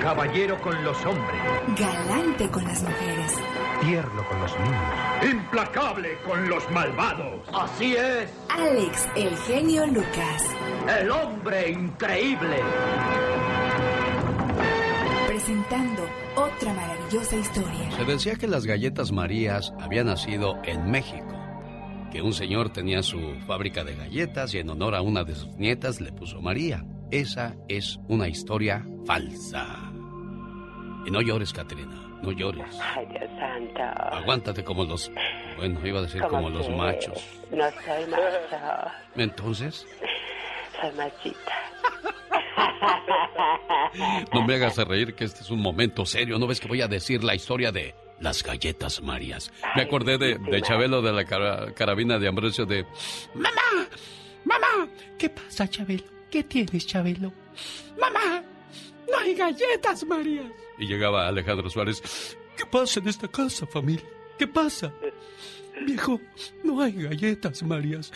Caballero con los hombres. Galante con las mujeres. Tierno con los niños. Implacable con los malvados. Así es. Alex, el genio Lucas. El hombre increíble. Presentando otra maravillosa historia. Se decía que las galletas Marías habían nacido en México. Que un señor tenía su fábrica de galletas y en honor a una de sus nietas le puso María. Esa es una historia falsa. Y no llores, Catrina, no llores. Ay, Dios santo. Aguántate como los... Bueno, iba a decir como los machos. No soy macho. Entonces... Soy machita. No me hagas reír que este es un momento serio. ¿No ves que voy a decir la historia de las galletas Marías? Me acordé de, de Chabelo de la carabina de Ambrosio de... ¡Mamá! ¡Mamá! ¿Qué pasa, Chabelo? ¿Qué tienes, Chabelo? ¡Mamá! ¡No hay galletas Marías! Y llegaba Alejandro Suárez. ¿Qué pasa en esta casa, familia? ¿Qué pasa? Viejo, no hay galletas, Marías.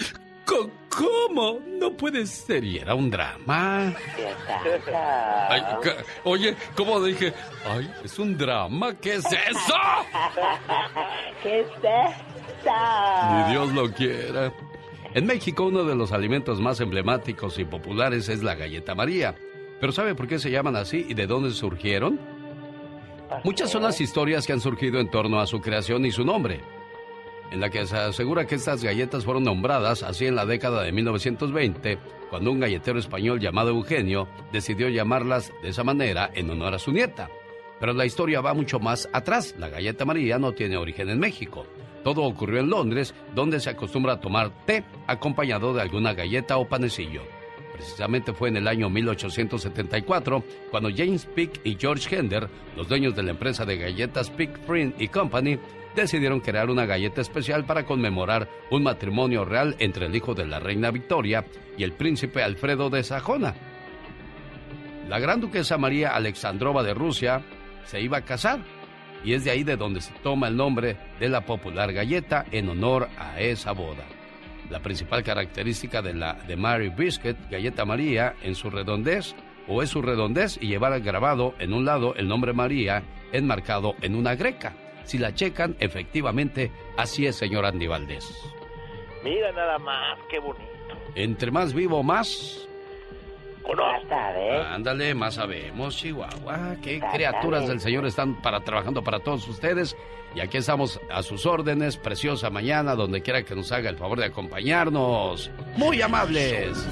¿Cómo? No puede ser. Y era un drama. Ay, oye, ¿cómo dije? Ay, es un drama. ¿Qué es eso? ¿Qué es eso? Ni Dios lo quiera. En México uno de los alimentos más emblemáticos y populares es la galleta María. Pero ¿sabe por qué se llaman así y de dónde surgieron? Muchas son las historias que han surgido en torno a su creación y su nombre, en la que se asegura que estas galletas fueron nombradas así en la década de 1920, cuando un galletero español llamado Eugenio decidió llamarlas de esa manera en honor a su nieta. Pero la historia va mucho más atrás. La galleta María no tiene origen en México. Todo ocurrió en Londres, donde se acostumbra a tomar té acompañado de alguna galleta o panecillo. Precisamente fue en el año 1874 cuando James Pick y George Hender, los dueños de la empresa de galletas Pick Print y Company, decidieron crear una galleta especial para conmemorar un matrimonio real entre el hijo de la reina Victoria y el príncipe Alfredo de Sajona. La gran duquesa María Alexandrova de Rusia se iba a casar y es de ahí de donde se toma el nombre de la popular galleta en honor a esa boda. La principal característica de la de Mary Biscuit, galleta María, en su redondez, o es su redondez y llevar grabado en un lado el nombre María enmarcado en una greca. Si la checan, efectivamente, así es, señor Andy Valdés. Mira nada más, qué bonito. Entre más vivo, más Conozco. Ándale, más sabemos, Chihuahua. Qué criaturas del Señor están para trabajando para todos ustedes. Y aquí estamos a sus órdenes, preciosa mañana, donde quiera que nos haga el favor de acompañarnos. Muy amables.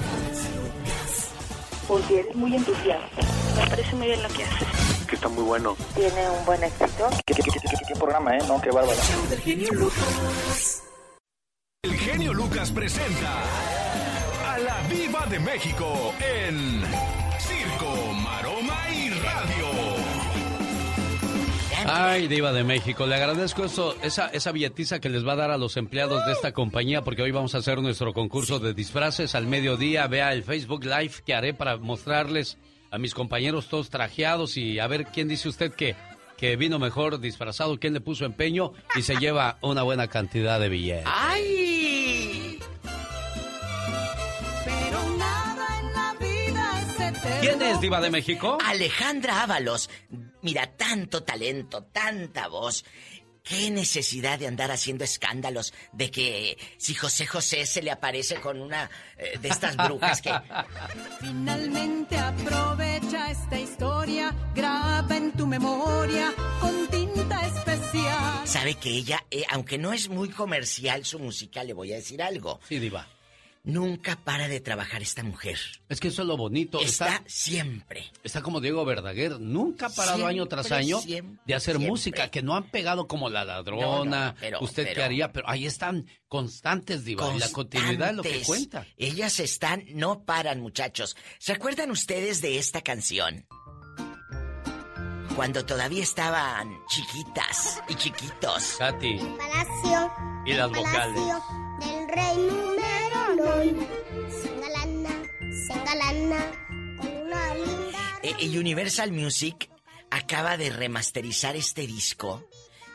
Porque eres muy entusiasta. Me parece muy bien lo que haces. Que está muy bueno. Tiene un buen éxito. ¿Qué, qué, qué, qué, qué programa, eh? No, qué bárbaro. El genio Lucas. El genio Lucas presenta a la Viva de México en Circo, Ay, Diva de México, le agradezco eso, esa, esa billetiza que les va a dar a los empleados de esta compañía, porque hoy vamos a hacer nuestro concurso de disfraces al mediodía. Vea el Facebook Live que haré para mostrarles a mis compañeros todos trajeados y a ver quién dice usted que, que vino mejor disfrazado, quién le puso empeño y se lleva una buena cantidad de billetes. ¡Ay! ¿Quién es Diva de México? Alejandra Ábalos. Mira, tanto talento, tanta voz. ¿Qué necesidad de andar haciendo escándalos de que si José José se le aparece con una eh, de estas brujas que... Finalmente aprovecha esta historia, graba en tu memoria con tinta especial. Sabe que ella, eh, aunque no es muy comercial su música, le voy a decir algo. Sí, Diva. Nunca para de trabajar esta mujer. Es que eso es lo bonito. Está, siempre. Está como Diego Verdaguer, nunca ha parado Siempre, año tras año siempre, de hacer siempre. música, que no han pegado como La Ladrona, No, no, pero- usted qué pero- haría, pero ahí están constantes, Diva, y la continuidad es lo que Constantes. cuenta. Ellas están, no paran, muchachos. ¿Se acuerdan ustedes de esta canción? Cuando todavía estaban chiquitas y chiquitos. Katy, Palacio. y las vocales. Del rey Eh, eh, Universal Music acaba de remasterizar este disco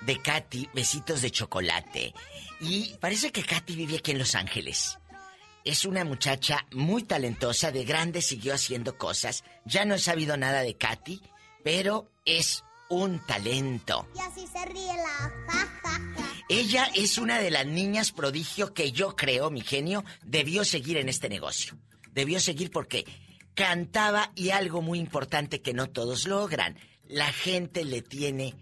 de Katy, Besitos de Chocolate. Y parece que Katy vive aquí en Los Ángeles. es una muchacha muy talentosa, de grande siguió haciendo cosas. Ya no he sabido nada de Katy, pero es un talento. Y así se ríe la ja, ja, ja. Ella es una de las niñas prodigio que yo creo, mi genio, debió seguir en este negocio. Debió seguir porque cantaba y algo muy importante que no todos logran. La gente le tiene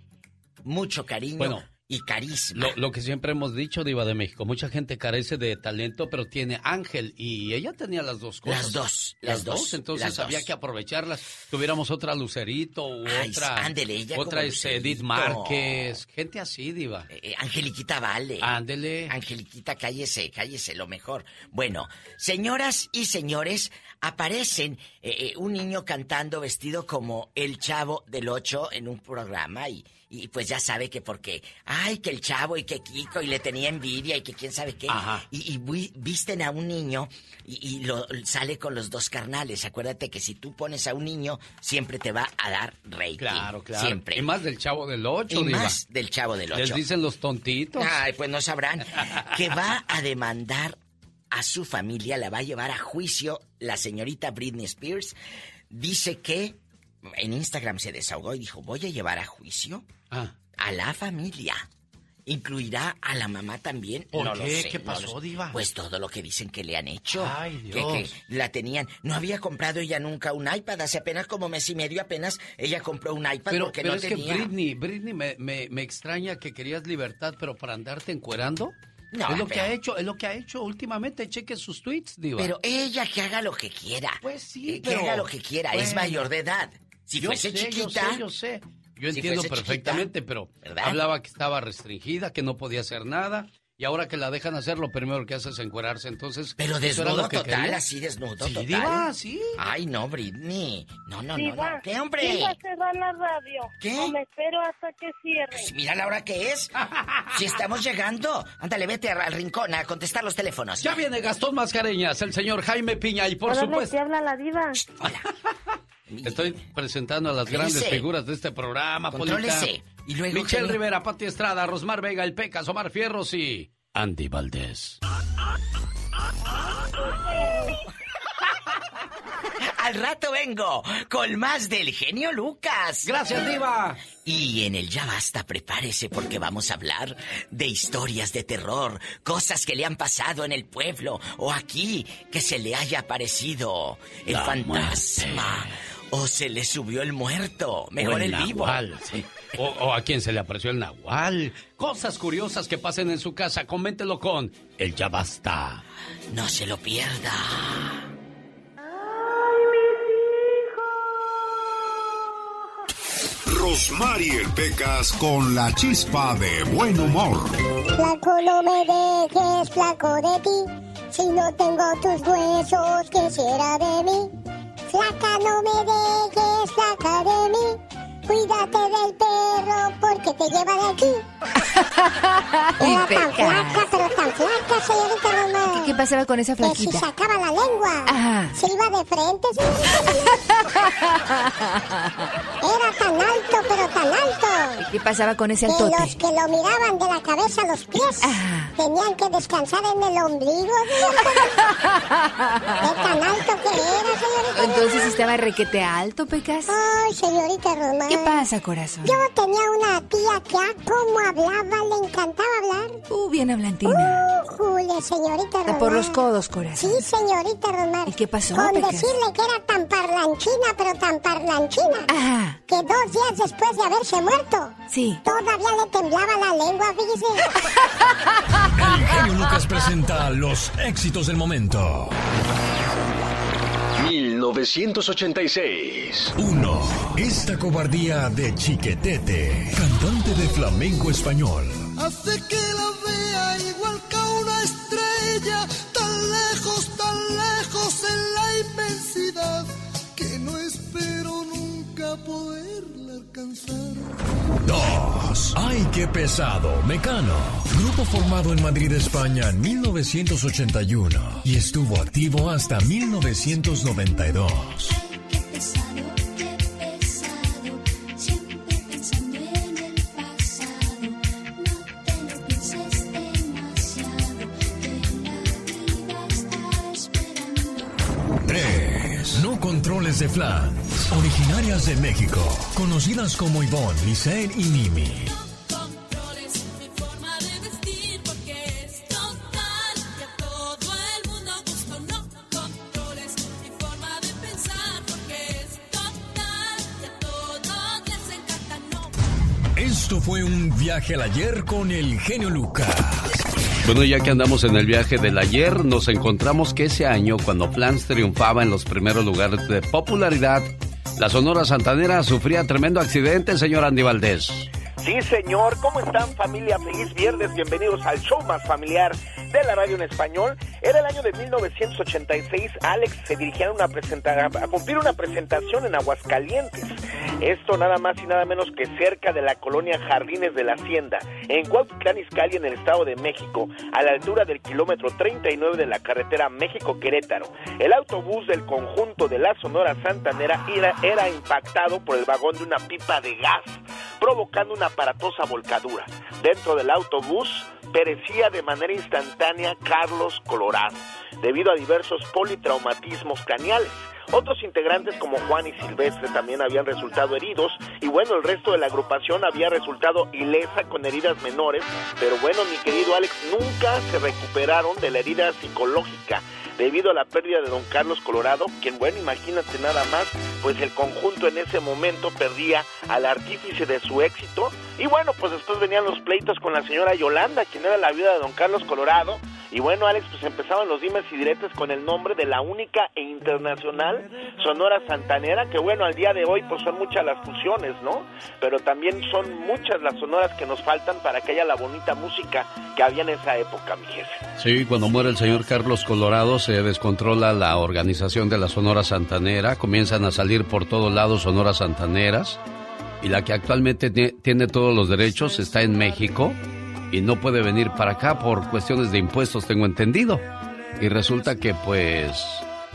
mucho cariño Bueno, y carisma. Lo, lo que siempre hemos dicho, Diva de México, mucha gente carece de talento, pero tiene ángel. Y ella tenía las dos cosas. Las dos, las dos, entonces las había dos. que aprovecharlas. Tuviéramos otra Lucerito u Ay, otra. ándele, ella otra es Edith. Márquez. Gente así, Diva. Eh, Angeliquita Vale. Ándele. Angeliquita, cállese, cállese, lo mejor. Bueno, señoras y señores, aparecen eh, eh, un niño cantando vestido como el chavo del ocho en un programa y, y pues ya sabe que porque, ay, que el chavo y que Kiko y le tenía envidia y que quién sabe qué. Ajá. Y, y vi- visten a un niño y, y lo sale con los dos carnales. Acuérdate que si tú pones a un niño, siempre te va a dar rating. Claro, claro. Siempre. Y más del chavo del ocho, Y Diva. más del chavo del ocho. Les dicen los tontitos. Ay, pues no sabrán. Que va a demandar a su familia, la va a llevar a juicio la señorita Britney Spears. Dice que en Instagram se desahogó y dijo, voy a llevar a juicio Ah. a la familia. ¿Incluirá a la mamá también? ¿Por no lo qué? sé, ¿Qué no pasó, lo. Diva? Pues todo lo que dicen que le han hecho. Ay, Que- Dios. Que, la tenían. No había comprado ella nunca un iPad. Hace apenas como mes y medio apenas ella compró un iPad Pero, porque pero no es tenía. que Britney, Britney me, me, me extraña que querías libertad, pero para andarte encuerando. No, es lo pero- que ha hecho, es lo que ha hecho últimamente. Cheque sus tweets, Diva. Pero ella que haga lo que quiera. Pues sí, que pero- haga lo que quiera. Es mayor de edad. Si yo fuese sé, chiquita. Yo sé, yo sé. Yo Si entiendo perfectamente, chiquita, pero ¿verdad? hablaba que estaba restringida, que no podía hacer nada. Y ahora que la dejan hacer, lo primero que hace es encuerarse. Entonces, Pero ¿eso era desnudo total, quería? así desnudo Sí, total. Diva, sí. Ay, no, Britney. No, no, no, Diva, no. ¿Qué, ¿Quién va hombre? a cerrar la radio? ¿Qué? O me espero hasta que cierre. Pues mira la hora que es. Si estamos llegando. Ándale, vete al rincón a contestar los teléfonos. Ya viene Gastón Mascareñas, el señor Jaime Piña y por Hola, supuesto... ¿te habla la diva? Estoy presentando a las grandes figuras de este programa, Polita. Y luego, Michelle. Rivera, Pati Estrada, Rosmar Vega, El Pecas, Omar Fierros y Andy Valdés. Al rato vengo con más del genio Lucas. Gracias, Diva. Y en el Ya Basta, prepárese porque vamos a hablar de historias de terror, cosas que le han pasado en el pueblo o aquí que se le haya aparecido el La fantasma o se le subió el muerto, mejor O el, vivo. Nahual, sí. O, o a quien se le apareció el Nahual. Cosas curiosas que pasen en su casa, coméntelo con el Ya Basta. No se lo pierda. Rosmarie Pecas con la chispa de buen humor. Flaco, no me dejes, flaco de ti. Si no tengo tus huesos, ¿qué será de mí? Flaca, no me dejes, flaca de mí. Cuídate del perro porque te lleva de aquí. Era tan flaca, pero tan flaca, señorita Román. ¿Qué pasaba con esa Que si flaquita? sacaba la lengua, Ajá. se iba de frente. Era tan alto, pero tan alto. ¿Qué pasaba con ese Que los altote? que lo miraban de la cabeza a los pies Ajá. tenían que descansar en el ombligo. ¿Qué tan alto que era, señorita? Entonces estaba requete alto, Pecas. Ay, señorita Román. ¿Qué pasa, corazón? Yo tenía una tía que a cómo hablaba, le encantaba hablar. Uh, bien hablantina. Uh, Julia, señorita Román. Por los codos, corazón. Sí, señorita Román. ¿Y qué pasó, Con Pecas? decirle que era tan parlanchina, pero tan parlanchina, Ajá. que dos días después de haberse muerto, Sí. todavía le temblaba la lengua, fíjese. El genio Lucas presenta los éxitos del momento. 1986. 1. Esta cobardía de Chiquetete, cantante de flamenco español. Hace que la vea igual que a una estrella, tan lejos, tan lejos en la inmensidad, que no espero nunca poderla alcanzar. 2. ¡Ay, qué pesado! Mecano. Grupo formado en Madrid, España en 1981 y estuvo activo hasta 1992. Qué pesado, qué pesado, siempre pensando en el pasado. No te lo pienses demasiado, que la vida está flans. No controles de flans. Originarias de México. Conocidas como Ivonne, Lisette y Mimi. Fue un viaje al ayer con el genio Lucas. Bueno, ya que andamos en el viaje del ayer, nos encontramos que ese año, cuando Flans triunfaba en los primeros lugares de popularidad, la Sonora Santanera sufría tremendo accidente, señor Andy Valdés. Sí, señor. ¿Cómo están, familia? Feliz viernes. Bienvenidos al show más familiar de la radio en español. Era el año de 1986. Alex se dirigía a, una presenta- a cumplir una presentación en Aguascalientes. Esto nada más y nada menos que cerca de la colonia Jardines de la Hacienda, en Cuautitlán Izcalli, en el Estado de México, a la altura del kilómetro 39 de la carretera México-Querétaro. El autobús del conjunto de la Sonora Santanera era, era impactado por el vagón de una pipa de gas, provocando una aparatosa volcadura. Dentro del autobús perecía de manera instantánea Carlos Colorado, debido a diversos politraumatismos craneales. Otros integrantes como Juan y Silvestre también habían resultado heridos y bueno, el resto de la agrupación había resultado ilesa con heridas menores, pero bueno, mi querido Alex, nunca se recuperaron de la herida psicológica debido a la pérdida de don Carlos Colorado, quien bueno, imagínate nada más, pues el conjunto en ese momento perdía al artífice de su éxito y bueno, pues después venían los pleitos con la señora Yolanda, quien era la viuda de don Carlos Colorado, y bueno, Alex, pues empezaban los dimes y diretes con el nombre de la única e internacional Sonora Santanera, que bueno, al día de hoy pues son muchas las fusiones, ¿no? Pero también son muchas las sonoras que nos faltan para que haya la bonita música que había en esa época, mi jefe. Sí, cuando muere el señor Carlos Colorado se descontrola la organización de la Sonora Santanera, comienzan a salir por todos lados Sonoras Santaneras y la que actualmente tie- tiene todos los derechos está en México y no puede venir para acá por cuestiones de impuestos, tengo entendido. Y resulta que pues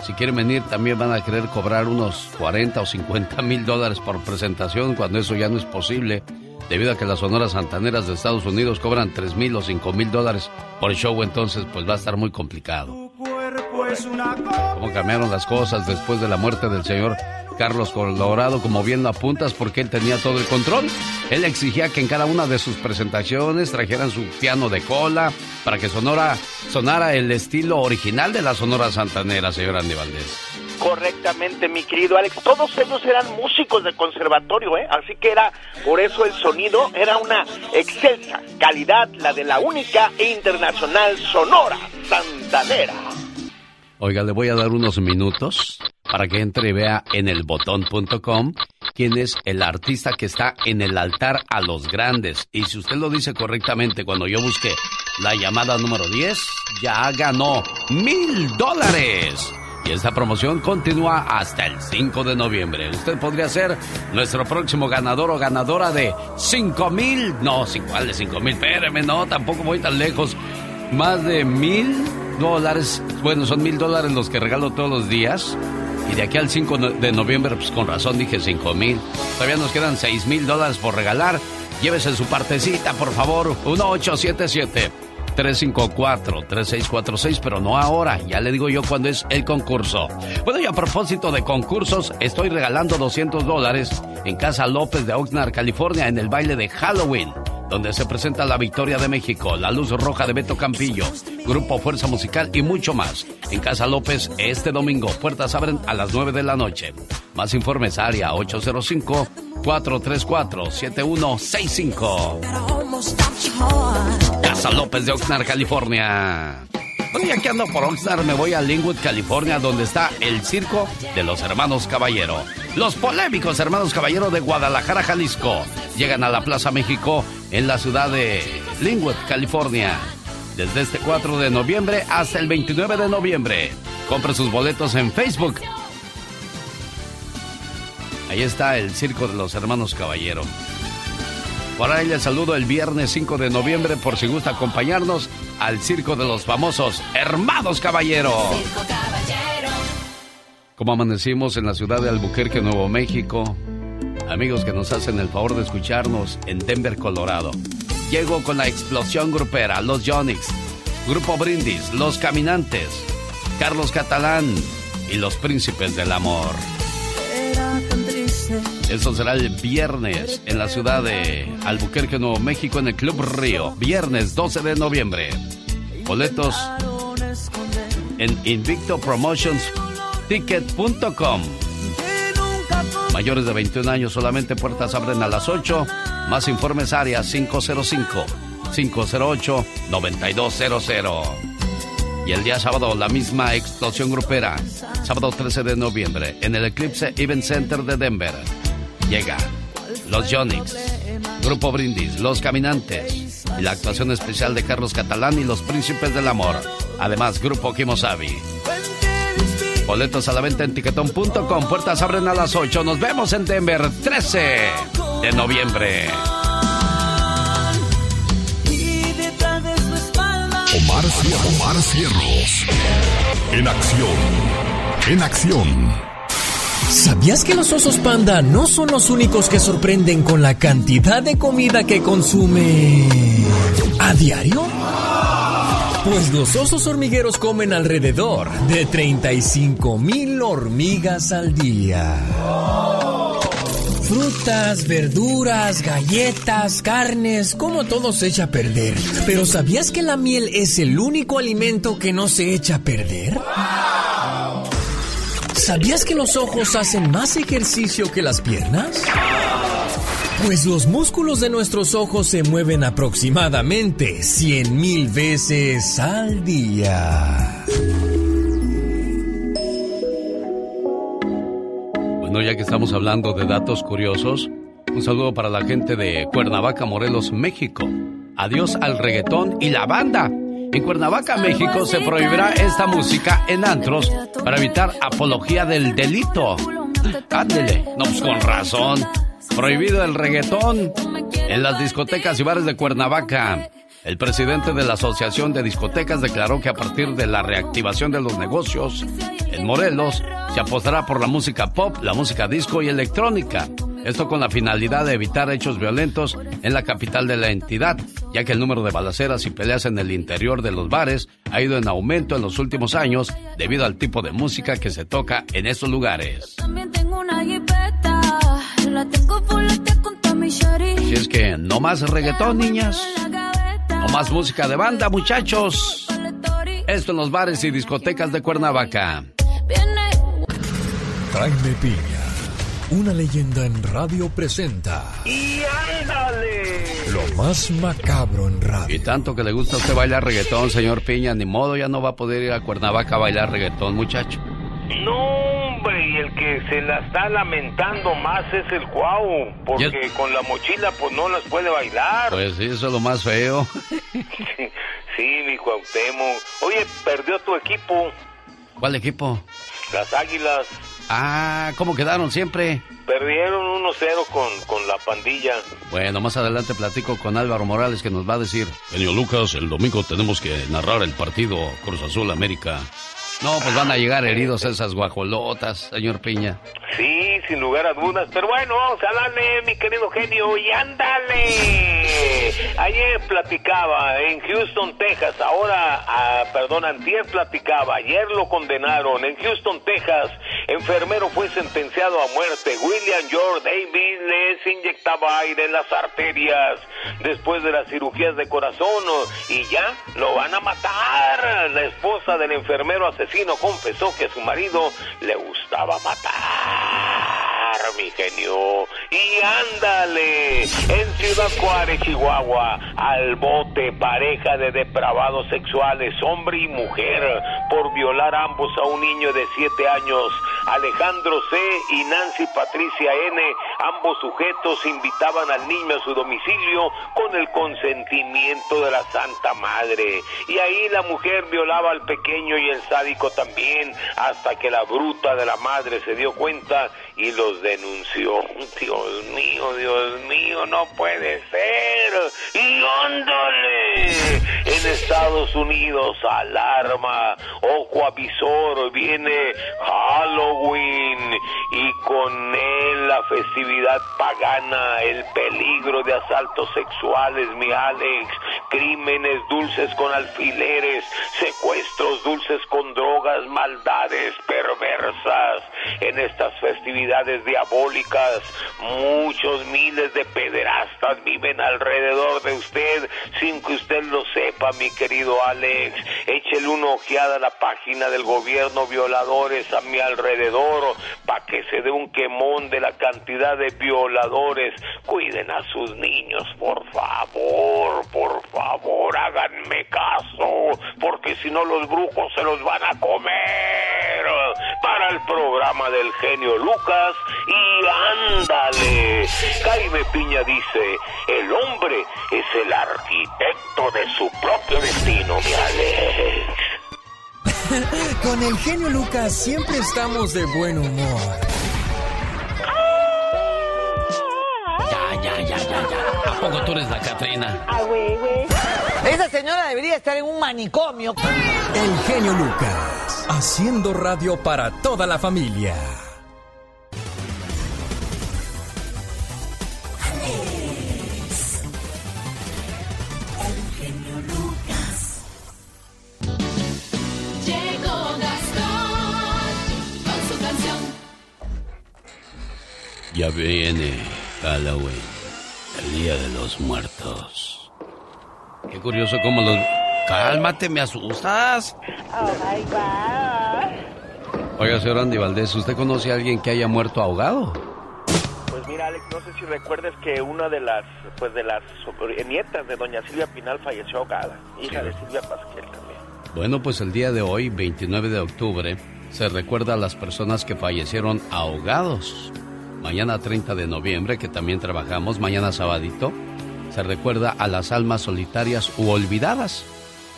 si quieren venir también van a querer cobrar unos 40 o 50 mil dólares por presentación cuando eso ya no es posible. Debido a que las sonoras santaneras de Estados Unidos cobran 3 mil o 5 mil dólares por show, entonces pues va a estar muy complicado. ¿Cómo cambiaron las cosas después de la muerte del señor Carlos Colorado? Como bien lo apuntas, porque él tenía todo el control. Él exigía que en cada una de sus presentaciones trajeran su piano de cola para que sonora, sonara el estilo original de la Sonora Santanera, señor Andy Valdés. Correctamente, mi querido Alex. Todos ellos eran músicos de conservatorio, ¿eh? Así que era, por eso el sonido era una excelsa calidad, la de la única e internacional Sonora Santanera. Oiga, le voy a dar unos minutos para que entre y vea en el botón.com quién es el artista que está en el altar a los grandes. Y si usted lo dice correctamente cuando yo busqué la llamada número 10, ya ganó mil dólares. Y esta promoción continúa hasta el 5 de noviembre. Usted podría ser nuestro próximo ganador o ganadora de 5 mil. No, ¿cuál de 5 mil? Espéreme, no, tampoco voy tan lejos. Más de mil dólares. Bueno, son mil dólares los que regalo todos los días. Y de aquí al 5 no- de noviembre, pues con razón dije 5 mil. Todavía nos quedan 6 mil dólares por regalar. Llévese su partecita, por favor. 1877 354-3646, pero no ahora. Ya le digo yo cuándo es el concurso. Bueno, y a propósito de concursos, estoy regalando 200 dólares en Casa López de Oxnard, California, en el baile de Halloween, donde se presenta la Victoria de México, la Luz Roja de Beto Campillo, Grupo Fuerza Musical y mucho más. En Casa López este domingo, puertas abren a las 9 de la noche. Más informes, área 805 434 7165 López de Oxnard, California. Bueno, ya que ando por Oxnard, me voy a Linwood, California, donde está el circo de los hermanos Caballero. Los polémicos hermanos Caballero de Guadalajara, Jalisco, llegan a la Plaza México en la ciudad de Linwood, California. Desde este 4 de noviembre hasta el 29 de noviembre. Compre sus boletos en Facebook. Ahí está el circo de los hermanos Caballero. Por ahí les saludo el viernes 5 de noviembre por si gusta acompañarnos al circo de los famosos Hermanos Caballero. Como amanecimos en la ciudad de Albuquerque, Nuevo México. Amigos que nos hacen el favor de escucharnos en Denver, Colorado. Llego con la explosión grupera, los Jonix, Grupo Brindis, Los Caminantes, Carlos Catalán, y los príncipes del amor. Era tan triste. Eso será el viernes en la ciudad de Albuquerque, Nuevo México, en el Club Río. Viernes 12 de noviembre. Boletos en invictopromotionsticket.com. Mayores de 21 años solamente puertas abren a las 8. Más informes área 505-508-9200. Y el día sábado la misma explosión grupera. Sábado 13 de noviembre en el Eclipse Event Center de Denver. Llega los Jonix, Grupo Brindis, Los Caminantes y la actuación especial de Carlos Catalán y los Príncipes del Amor. Además, Grupo Kimosabi. Boletos a la venta en tiquetón.com. Puertas abren a las 8. Nos vemos en Denver 13 de noviembre. Omar, Omar Cierros. En acción. En acción. ¿Sabías que los osos panda no son los únicos que sorprenden con la cantidad de comida que consumen a diario? Pues los osos hormigueros comen alrededor de 35 mil hormigas al día. Frutas, verduras, galletas, carnes, como todo se echa a perder. Pero ¿sabías que la miel es el único alimento que no se echa a perder? ¿Sabías que los ojos hacen más ejercicio que las piernas? Pues los músculos de nuestros ojos se mueven aproximadamente 100 mil veces al día. Bueno, ya que estamos hablando de datos curiosos, un saludo para la gente de Cuernavaca, Morelos, México. Adiós al reggaetón y la banda. En Cuernavaca, México, se prohibirá esta música en antros para evitar apología del delito. Ándele, no, pues con razón. Prohibido el reggaetón en las discotecas y bares de Cuernavaca. El presidente de la Asociación de Discotecas declaró que a partir de la reactivación de los negocios en Morelos se apostará por la música pop, la música disco y electrónica. Esto con la finalidad de evitar hechos violentos en la capital de la entidad, ya que el número de balaceras y peleas en el interior de los bares ha ido en aumento en los últimos años debido al tipo de música que se toca en estos lugares. Si es que no más reggaetón, niñas. No más música de banda, muchachos. Esto en los bares y discotecas de Cuernavaca. Jaime Piña, una leyenda en radio presenta ¡Y ándale! lo más macabro en radio. Y tanto que le gusta a usted bailar reggaetón, señor Piña, ni modo, ya no va a poder ir a Cuernavaca a bailar reggaetón, muchacho. No, hombre, y el que se la está lamentando más es el Cuau, porque con la mochila pues no las puede bailar. Pues sí, eso es lo más feo. Sí, mi Cuauhtémoc. Oye, perdió tu equipo, ¿Cuál equipo? las Águilas. Ah, ¿cómo quedaron siempre? Perdieron 1-0 con, con la pandilla. Bueno, más adelante platico con Álvaro Morales que nos va a decir. Genio Lucas, el domingo tenemos que narrar el partido Cruz Azul América. No, pues van a llegar heridos esas guajolotas, señor Piña. Sí, sin lugar a dudas. Pero bueno, vamos a darle, mi querido genio, y ándale. Ayer platicaba en Houston, Texas. Ahora, ah, perdón, antier platicaba. Ayer lo condenaron. En Houston, Texas, enfermero fue sentenciado a muerte. William George Davis les inyectaba aire en las arterias después de las cirugías de corazón y ya lo van a matar. La esposa del enfermero asesino confesó que su marido le gustaba matar, mi genio. Y ándale, en Ciudad Juárez, Chihuahua, al bote pareja de depravados sexuales, hombre y mujer, por violar ambos a un niño de 7 años. Alejandro C. y Nancy Patricia N., ambos sujetos invitaban al niño a su domicilio con el consentimiento de la Santa Madre. Y ahí la mujer violaba al pequeño y el sádico también, hasta que la bruta de la madre se dio cuenta y los denunció. Dios mío, Dios mío, no puede ser. Y ándale. En Estados Unidos, alarma, ojo avisor, viene Halloween y con él la festividad pagana, el peligro de asaltos sexuales, mi Alex, crímenes dulces con alfileres, secuestros dulces con drogas, maldades, perversiones en estas festividades diabólicas. Muchos miles de pederastas viven alrededor de usted sin que usted lo sepa, mi querido Alex. Échele una ojeada a la página del gobierno violadores a mi alrededor para que se dé un quemón de la cantidad de violadores. Cuiden a sus niños, por favor, por favor, háganme caso, porque si no los brujos se los van a comer. Para el programa del genio Lucas y ándale. Jaime Piña dice, el hombre es el arquitecto de su propio destino, mi Alex. Con el genio Lucas siempre estamos de buen humor. Ya, ya, ya, ya, ya. ¿A poco tú eres la Catrina? Ah, güey, güey. Esa señora debería estar en un manicomio. El genio Lucas, haciendo radio para toda la familia. Ya viene Halloween, el día de los muertos. Qué curioso cómo los... Cálmate, me asustas. Oh my God. Oiga, señor Andy Valdés, ¿usted conoce a alguien que haya muerto ahogado? Pues mira, Alex, no sé si recuerdes que una de las, pues de las sobre- nietas de doña Silvia Pinal falleció ahogada, hija de Silvia Pasquel también. Bueno, pues el día de hoy, 29 de octubre, se recuerda a las personas que fallecieron ahogados. Mañana 30 de noviembre, que también trabajamos, mañana sabadito, se recuerda a las almas solitarias u olvidadas.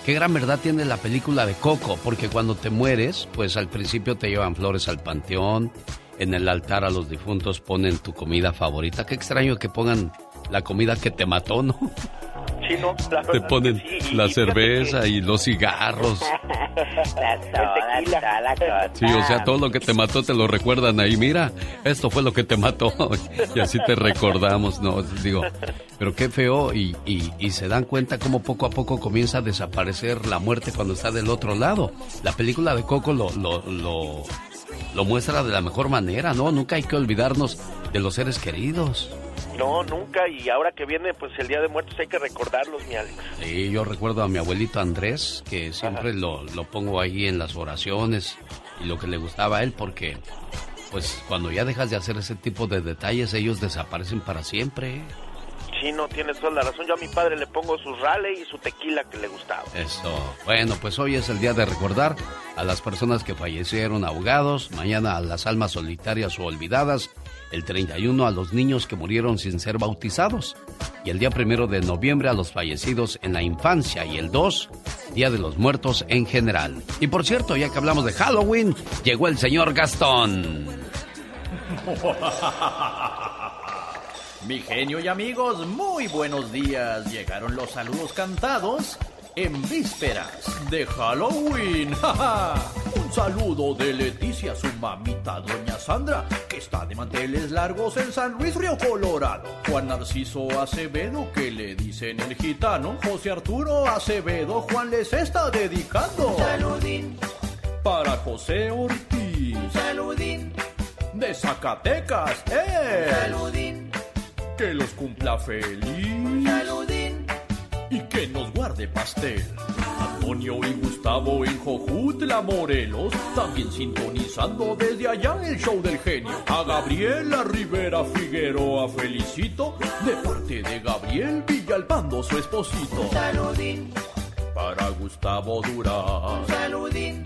Qué gran verdad tiene la película de Coco, porque cuando te mueres, pues al principio te llevan flores al panteón, en el altar a los difuntos ponen tu comida favorita. Qué extraño que pongan la comida que te mató, ¿no? La Te ponen sí, la cerveza que- y los cigarros. La soda, toda la cosa. Sí, o sea, todo lo que te mató te lo recuerdan ahí. Mira, esto fue lo que te mató. Y así te recordamos, ¿no? Digo, pero qué feo. Y, y, y se dan cuenta cómo poco a poco comienza a desaparecer la muerte cuando está del otro lado. La película de Coco lo, lo, lo, lo muestra de la mejor manera, ¿no? Nunca hay que olvidarnos de los seres queridos. No, nunca, y ahora que viene pues el Día de Muertos hay que recordarlos, mi Alex. Sí, yo recuerdo a mi abuelito Andrés, que siempre lo, lo pongo ahí en las oraciones y lo que le gustaba a él, porque pues cuando ya dejas de hacer ese tipo de detalles, ellos desaparecen para siempre. Sí, no, tienes toda la razón. Yo a mi padre le pongo su rale y su tequila que le gustaba. Eso. Bueno, pues hoy es el día de recordar a las personas que fallecieron ahogados, mañana a las almas solitarias o olvidadas, el 31 a los niños que murieron sin ser bautizados y el día primero de noviembre a los fallecidos en la infancia y el 2, Día de los Muertos en general. Y por cierto, ya que hablamos de Halloween, llegó el señor Gastón. Mi genio y amigos, muy buenos días. Llegaron los saludos cantados en vísperas de Halloween. Un saludo de Leticia, su mamita, doña Sandra, que está de manteles largos en San Luis Río Colorado. Juan Narciso Acevedo, que le dicen el gitano. José Arturo Acevedo, Juan les está dedicando. Saludín, Para José Ortiz. saludín, De Zacatecas, ¡eh! saludín, Que los cumpla feliz. saludín. Y que nos guarde pastel. Antonio y Gustavo en Jojutla, Morelos, también sintonizando desde allá el show del genio. A Gabriela Rivera Figueroa felicito, de parte de Gabriel Villalpando, su esposito. Saludín, Para Gustavo Durán, saludín,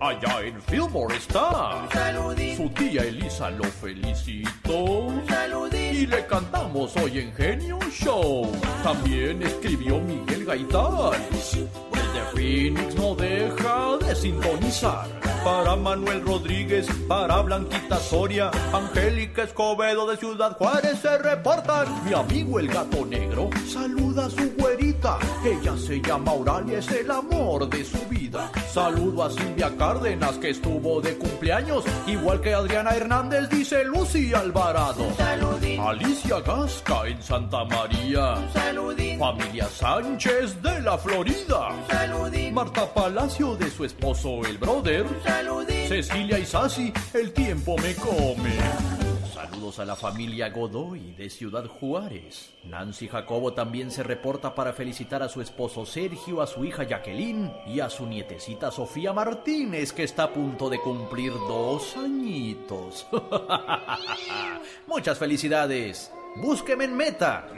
allá en Fillmore está. saludín, Su tía Elisa lo felicitó. saludín. Y le cantamos hoy en Genio Show. También escribió Miguel Gaitán. Desde Phoenix no deja de sintonizar. Para Manuel Rodríguez, para Blanquita Soria, Angélica Escobedo de Ciudad Juárez se reportan. Mi amigo el gato negro saluda a su güerita. Ella se llama Auralia, es el amor de su vida. Saludo a Silvia Cárdenas que estuvo de cumpleaños, igual que Adriana Hernández, dice Lucy Alvarado. Saludín, Alicia Gasca en Santa María. saludín, Familia Sánchez de la Florida. saludín, Marta Palacio de su esposo el brother. saludín. Cecilia y Sassy, el tiempo me come. Saludos a la familia Godoy de Ciudad Juárez. Nancy Jacobo también se reporta para felicitar a su esposo Sergio, a su hija Jacqueline y a su nietecita Sofía Martínez, que está a punto de cumplir dos añitos. Muchas felicidades. Búsqueme en Meta.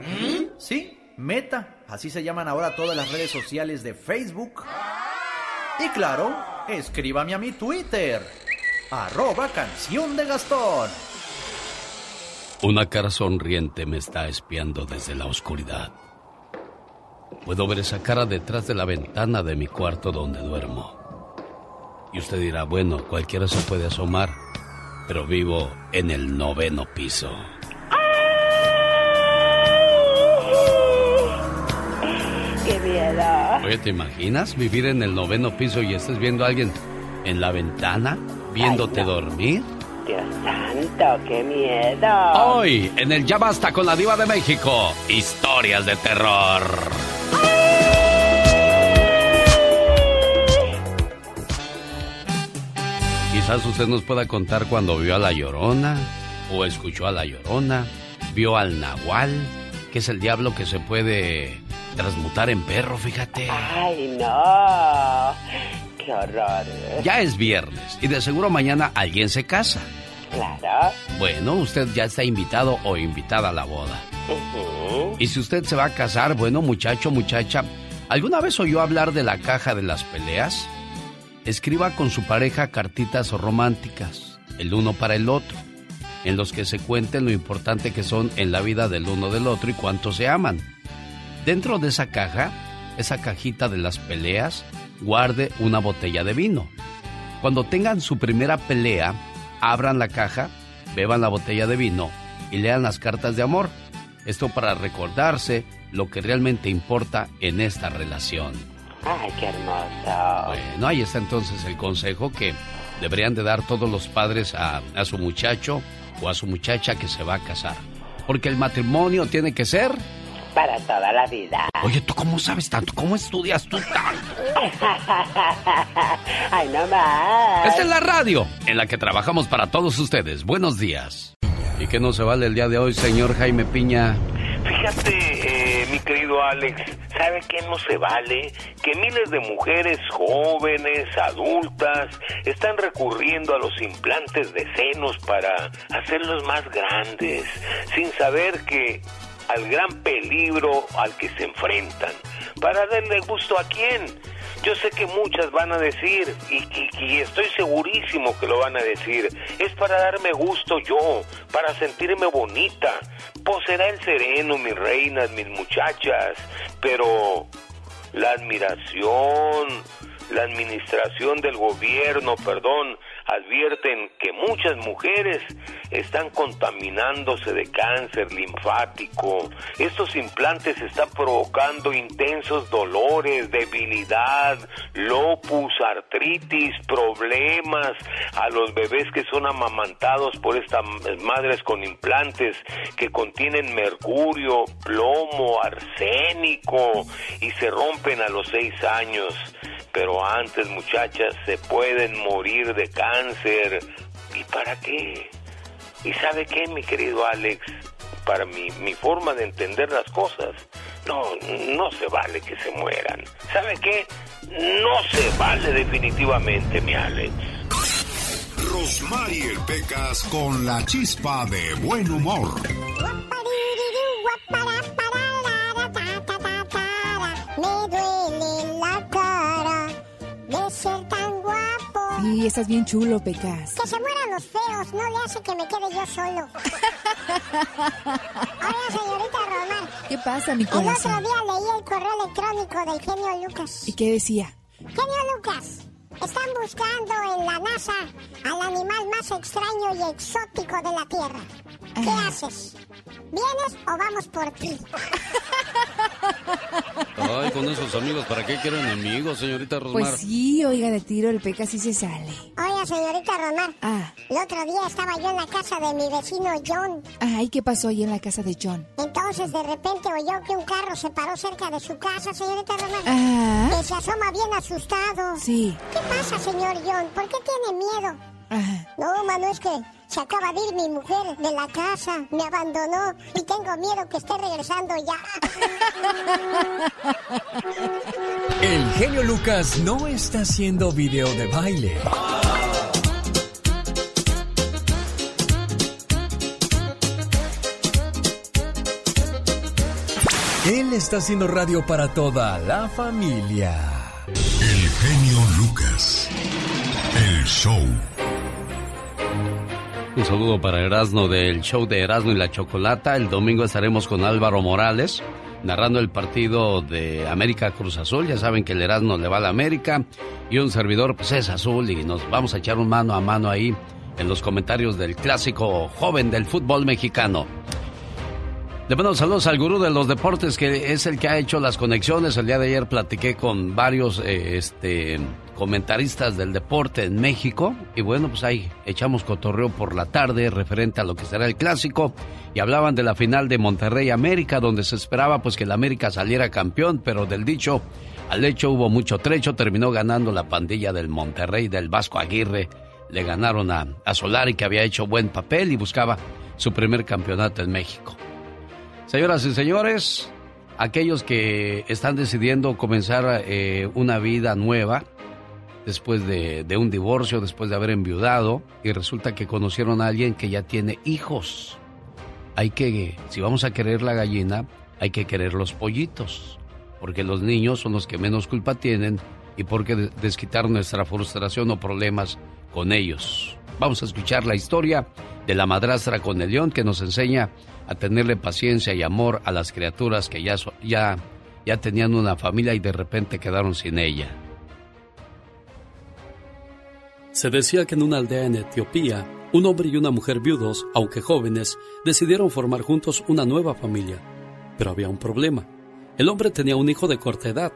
Sí, Meta. Así se llaman ahora todas las redes sociales de Facebook. Y claro, escríbame a mi Twitter. Arroba canción de Gastón. Una cara sonriente me está espiando desde la oscuridad. Puedo ver esa cara detrás de la ventana de mi cuarto donde duermo. Y usted dirá, bueno, cualquiera se puede asomar, pero vivo en el noveno piso. Oye, ¿te imaginas vivir en el noveno piso y estés viendo a alguien en la ventana viéndote Ay, no. dormir? Dios santo, qué miedo. Hoy, en el Ya Basta con la Diva de México, historias de terror. Quizás usted nos pueda contar cuando vio a la Llorona, o escuchó a la Llorona, vio al Nahual, que es el diablo que se puede transmutar en perro, fíjate. Ay, no. Qué horror. Ya es viernes y de seguro mañana alguien se casa. Claro. Bueno, usted ya está invitado o invitada a la boda. Ujú. Y si usted se va a casar, bueno, muchacho, muchacha, ¿alguna vez oyó hablar de la caja de las peleas? Escriba con su pareja cartitas románticas, el uno para el otro, en los que se cuenten lo importante que son en la vida del uno del otro y cuánto se aman. Dentro de esa caja, esa cajita de las peleas, guarde una botella de vino. Cuando tengan su primera pelea, abran la caja, beban la botella de vino y lean las cartas de amor. Esto para recordarse lo que realmente importa en esta relación. Ay, qué hermoso. Bueno, ahí está entonces el consejo que deberían de dar todos los padres a, a su muchacho o a su muchacha que se va a casar. Porque el matrimonio tiene que ser... Para toda la vida. Oye, ¿tú cómo sabes tanto? ¿Cómo estudias tú tanto? Ay, no más. Esta es la radio en la que trabajamos para todos ustedes. Buenos días. ¿Y qué no se vale el día de hoy, señor Jaime Piña? Fíjate, eh, mi querido Alex, ¿sabe qué no se vale? Que miles de mujeres jóvenes, adultas, están recurriendo a los implantes de senos para hacerlos más grandes, sin saber que al gran peligro al que se enfrentan. ¿Para darle gusto a quién? Yo sé que muchas van a decir, y, estoy segurísimo que lo van a decir, es para darme gusto yo, para sentirme bonita. Pues será el sereno, mis reinas, mis muchachas, pero la admiración, la administración del gobierno, perdón, advierten que muchas mujeres están contaminándose de cáncer linfático. Estos implantes están provocando intensos dolores, debilidad, lopus, artritis, problemas a los bebés que son amamantados por estas madres con implantes que contienen mercurio, plomo, arsénico y se rompen a los seis años. Pero antes, muchachas, se pueden morir de cáncer. ¿Y para qué? ¿Y sabe qué, mi querido Alex? Para mi, mi forma de entender las cosas, no, no se vale que se mueran. ¿Sabe qué? No se vale definitivamente, mi Alex. Rosmarie Pecas con la chispa de buen humor. Me duele ser tan guapo. Sí, estás bien chulo, Pecas. Que se mueran los feos, no le hace que me quede yo solo. Oiga, señorita Román. ¿Qué pasa, mi El otro corazón? día leí el correo electrónico del genio Lucas. ¿Y qué decía? Genio Lucas, están buscando en la NASA al animal más extraño y exótico de la Tierra. ¿Qué haces? ¿Vienes o vamos por ti? Ay, con esos amigos, ¿para qué quiero enemigos, señorita Rosmar? Pues sí, oiga, de tiro el Pecas sí se sale. Oiga, señorita Romar. Ah. El otro día estaba yo en la casa de mi vecino John. Ay, ¿qué pasó ahí en la casa de John? Entonces, de repente oyó que un carro se paró cerca de su casa, señorita Romar. Ah. Que se asoma bien asustado. Sí. ¿Qué pasa, señor John? ¿Por qué tiene miedo? Ajá. No, mano, es que se acaba de ir mi mujer de la casa, me abandonó y tengo miedo que esté regresando ya. El genio Lucas no está haciendo video de baile. Él está haciendo radio para toda la familia. El genio Lucas. El show. Un saludo para Erasmo del show de Erasmo y la Chocolata. El domingo estaremos con Álvaro Morales narrando el partido de América Cruz Azul. Ya saben que el Erasmo le va a la América y un servidor pues es azul y nos vamos a echar un mano a mano ahí en los comentarios del clásico joven del fútbol mexicano. Le mando saludos al gurú de los deportes que es el que ha hecho las conexiones. El día de ayer platiqué con varios eh, este, comentaristas del deporte en México y bueno, pues ahí echamos cotorreo por la tarde referente a lo que será el clásico y hablaban de la final de Monterrey América donde se esperaba pues que el América saliera campeón, pero del dicho al hecho hubo mucho trecho, terminó ganando la pandilla del Monterrey del Vasco Aguirre. Le ganaron a, a Solari que había hecho buen papel y buscaba su primer campeonato en México. Señoras y señores, aquellos que están decidiendo comenzar eh, una vida nueva después de, un divorcio, después de haber enviudado, y resulta que conocieron a alguien que ya tiene hijos. Hay que, si vamos a querer la gallina, hay que querer los pollitos, porque los niños son los que menos culpa tienen y porque desquitar nuestra frustración o problemas con ellos. Vamos a escuchar la historia de la madrastra con el león que nos enseña a tenerle paciencia y amor a las criaturas que ya, ya, ya tenían una familia y de repente quedaron sin ella. Se decía que en una aldea en Etiopía, un hombre y una mujer viudos, aunque jóvenes, decidieron formar juntos una nueva familia. Pero había un problema. El hombre tenía un hijo de corta edad,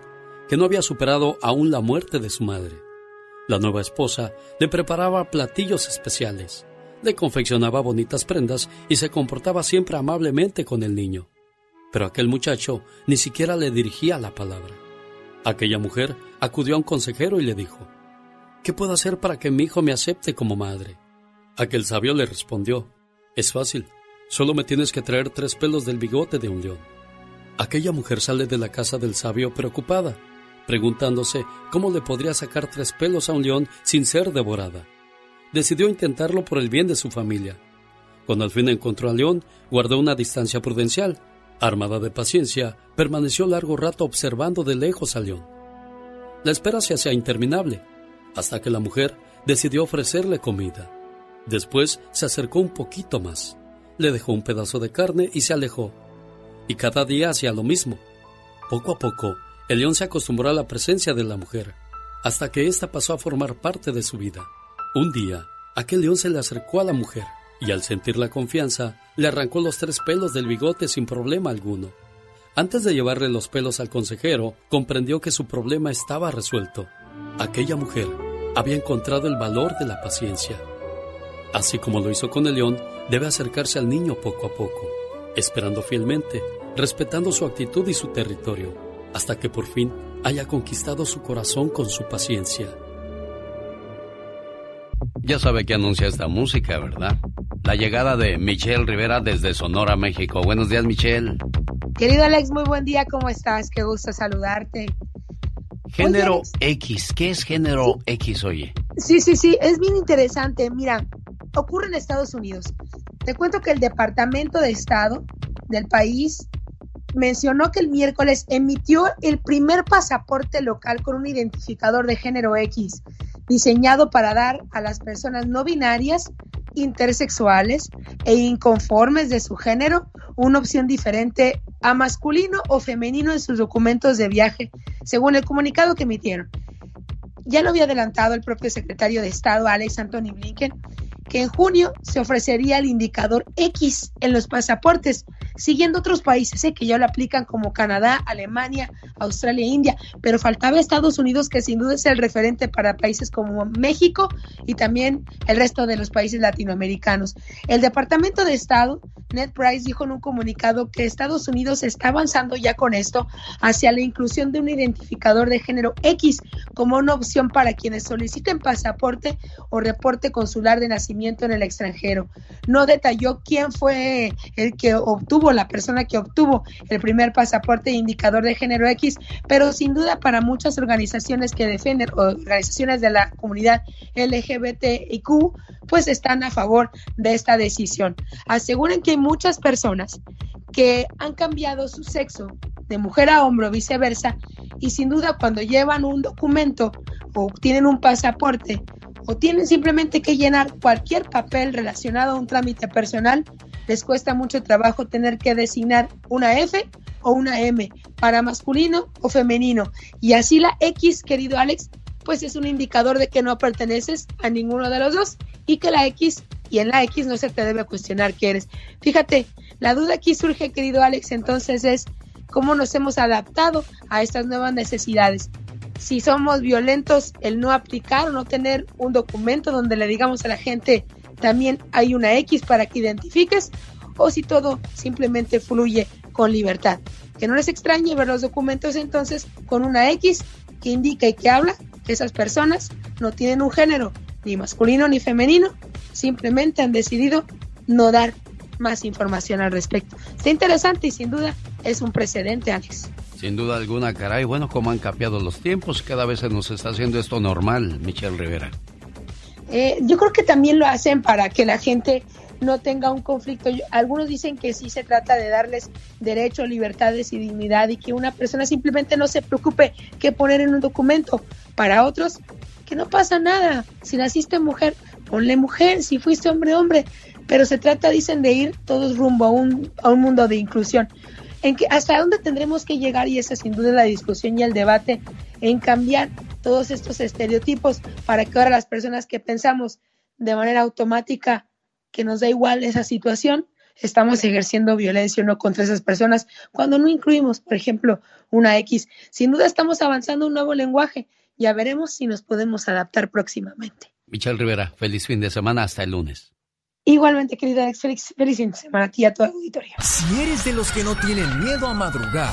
que no había superado aún la muerte de su madre. La nueva esposa le preparaba platillos especiales, le confeccionaba bonitas prendas y se comportaba siempre amablemente con el niño. Pero aquel muchacho ni siquiera le dirigía la palabra. Aquella mujer acudió a un consejero y le dijo, ¿Qué puedo hacer para que mi hijo me acepte como madre? Aquel sabio le respondió, Es fácil, solo me tienes que traer tres pelos del bigote de un león. Aquella mujer sale de la casa del sabio preocupada, preguntándose cómo le podría sacar tres pelos a un león sin ser devorada. Decidió intentarlo por el bien de su familia. Cuando al fin encontró al león, guardó una distancia prudencial. Armada de paciencia, permaneció largo rato observando de lejos al león. La espera se hacía interminable, hasta que la mujer decidió ofrecerle comida. Después se acercó un poquito más, le dejó un pedazo de carne y se alejó. Y cada día hacía lo mismo. Poco a poco, el león se acostumbró a la presencia de la mujer, hasta que ésta pasó a formar parte de su vida. Un día, aquel león se le acercó a la mujer y al sentir la confianza, le arrancó los tres pelos del bigote sin problema alguno. Antes de llevarle los pelos al consejero, comprendió que su problema estaba resuelto. Aquella mujer había encontrado el valor de la paciencia. Así como lo hizo con el león, debe acercarse al niño poco a poco, esperando fielmente, respetando su actitud y su territorio, hasta que por fin haya conquistado su corazón con su paciencia. Ya sabe que anuncia esta música, ¿verdad? La llegada de Michelle Rivera desde Sonora, México. Buenos días, Michelle. Querido Alex, muy buen día, ¿cómo estás? Qué gusto saludarte. Género Oye. X, ¿qué es género X, oye? Sí, sí, sí, es bien interesante. Mira, ocurre en Estados Unidos. Te cuento que el Departamento de Estado del país mencionó que el miércoles emitió el primer pasaporte local con un identificador de género X, diseñado para dar a las personas no binarias, intersexuales e inconformes de su género una opción diferente a masculino o femenino en sus documentos de viaje, según el comunicado que emitieron. Ya lo había adelantado el propio secretario de Estado, Alex Anthony Blinken, que en junio se ofrecería el indicador X en los pasaportes, siguiendo otros países ¿eh? que ya lo aplican como Canadá, Alemania, Australia e India, pero faltaba Estados Unidos que sin duda es el referente para países como México y también el resto de los países latinoamericanos. El Departamento de Estado, Ned Price, dijo en un comunicado que Estados Unidos está avanzando ya con esto hacia la inclusión de un identificador de género X como una opción para quienes soliciten pasaporte o reporte consular de nacimiento en el extranjero. No detalló quién fue el que obtuvo, la persona que obtuvo el primer pasaporte indicador de género X, pero sin duda para muchas organizaciones que defienden, organizaciones de la comunidad LGBTIQ, pues están a favor de esta decisión. Aseguran que hay muchas personas que han cambiado su sexo de mujer a hombre o viceversa, y sin duda cuando llevan un documento o tienen un pasaporte o tienen simplemente que llenar cualquier papel relacionado a un trámite personal, les cuesta mucho trabajo tener que designar una F o una M para masculino o femenino. Y así la X, querido Alex, pues es un indicador de que no perteneces a ninguno de los dos y que la X y en la X no se te debe cuestionar qué eres. Fíjate, la duda aquí surge, querido Alex, entonces es cómo nos hemos adaptado a estas nuevas necesidades. Si somos violentos, el no aplicar o no tener un documento donde le digamos a la gente también hay una X para que identifiques, o si todo simplemente fluye con libertad. Que no les extrañe ver los documentos entonces con una X que indica y que habla que esas personas no tienen un género, ni masculino ni femenino, simplemente han decidido no dar más información al respecto. Está interesante y sin duda es un precedente, Alex. Sin duda alguna, caray. Bueno, cómo han cambiado los tiempos. Cada vez se nos está haciendo esto normal, Michelle Rivera. Eh, yo creo que también lo hacen para que la gente no tenga un conflicto. Algunos dicen que sí se trata de darles derechos, libertades y dignidad y que una persona simplemente no se preocupe qué poner en un documento. Para otros, que no pasa nada. Si naciste mujer, ponle mujer. Si fuiste hombre, hombre. Pero se trata, dicen, de ir todos rumbo a un, a un mundo de inclusión. En que, ¿Hasta dónde tendremos que llegar? Y esa sin duda la discusión y el debate en cambiar todos estos estereotipos para que ahora las personas que pensamos de manera automática que nos da igual esa situación, estamos ejerciendo violencia o no contra esas personas cuando no incluimos, por ejemplo, una X. Sin duda estamos avanzando un nuevo lenguaje. Ya veremos si nos podemos adaptar próximamente. Michelle Rivera, feliz fin de semana hasta el lunes. Igualmente, querida Alex, feliz, feliz fin de semana a ti y a todo el auditorio. Si eres de los que no tienen miedo a madrugar,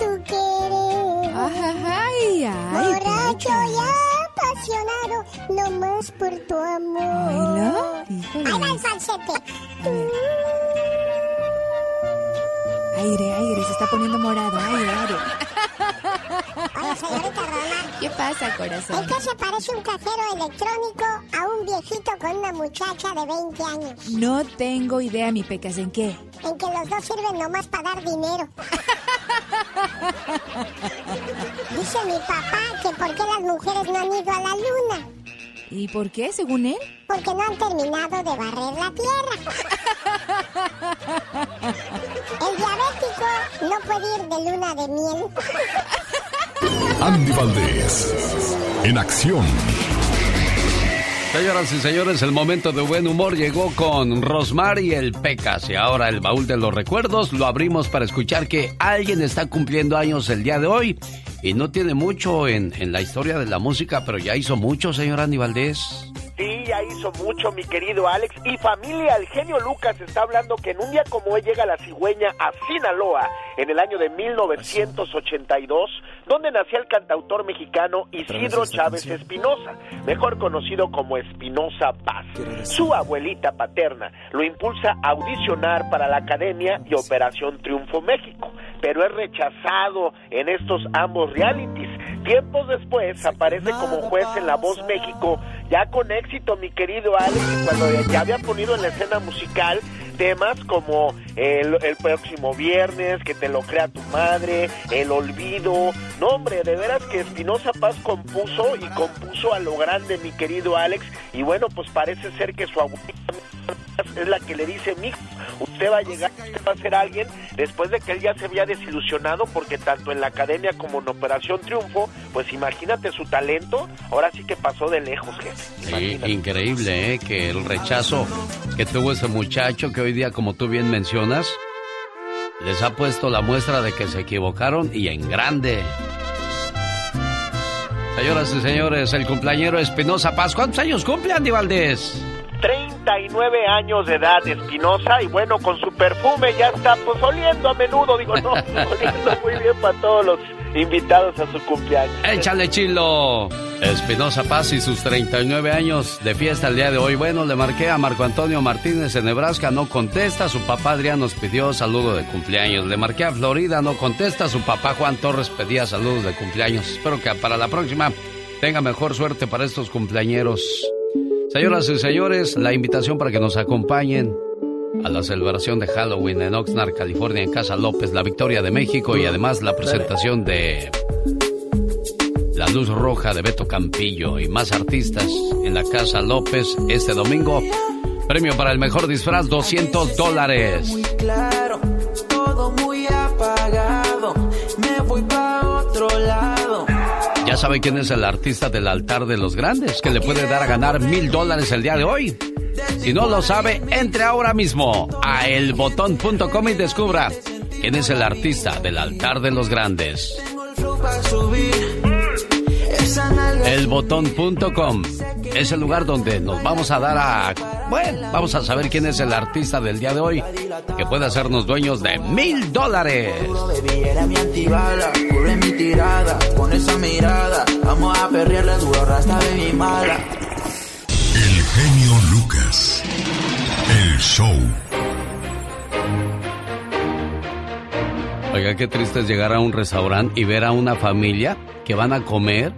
tu querer. Ay, ay, Borracho y apasionado, no más por tu amor. Ahí va el falsete. Aire, aire, se está poniendo morado. Aire, aire. Oye, señorita Roma. ¿Qué pasa, ¿En corazón? qué se parece un cajero electrónico a un viejito con una muchacha de 20 años? No tengo idea, mi pecas, ¿en qué? En que los dos sirven nomás para dar dinero. Dice mi papá que por qué las mujeres no han ido a la luna. ¿Y por qué, según él? Porque no han terminado de barrer la tierra. De luna de miel. Andy Valdés, en acción. Señoras y señores, el momento de buen humor llegó con Rosmar y el Pecas. Y ahora el baúl de los recuerdos lo abrimos para escuchar que alguien está cumpliendo años el día de hoy. Y no tiene mucho en, en la historia de la música, pero ya hizo mucho, señor Andy Valdés. Ya hizo mucho, mi querido Alex. Y familia, el genio Lucas está hablando que en un día como hoy llega la cigüeña a Sinaloa, en el año de 1982, donde nació el cantautor mexicano Isidro Chávez Espinosa, mejor conocido como Espinosa Paz. Su abuelita paterna lo impulsa a audicionar para la Academia y Operación Triunfo México, pero es rechazado en estos ambos realities. Tiempos después aparece como juez en La Voz México, ya con éxito, mi querido Alex, cuando ya había ponido en la escena musical, temas como el, el próximo viernes, que te lo crea tu madre, el olvido. No, hombre, de veras que Espinosa Paz compuso y compuso a lo grande, mi querido Alex. Y bueno, pues parece ser que su abuelita es la que le dice, mijo, usted va a llegar, usted va a ser alguien, después de que él ya se había desilusionado, porque tanto en la academia como en Operación Triunfo, pues imagínate su talento, ahora sí que pasó de lejos, jefe. Sí, increíble, ¿eh? Que el rechazo que tuvo ese muchacho, que hoy día, como tú bien mencionas, les ha puesto la muestra de que se equivocaron y en grande. Señoras y señores, el cumpleañero Espinosa Paz. ¿Cuántos años cumple Andy Valdés? 39 años de edad Espinosa y bueno, con su perfume ya está pues oliendo a menudo, digo, no, oliendo muy bien para todos los invitados a su cumpleaños. Échale chilo. Espinosa Paz y sus 39 años de fiesta el día de hoy. Bueno, le marqué a Marco Antonio Martínez en Nebraska, no contesta. Su papá Adrián nos pidió saludo de cumpleaños. Le marqué a Florida, no contesta. Su papá Juan Torres pedía saludos de cumpleaños. Espero que para la próxima tenga mejor suerte para estos cumpleañeros. Señoras y señores, la invitación para que nos acompañen a la celebración de Halloween en Oxnard, California, en Casa López, la Victoria de México y además la presentación de La Luz Roja de Beto Campillo y más artistas en la Casa López este domingo. Premio para el mejor disfraz, 200 dólares. Ya sabe quién es el artista del altar de los grandes, que le puede dar a ganar mil dólares el día de hoy. Si no lo sabe, entre ahora mismo a elbotón.com y descubra quién es el artista del altar de los grandes. Elbotón.com es el lugar donde nos vamos a dar a... Bueno, vamos a saber quién es el artista del día de hoy que puede hacernos dueños de mil dólares. El genio Lucas. El show. Oiga, qué triste es llegar a un restaurante y ver a una familia que van a comer,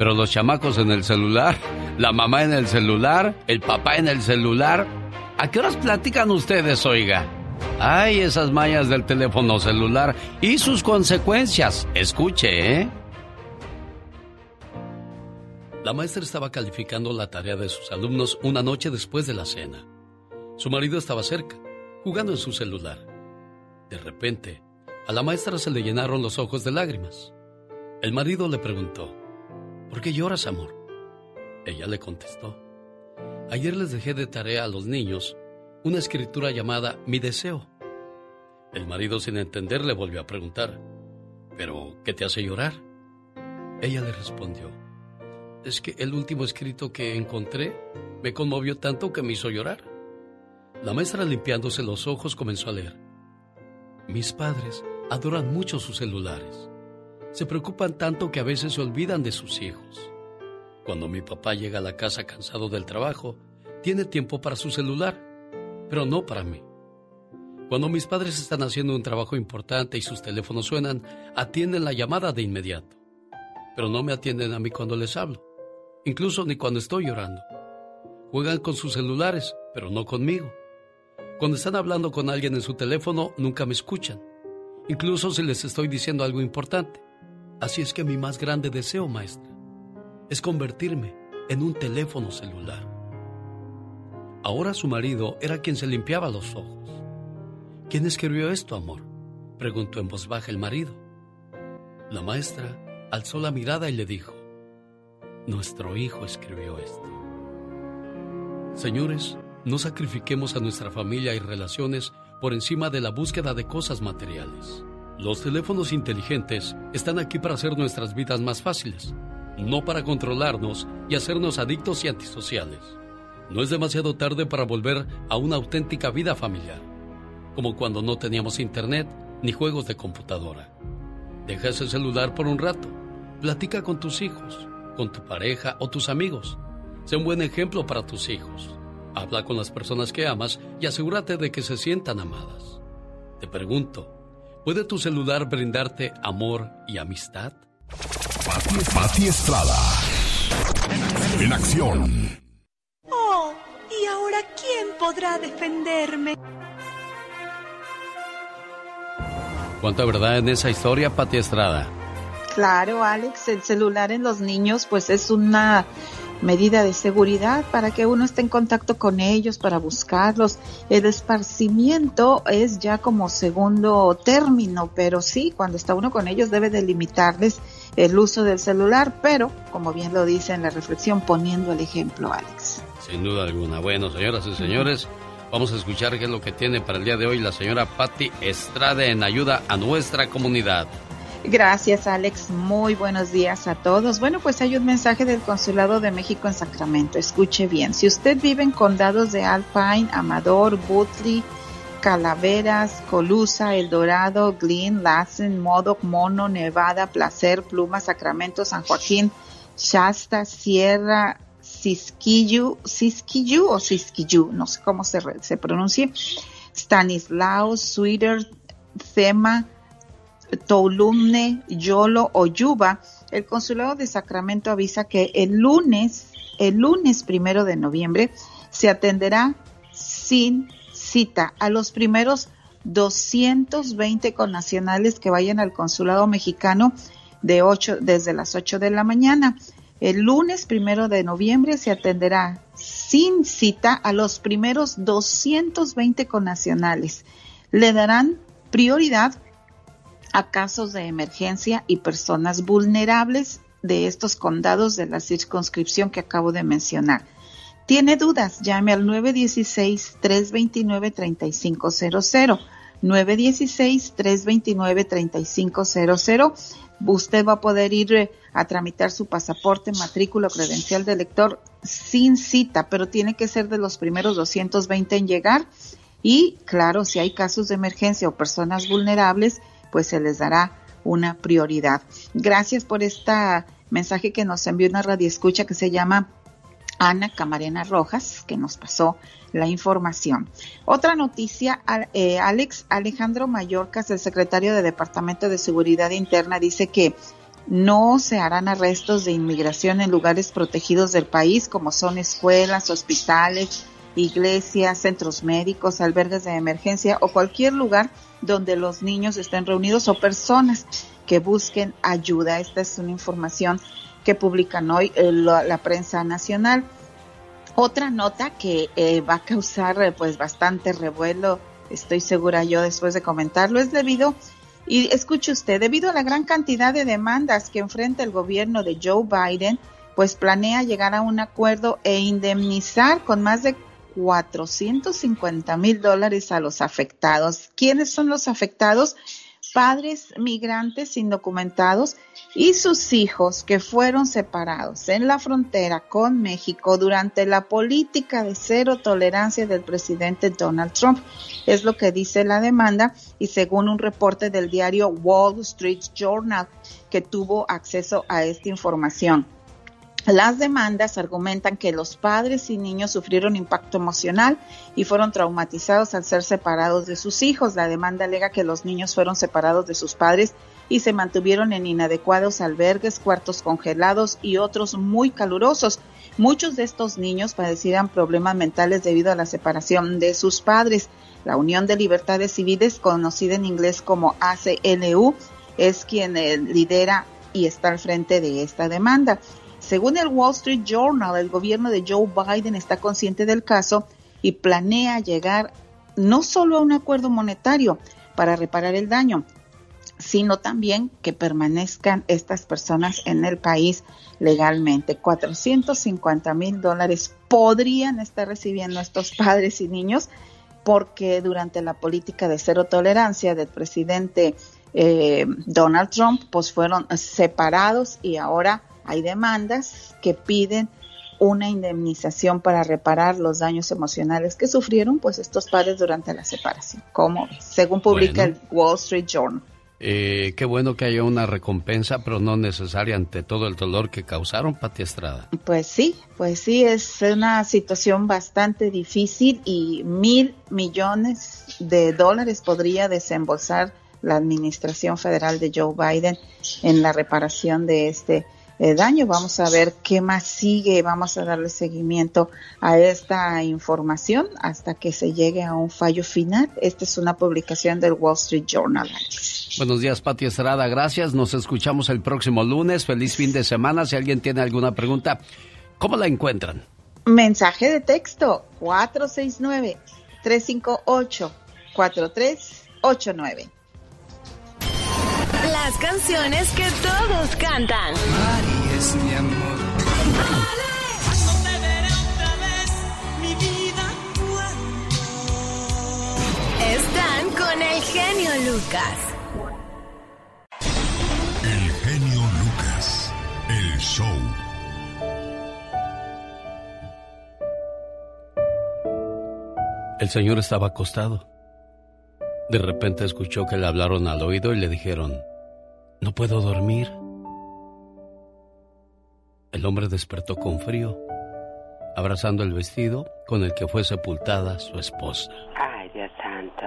pero los chamacos en el celular, la mamá en el celular, el papá en el celular. ¿A qué horas platican ustedes, oiga? Ay, esas mallas del teléfono celular y sus consecuencias. Escuche, ¿eh? La maestra estaba calificando la tarea de sus alumnos una noche después de la cena. Su marido estaba cerca, jugando en su celular. De repente, a la maestra se le llenaron los ojos de lágrimas. El marido le preguntó, ¿por qué lloras, amor? Ella le contestó, ayer les dejé de tarea a los niños una escritura llamada Mi deseo. El marido sin entender le volvió a preguntar, ¿pero qué te hace llorar? Ella le respondió, es que el último escrito que encontré me conmovió tanto que me hizo llorar. La maestra limpiándose los ojos comenzó a leer. Mis padres adoran mucho sus celulares. Se preocupan tanto que a veces se olvidan de sus hijos. Cuando mi papá llega a la casa cansado del trabajo, tiene tiempo para su celular, pero no para mí. Cuando mis padres están haciendo un trabajo importante y sus teléfonos suenan, atienden la llamada de inmediato, pero no me atienden a mí cuando les hablo, incluso ni cuando estoy llorando. Juegan con sus celulares, pero no conmigo. Cuando están hablando con alguien en su teléfono, nunca me escuchan, incluso si les estoy diciendo algo importante. Así es que mi más grande deseo, maestra, es convertirme en un teléfono celular. Ahora su marido era quien se limpiaba los ojos. ¿Quién escribió esto, amor? preguntó en voz baja el marido. La maestra alzó la mirada y le dijo, Nuestro hijo escribió esto. Señores, no sacrifiquemos a nuestra familia y relaciones por encima de la búsqueda de cosas materiales. Los teléfonos inteligentes están aquí para hacer nuestras vidas más fáciles, no para controlarnos y hacernos adictos y antisociales. No es demasiado tarde para volver a una auténtica vida familiar, como cuando no teníamos internet ni juegos de computadora. Deja ese celular por un rato, platica con tus hijos, con tu pareja o tus amigos. Sé un buen ejemplo para tus hijos. Habla con las personas que amas y asegúrate de que se sientan amadas. Te pregunto, ¿Puede tu celular brindarte amor y amistad? Pati, Pati Estrada. En acción. Oh, ¿y ahora quién podrá defenderme? ¿Cuánta verdad en esa historia, Pati Estrada? Claro, Alex, el celular en los niños pues es una medida de seguridad para que uno esté en contacto con ellos, para buscarlos. El esparcimiento es ya como segundo término, pero sí, cuando está uno con ellos debe delimitarles el uso del celular, pero como bien lo dice en la reflexión, poniendo el ejemplo, Alex. Sin duda alguna. Bueno, señoras y señores, vamos a escuchar qué es lo que tiene para el día de hoy la señora Patti Estrada en ayuda a nuestra comunidad. Gracias, Alex. Muy buenos días a todos. Bueno, pues hay un mensaje del Consulado de México en Sacramento. Escuche bien. Si usted vive en condados de Alpine, Amador, Butley, Calaveras, Colusa, El Dorado, Glen, Lassen, Modoc, Mono, Nevada, Placer, Pluma, Sacramento, San Joaquín, Shasta, Sierra, Siskiyou, Siskiyou o Siskiyou, no sé cómo se, se pronuncia, Stanislao, Sweeter, Thema, Toulumne, Yolo o Yuba, el consulado de Sacramento avisa que el lunes, el lunes primero de noviembre, se atenderá sin cita a los primeros 220 connacionales que vayan al consulado mexicano de 8, desde las 8 de la mañana. El lunes primero de noviembre se atenderá sin cita a los primeros 220 connacionales. Le darán prioridad a casos de emergencia y personas vulnerables de estos condados de la circunscripción que acabo de mencionar. ¿Tiene dudas? Llame al 916-329-3500. 916-329-3500. Usted va a poder ir eh, a tramitar su pasaporte, matrícula credencial de lector sin cita, pero tiene que ser de los primeros 220 en llegar. Y claro, si hay casos de emergencia o personas vulnerables, pues se les dará una prioridad. Gracias por este mensaje que nos envió una radioescucha que se llama Ana Camarena Rojas, que nos pasó la información. Otra noticia, eh, Alex Alejandro Mayorkas, el secretario de Departamento de Seguridad Interna, dice que no se harán arrestos de inmigración en lugares protegidos del país, como son escuelas, hospitales, iglesias, centros médicos, albergues de emergencia o cualquier lugar donde los niños estén reunidos o personas que busquen ayuda. Esta es una información que publican hoy eh, la, prensa nacional. Otra nota que eh, va a causar eh, pues bastante revuelo, estoy segura yo después de comentarlo, es debido, y escuche usted, debido a la gran cantidad de demandas que enfrenta el gobierno de Joe Biden, pues planea llegar a un acuerdo e indemnizar con más de 450 mil dólares a los afectados. ¿Quiénes son los afectados? Padres migrantes indocumentados y sus hijos que fueron separados en la frontera con México durante la política de cero tolerancia del presidente Donald Trump. Es lo que dice la demanda y según un reporte del diario Wall Street Journal que tuvo acceso a esta información. Las demandas argumentan que los padres y niños sufrieron impacto emocional y fueron traumatizados al ser separados de sus hijos. La demanda alega que los niños fueron separados de sus padres y se mantuvieron en inadecuados albergues, cuartos congelados y otros muy calurosos. Muchos de estos niños padecían problemas mentales debido a la separación de sus padres. La Unión de Libertades Civiles, conocida en inglés como ACLU, es quien eh, lidera y está al frente de esta demanda. Según el Wall Street Journal, el gobierno de Joe Biden está consciente del caso y planea llegar no solo a un acuerdo monetario para reparar el daño, sino también que permanezcan estas personas en el país legalmente. 450 mil dólares podrían estar recibiendo estos padres y niños porque durante la política de cero tolerancia del presidente eh, Donald Trump, pues fueron separados y ahora hay demandas que piden una indemnización para reparar los daños emocionales que sufrieron pues estos padres durante la separación, como según publica Bueno. el Wall Street Journal. Eh, qué bueno que haya una recompensa, pero no necesaria ante todo el dolor que causaron, Pati Estrada. Pues sí, pues sí, es una situación bastante difícil y mil millones de dólares podría desembolsar la administración federal de Joe Biden en la reparación de este eh, daño. Vamos a ver qué más sigue, vamos a darle seguimiento a esta información hasta que se llegue a un fallo final. Esta es una publicación del Wall Street Journal. Buenos días, Pati Estrada. Gracias. Nos escuchamos el próximo lunes. Feliz fin de semana. Si alguien tiene alguna pregunta, ¿cómo la encuentran? Mensaje de texto 469-358-4389. Las canciones que todos cantan. Mari es mi amor. Mi vida Están con el genio Lucas. El genio Lucas. El show. El señor estaba acostado. De repente escuchó que le hablaron al oído y le dijeron, no puedo dormir. El hombre despertó con frío, abrazando el vestido con el que fue sepultada su esposa. Ay, Dios santo.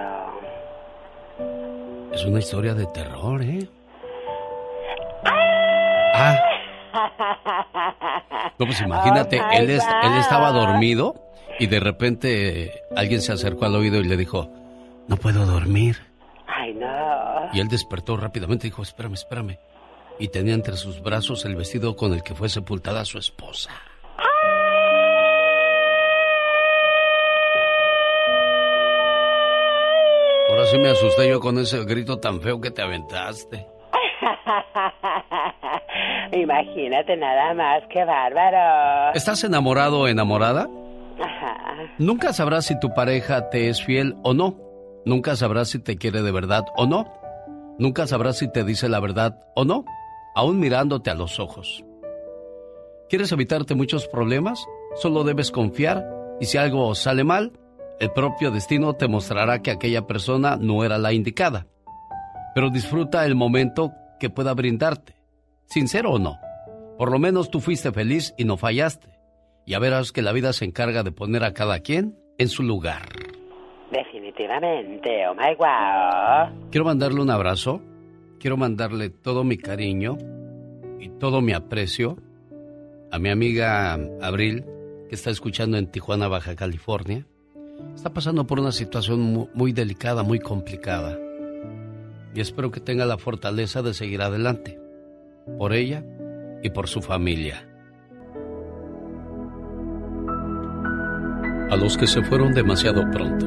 Es una historia de terror, ¿eh? Ah, no, pues imagínate, Oh, él, es- él estaba dormido y de repente alguien se acercó al oído y le dijo, no puedo dormir. Y él despertó rápidamente y dijo, espérame, espérame. Y tenía entre sus brazos el vestido con el que fue sepultada su esposa. Ahora sí me asusté yo con ese grito tan feo que te aventaste. Imagínate nada más, qué bárbaro. ¿Estás enamorado o enamorada? Ajá. Nunca sabrás si tu pareja te es fiel o no. Nunca sabrás si te quiere de verdad o no. Nunca sabrás si te dice la verdad o no, aún mirándote a los ojos. ¿Quieres evitarte muchos problemas? Solo debes confiar y si algo sale mal, el propio destino te mostrará que aquella persona no era la indicada. Pero disfruta el momento que pueda brindarte, sincero o no. Por lo menos tú fuiste feliz y no fallaste. Ya verás que la vida se encarga de poner a cada quien en su lugar. Definitivamente, oh my wow. Quiero mandarle un abrazo, quiero mandarle todo mi cariño y todo mi aprecio a mi amiga Abril, que está escuchando en Tijuana, Baja California. Está pasando por una situación mu- muy delicada, muy complicada. Y espero que tenga la fortaleza de seguir adelante, por ella y por su familia. A los que se fueron demasiado pronto,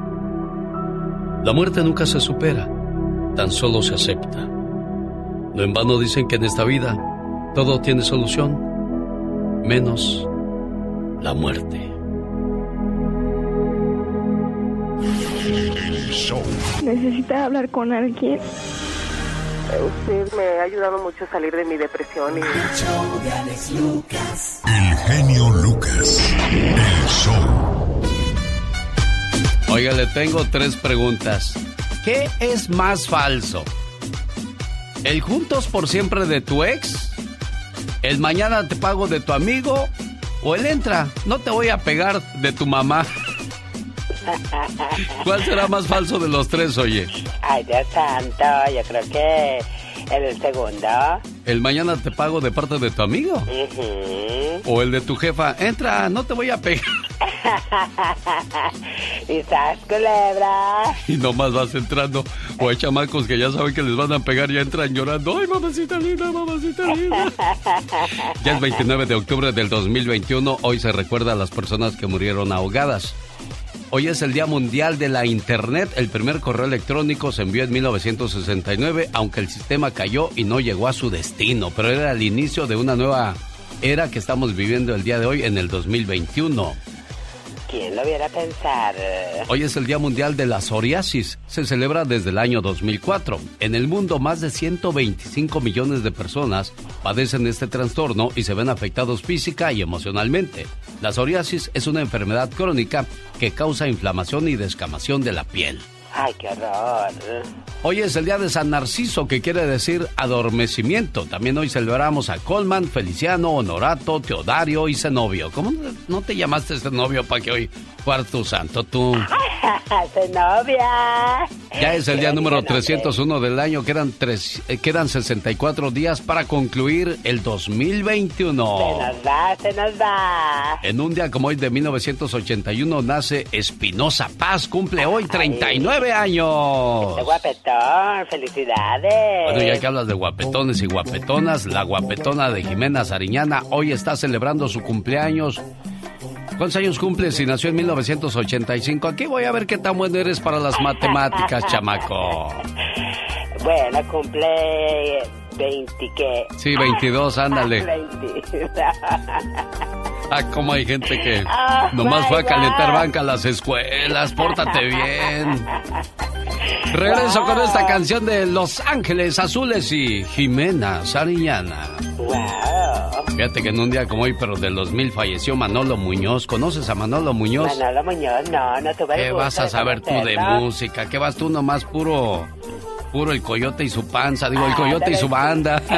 La muerte nunca se supera, tan solo se acepta. No en vano dicen que en esta vida todo tiene solución, menos la muerte. Necesita hablar con alguien. Usted me ha ayudado mucho a salir de mi depresión y... El genio Lucas. El show. Oiga, le tengo tres preguntas. ¿Qué es más falso? ¿El juntos por siempre de tu ex? ¿El mañana te pago de tu amigo? ¿O el entra? No te voy a pegar de tu mamá. ¿Cuál será más falso de los tres, oye? Ay, Dios santo, yo creo que el segundo. ¿El mañana te pago de parte de tu amigo? ¿O el de tu jefa? Entra, no te voy a pegar. y sas, culebra. Y nomás vas entrando. O hay chamacos que ya saben que les van a pegar y ya entran llorando. ¡Ay, mamacita linda, mamacita linda! Ya es 29 de octubre del 2021. Hoy se recuerda a las personas que murieron ahogadas. Hoy es el Día Mundial de la Internet. El primer correo electrónico se envió en 1969, aunque el sistema cayó y no llegó a su destino. Pero era el inicio de una nueva era que estamos viviendo el día de hoy en el 2021. ¿Quién lo? Hoy es el Día Mundial de la Psoriasis. Se celebra desde el año 2004. En el mundo, más de 125 millones de personas padecen este trastorno y se ven afectados física y emocionalmente. La psoriasis es una enfermedad crónica que causa inflamación y descamación de la piel. Ay, qué horror. Hoy es el día de San Narciso, que quiere decir adormecimiento. También hoy celebramos a Colman, Feliciano, Honorato, Teodario y Zenobio. ¿Cómo no te llamaste Zenobio para que hoy fueras tu santo tú? Zenobia. Ya es el día número bonito nombre. 301 del año. Quedan, tres, eh, quedan 64 días para concluir el 2021. Se nos va, se nos va. En un día como hoy de 1981 nace Espinosa Paz, cumple hoy 39 años. Qué guapetón, felicidades. Bueno, ya que hablas de guapetones y guapetonas, la guapetona de Jimena Sariñana hoy está celebrando su cumpleaños. ¿Cuántos años cumple si nació en 1985? Aquí voy a ver qué tan bueno eres para las matemáticas, chamaco. Bueno, cumple 20, ¿qué? Sí, 22, ándale. 20. Ah, como hay gente que Ah, nomás fue a calentar banca a las escuelas, pórtate bien. Regreso con esta canción de Los Ángeles Azules y Jimena Sariñana. Fíjate que en un día como hoy, pero del 2000 falleció Manolo Muñoz. ¿Conoces a Manolo Muñoz? Manolo Muñoz, no, no tuve el ¿Qué gusto vas a saber tú de música? ¿Qué vas tú nomás puro, puro el coyote y su panza? Digo, el coyote y su banda.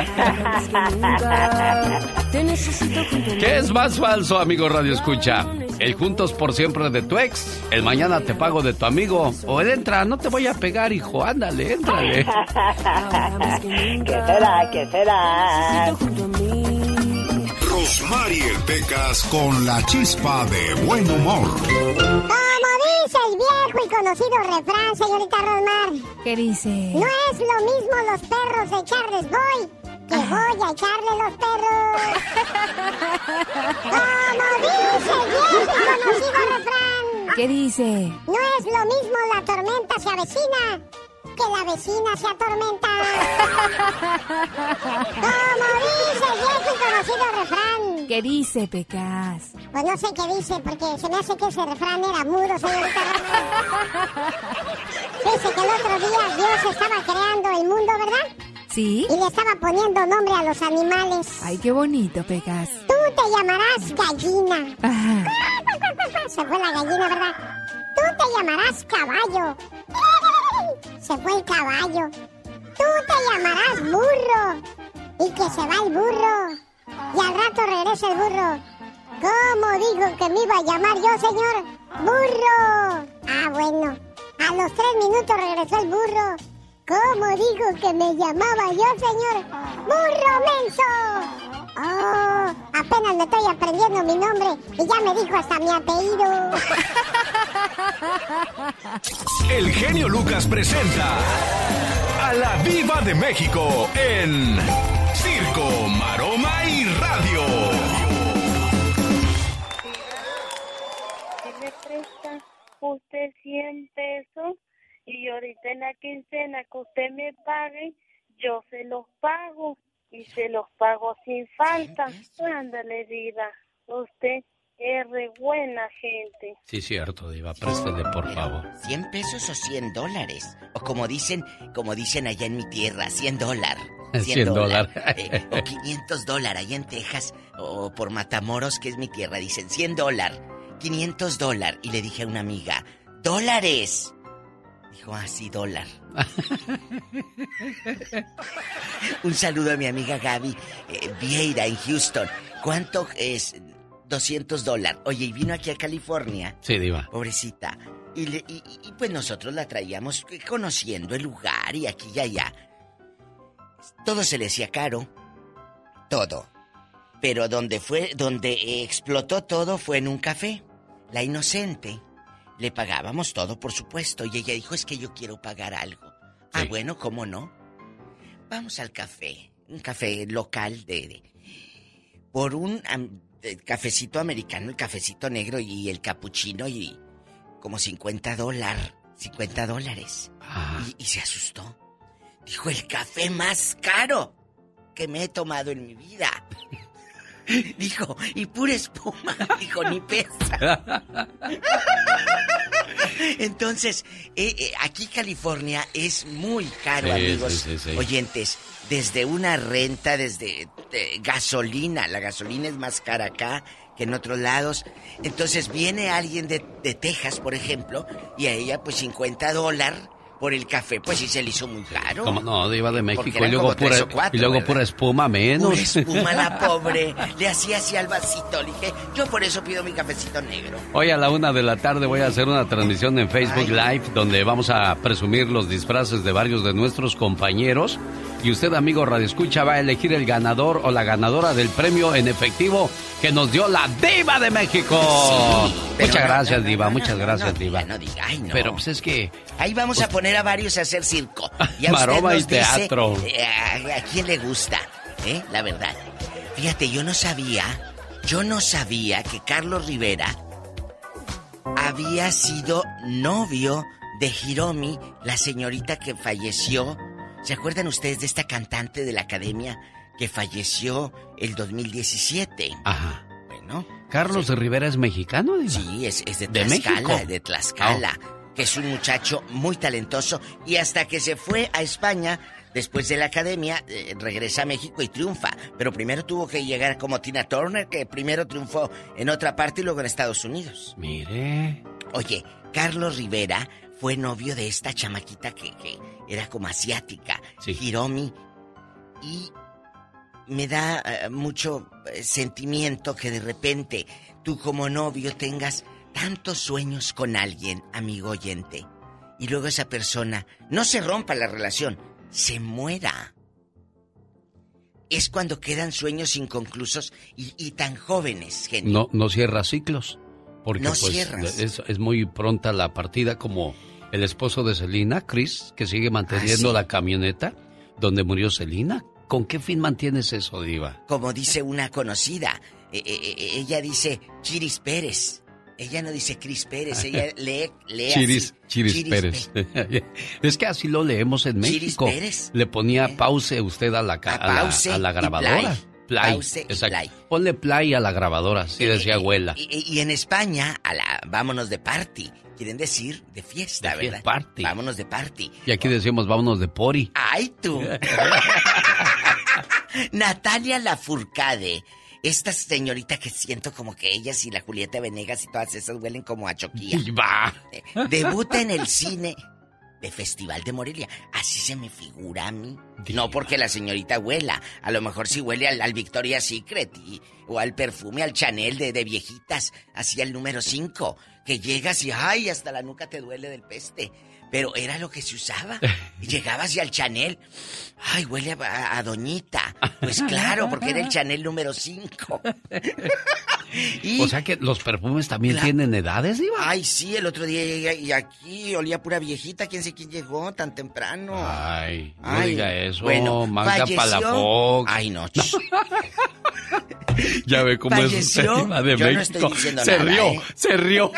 ¿Qué es más falso, amigo Radio Escucha? ¿El juntos por siempre de tu ex? ¿El mañana te pago de tu amigo? ¿O el entra, no te voy a pegar, hijo? Ándale, éntrale. ¿Qué será? ¿Qué será? Rosmarie Pecas con la chispa de buen humor. Dice el viejo y conocido refrán, señorita Rosmar. ¿Qué dice? No es lo mismo los perros echarles voy que voy a echarle los perros. Como dice el viejo y conocido refrán. ¿Qué dice? No es lo mismo la tormenta se avecina que la vecina se atormenta. Como dice el viejo y conocido refrán. ¿Qué dice, Pecas? Pues no sé qué dice, porque se me hace que ese refrán era mudo, señorita. Dice que el otro día Dios estaba creando el mundo, ¿verdad? ¿Sí? Y le estaba poniendo nombre a los animales. Ay, qué bonito, Pecas. Tú te llamarás gallina. Ajá. Se fue la gallina, ¿verdad? Tú te llamarás caballo. Se fue el caballo. Tú te llamarás burro. Y que se va el burro. Y al rato regresa el burro. ¿Cómo dijo que me iba a llamar yo, señor? ¡Burro! Ah, bueno. A los tres minutos regresó el burro. ¿Cómo dijo que me llamaba yo, señor? ¡Burro menso! Oh, apenas me estoy aprendiendo mi nombre y ya me dijo hasta mi apellido. El genio Lucas presenta a la Viva de México en Circo, Maroma y Radio. Si me presta usted 100 pesos y ahorita en la quincena que usted me pague, yo se los pago y se los pago sin falta. Ándale, vida, usted es re buena gente. Sí, cierto, Diva, préstele, por favor. 100 pesos o 100 dólares. O como dicen, como dicen allá en mi tierra, 100 dólares. 100 dólar. Eh, o 500 dólares allá en Texas. O por Matamoros, que es mi tierra, dicen 100 dólares. 500 dólares. Y le dije a una amiga, ¡dólares! Dijo, ah, sí, dólar. Un saludo a mi amiga Gaby eh, Vieira en Houston. ¿Cuánto es 200 dólares? Oye, y vino aquí a California. Sí, Diva. Pobrecita. Y, le- y- y, pues nosotros la traíamos conociendo el lugar y aquí y allá. Todo se le hacía caro. Todo. Pero donde fue, donde explotó todo fue en un café. La inocente. Le pagábamos todo, por supuesto. Y ella dijo, es que yo quiero pagar algo. Ah, bueno, ¿cómo no? Vamos al café. Un café local de... de- por un cafecito americano, el cafecito negro y el capuchino y como 50 dólares. 50 dólares. Y, y se asustó. Dijo, el café más caro que me he tomado en mi vida. Dijo, y pura espuma. Dijo, ni pesa. Entonces, eh, eh, aquí California es muy caro, Sí, amigos sí, sí, sí. oyentes. Desde una renta, desde eh, gasolina. La gasolina es más cara acá que en otros lados. Entonces viene alguien de, de Texas, por ejemplo, y a ella pues 50 dólares por el café, pues sí se le hizo muy caro. ¿Cómo no? Diva de México. Y luego, pura, cuatro, y luego ¿verdad? pura espuma menos. Pura espuma la pobre. Le hacía así al vasito. Le dije, yo por eso pido mi cafecito negro. Hoy a la una de la tarde voy a hacer una transmisión en Facebook Live donde vamos a presumir los disfraces de varios de nuestros compañeros. Y usted, amigo Radio Escucha, va a elegir el ganador o la ganadora del premio en efectivo que nos dio la Diva de México. Sí, muchas no, gracias, no, Diva, muchas gracias, Diva. no diga, ay, no. Pero pues es que Ahí vamos a poner a varios a hacer circo. Y a usted Maroma y nos dice, teatro. eh, a, a quién le gusta, ¿eh? La verdad. Fíjate, yo no sabía, yo no sabía que Carlos Rivera había sido novio de Hiromi, la señorita que falleció. ¿Se acuerdan ustedes de esta cantante de la academia que falleció el 2017? Ajá. Bueno. Carlos Rivera es mexicano, Diva. Sí, es, es de ¿De Tlaxcala? Oh. de Tlaxcala. Que es un muchacho muy talentoso. Y hasta que se fue a España, después de la academia, eh, regresa a México y triunfa. Pero primero tuvo que llegar como Tina Turner, que primero triunfó en otra parte y luego en Estados Unidos. Mire. Oye, Carlos Rivera fue novio de esta chamaquita que, que era como asiática, Hiromi. Y me da eh, mucho eh, sentimiento que de repente tú como novio tengas tantos sueños con alguien, amigo oyente, y luego esa persona no se rompa la relación, se muera. Es cuando quedan sueños inconclusos y, y tan jóvenes, genio. No, no cierra ciclos. Porque No pues, cierras. es, es muy pronta la partida como el esposo de Celina, Chris, que sigue manteniendo Ah, sí. la camioneta donde murió Celina. ¿Con qué fin mantienes eso, Diva? Como dice una conocida, eh, eh, eh, ella dice Chiris Pérez. Ella no dice Cris Pérez, ella lee, lee Chiris, así. Chiris, Pérez. es que así lo leemos en Chiris México. Pérez. Le ponía pause usted a la, A la, a la grabadora. Play. Pause y exacto. play. Ponle play a la grabadora, así decía abuela. Y, y- en España, a la vámonos de party. Quieren decir de fiesta, De ¿verdad? party. Vámonos de party. Y aquí decimos, vámonos de pori. ¡Ay, tú! Natalia Lafourcade. Esta señorita que siento como que ellas y la Julieta Venegas y todas esas huelen como a choquilla. Va. Debuta en el cine de Festival de Morelia. Así se me figura a mí. No porque la señorita huela. A lo mejor sí huele al, al Victoria's Secret y- o al perfume, al Chanel de, de viejitas. Así el número 5. Que llegas y ¡ay! Hasta la nuca te duele del peste. Pero era lo que se usaba. Llegabas y al Chanel. ¡Ay! Huele a, a doñita. Pues claro, porque era el Chanel número 5. O sea que los perfumes también Claro. tienen edades, Diva. Ay, sí, el otro día llegué y aquí olía pura viejita. ¿Quién sé quién llegó tan temprano? Ay, no Ay, diga eso. bueno, falleció- Palafox. Ay, no. Ya ve cómo es usted, Falleció. Diva de Yo no México. estoy se nada, rió, ¿eh? se rió.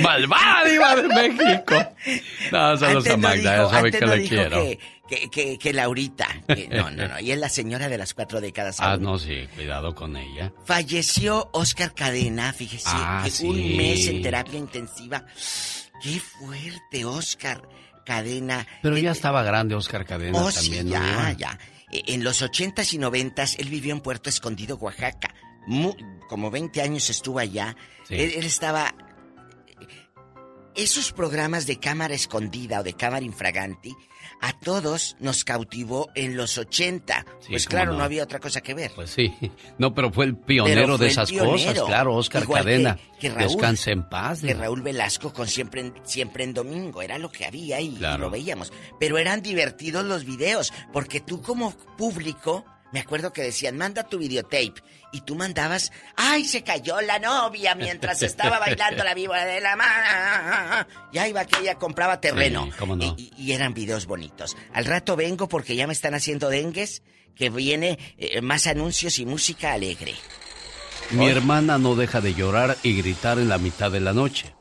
Malvada Diva de México. No, saludos a no Magda, dijo- ya sabe que no la quiero. Que, que, que, que Laurita. no, no, no. Y es la señora de las cuatro décadas. Ah, aún. no, sí, cuidado con ella. Falleció Oscar Cadena, fíjese, Ah, que sí. un mes en terapia intensiva. Qué fuerte, Oscar Cadena. Pero ya estaba grande Oscar Cadena Oh, sí, también, ¿no, ya, ya. Eh, En los ochentas y noventas, él vivió en Puerto Escondido, Oaxaca. Como 20 años estuvo allá. Sí. Él, él estaba... Esos programas de cámara escondida o de cámara infraganti, a todos nos cautivó en los 80. Sí, pues claro, no. no. había otra cosa que ver. Pues sí. No, pero fue el pionero fue de esas pionero. cosas, claro, Oscar Igual Cadena. que Raúl. Descanse en paz, que. Raúl Velasco con siempre en, siempre en domingo, era lo que había y, lo veíamos. Pero eran divertidos los videos, porque tú como público, me acuerdo que decían, manda tu videotape, y tú mandabas, ay, se cayó la novia mientras estaba bailando la víbora de la mano. Y ahí va que ella compraba terreno. Sí, cómo no. y, y eran videos bonitos. Al rato vengo porque ya me están haciendo dengues, que viene eh, más anuncios y música alegre. Mi hermana no deja de llorar y gritar en la mitad de la noche.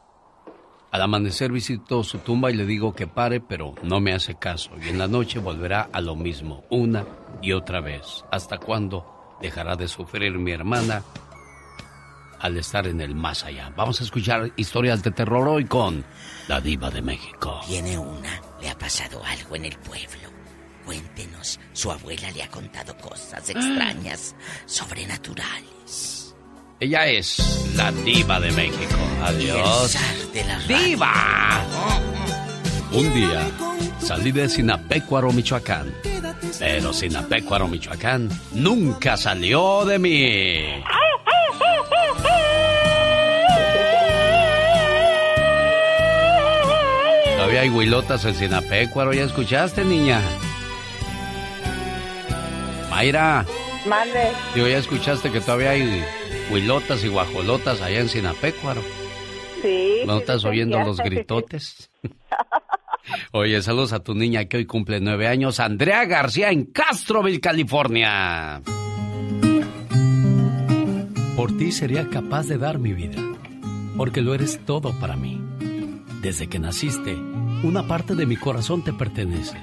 Al amanecer visito su tumba y le digo que pare, pero no me hace caso. Y en la noche volverá a lo mismo, una y otra vez. ¿Hasta cuándo dejará de sufrir mi hermana al estar en el más allá? Vamos a escuchar historias de terror hoy con la diva de México. Tiene una, le ha pasado algo en el pueblo. Cuéntenos, su abuela le ha contado cosas extrañas, sobrenaturales. Ella es la diva de México. Adiós. de la. ¡Diva! Un día salí de Sinapecuaro, Michoacán. Pero Sinapecuaro, Michoacán nunca salió de mí. Todavía hay huilotas en Sinapecuaro, ¿ya escuchaste, niña? Mayra, Mande. digo, ¿ya escuchaste que todavía hay huilotas y guajolotas allá en Sinapecuaro? Sí. ¿No estás oyendo los gritotes? Oye, saludos a tu niña que hoy cumple nueve años, Andrea García en Castroville, California. Por ti sería capaz de dar mi vida, porque lo eres todo para mí. Desde que naciste, una parte de mi corazón te pertenece.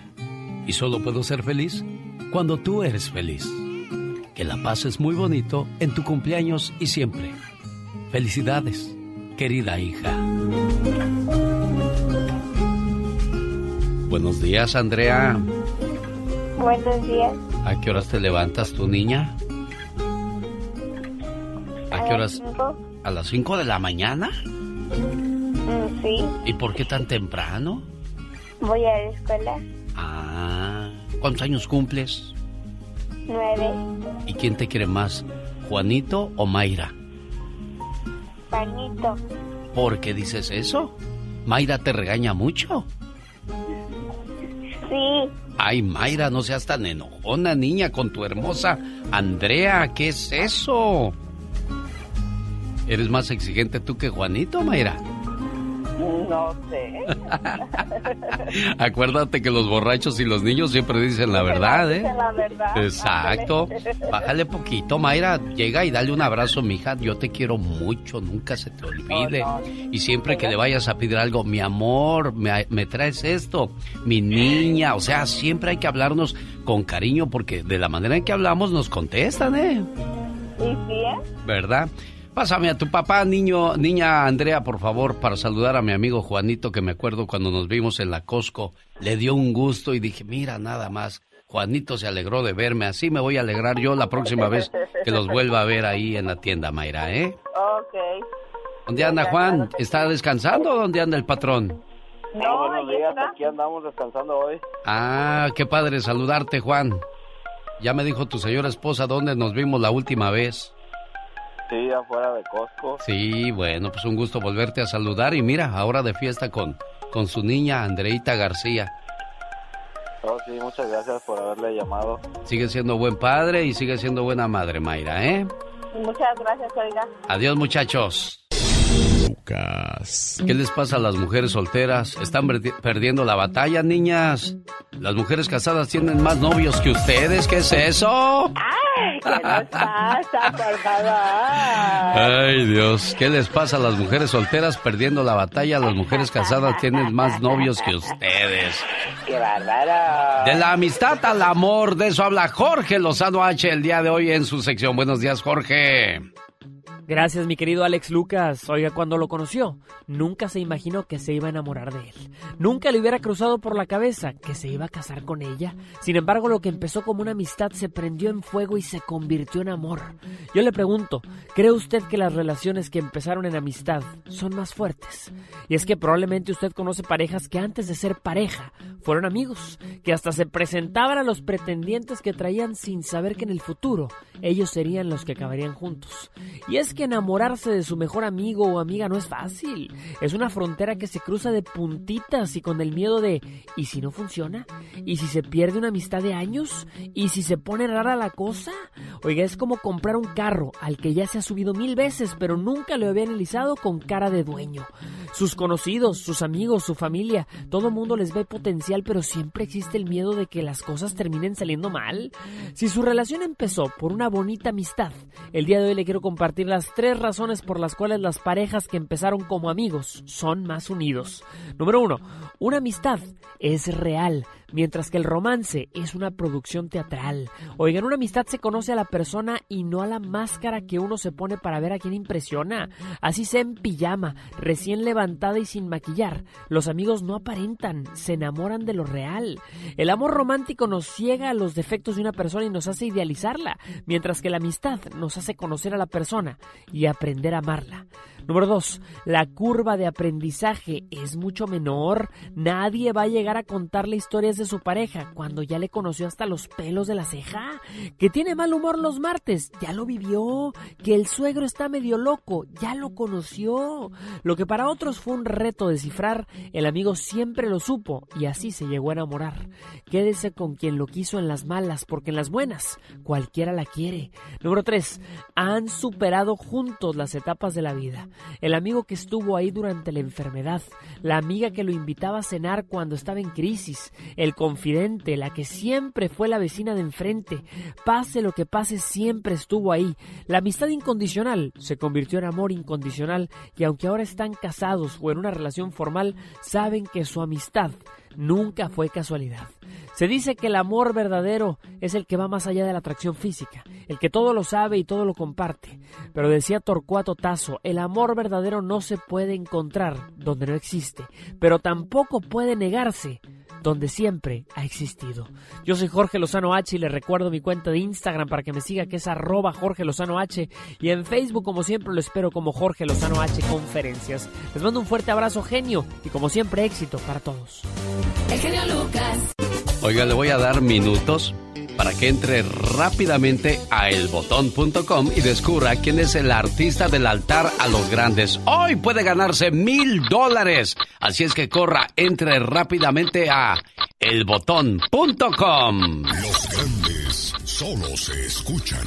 Y solo puedo ser feliz cuando tú eres feliz. Que la pases muy bonito en tu cumpleaños y siempre. Felicidades, querida hija. Buenos días, Andrea. Buenos días. ¿A qué horas te levantas tu niña? ¿A qué horas? Cinco. ¿A las 5 de la mañana? Mm, sí, ¿Y por qué tan temprano? voy a la escuela. Ah, ¿cuántos años cumples? Nueve. ¿Y quién te quiere más, Juanito o Mayra? Panito. ¿Por qué dices eso? ¿Mayra te regaña mucho? Ay, Mayra, no seas tan enojona, niña, con tu hermosa Andrea. ¿Qué es eso? ¿Eres más exigente tú que Juanito, Mayra? No sé. Acuérdate que los borrachos y los niños siempre dicen la verdad, ¿eh? Dicen la verdad. Exacto. Bájale poquito, Mayra. Llega y dale un abrazo, mija. Yo te quiero mucho, nunca se te olvide. Y siempre que le vayas a pedir algo, mi amor, me, me traes esto, mi niña. O sea, siempre hay que hablarnos con cariño porque de la manera en que hablamos nos contestan, ¿eh? ¿Y sí, eh? ¿Verdad? Pásame a tu papá, niño, niña Andrea, por favor, para saludar a mi amigo Juanito, que me acuerdo cuando nos vimos en la Costco. Le dio un gusto y dije, mira, nada más. Juanito se alegró de verme. Así me voy a alegrar yo la próxima vez que los vuelva a ver ahí en la tienda, Mayra, ¿eh? Ok. ¿Dónde anda Juan? ¿Está descansando o dónde anda el patrón? No, buenos días, está. aquí andamos descansando hoy. Ah, qué padre saludarte, Juan. Ya me dijo tu señora esposa dónde nos vimos la última vez. Sí, afuera de Costco. Sí, bueno, pues un gusto volverte a saludar y mira, ahora de fiesta con, con su niña Andreita García. Oh, sí, muchas gracias por haberle llamado. Sigue siendo buen padre y sigue siendo buena madre, Mayra, ¿eh? Muchas gracias, oiga. Adiós, muchachos. Lucas. ¿Qué les pasa a las mujeres solteras? ¿Están perdi- perdiendo la batalla, niñas? ¿Las mujeres casadas tienen más novios que ustedes? ¿Qué es eso? Ay, ¿qué nos pasa, por favor? Ay, Dios, ¿qué les pasa a las mujeres solteras perdiendo la batalla? Las mujeres casadas tienen más novios que ustedes. ¡Qué bárbaro! De la amistad al amor, de eso habla Jorge Lozano H el día de hoy en su sección. Buenos días, Jorge. Gracias, mi querido Alex Lucas. Oiga, cuando lo conoció, nunca se imaginó que se iba a enamorar de él. Nunca le hubiera cruzado por la cabeza que se iba a casar con ella. Sin embargo, lo que empezó como una amistad se prendió en fuego y se convirtió en amor. Yo le pregunto, ¿cree usted que las relaciones que empezaron en amistad son más fuertes? Y es que probablemente usted conoce parejas que antes de ser pareja fueron amigos, que hasta se presentaban a los pretendientes que traían sin saber que en el futuro ellos serían los que acabarían juntos. Y es que enamorarse de su mejor amigo o amiga no es fácil. Es una frontera que se cruza de puntitas y con el miedo de ¿y si no funciona? ¿Y si se pierde una amistad de años? ¿Y si se pone rara la cosa? Oiga, es como comprar un carro al que ya se ha subido mil veces, pero nunca lo había analizado con cara de dueño. Sus conocidos, sus amigos, su familia, todo mundo les ve potencial, pero siempre existe el miedo de que las cosas terminen saliendo mal. Si su relación empezó por una bonita amistad, el día de hoy le quiero compartir las tres razones por las cuales las parejas que empezaron como amigos son más unidos. Número uno, una amistad es real, mientras que el romance es una producción teatral. Oigan, una amistad se conoce a la persona y no a la máscara que uno se pone para ver a quién impresiona. Así sea en pijama, recién levantada y sin maquillar, los amigos no aparentan, se enamoran de lo real. El amor romántico nos ciega a los defectos de una persona y nos hace idealizarla, mientras que la amistad nos hace conocer a la persona y aprender a amarla. Número 2. La curva de aprendizaje es mucho menor. Nadie va a llegar a contarle historias de su pareja cuando ya le conoció hasta los pelos de la ceja. Que tiene mal humor los martes, ya lo vivió. Que el suegro está medio loco, ya lo conoció. Lo que para otros fue un reto descifrar, el amigo siempre lo supo y así se llegó a enamorar. Quédese con quien lo quiso en las malas, porque en las buenas cualquiera la quiere. Número 3. Han superado juntos las etapas de la vida. El amigo que estuvo ahí durante la enfermedad, la amiga que lo invitaba a cenar cuando estaba en crisis, el confidente, la que siempre fue la vecina de enfrente. Pase lo que pase, siempre estuvo ahí. La amistad incondicional se convirtió en amor incondicional y aunque ahora están casados o en una relación formal, saben que su amistad nunca fue casualidad. Se dice que el amor verdadero es el que va más allá de la atracción física, el que todo lo sabe y todo lo comparte. Pero decía Torcuato Tasso, el amor verdadero no se puede encontrar donde no existe, pero tampoco puede negarse donde siempre ha existido. Yo soy Jorge Lozano H y les recuerdo mi cuenta de Instagram para que me siga que es arroba Jorge Lozano H y en Facebook como siempre lo espero como Jorge Lozano H Conferencias. Les mando un fuerte abrazo genio y como siempre éxito para todos. El genio Lucas. Oiga, le voy a dar minutos para que entre rápidamente a elbotón.com y descubra quién es el artista del altar a los grandes. Hoy puede ganarse mil dólares. Así es que corra, entre rápidamente a elbotón.com. Los grandes solo se escuchan.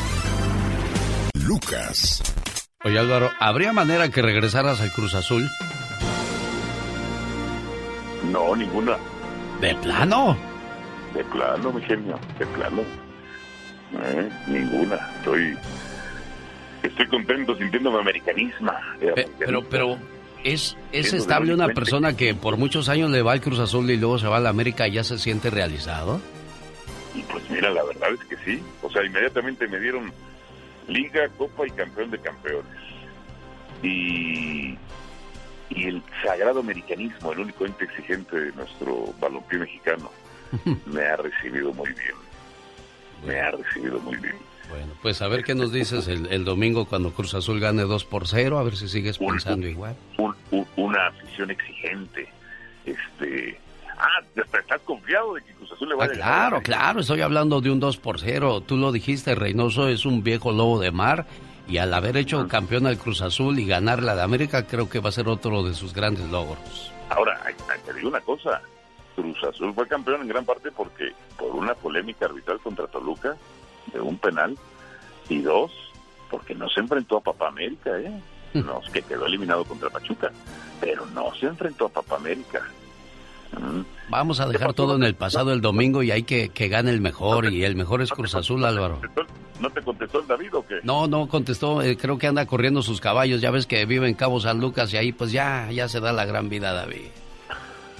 Lucas. Oye, Álvaro, ¿habría manera que regresaras al Cruz Azul? No, ninguna. ¿De plano? De plano, mi genio, de plano. Eh, ninguna. Estoy. Estoy contento sintiéndome americanismo. Pe- pero, pero, ¿es, es estable una persona que por muchos años le va al Cruz Azul y luego se va a la América y ya se siente realizado? Y pues mira, la verdad es que sí. O sea, inmediatamente me dieron Liga, Copa y Campeón de Campeones. Y, y el sagrado americanismo, el único ente exigente de nuestro balompié mexicano, me ha recibido muy bien. Me ha recibido muy bien. Bueno, pues a ver qué nos dices el, el domingo cuando Cruz Azul gane 2 por 0, a ver si sigues pensando igual. Un- un- una afición exigente. Este. Ah, ¿estás confiado de que Cruz Azul le va Ah, a ganar? claro, claro, estoy hablando de un 2 por 0. Tú lo dijiste, Reynoso es un viejo lobo de mar y al haber hecho campeón al Cruz Azul y ganar la de América, creo que va a ser otro de sus grandes logros. Ahora, te digo una cosa. Cruz Azul fue campeón en gran parte porque por una polémica arbitral contra Toluca de un penal y dos porque no se enfrentó a Papá América, ¿eh? No, que quedó eliminado contra Pachuca, pero no se enfrentó a Papá América. Vamos a dejar todo en el pasado el domingo y hay que, que gane el mejor y el mejor es Cruz Azul, Álvaro. ¿No te contestó el David o qué? No, no contestó, eh, creo que anda corriendo sus caballos, ya ves que vive en Cabo San Lucas y ahí pues ya, ya se da la gran vida, David.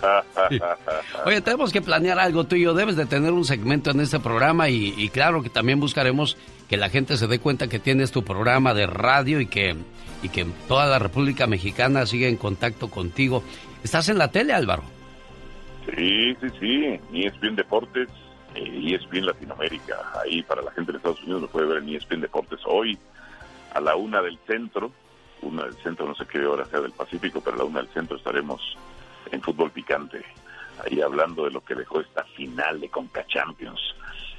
Oye, tenemos que planear algo tú y yo. Debes de tener un segmento en este programa y, y claro que también buscaremos que la gente se dé cuenta que tienes tu programa de radio y que, y que toda la República Mexicana sigue en contacto contigo. ¿Estás en la tele, Álvaro? Sí, sí, sí. ESPN Deportes, eh, ESPN Latinoamérica. Ahí para la gente de Estados Unidos lo puede ver en ESPN Deportes hoy a la una del centro. Una del centro, no sé qué hora sea del Pacífico, pero a la una del centro estaremos en fútbol picante. Ahí hablando de lo que dejó esta final de Conca Champions.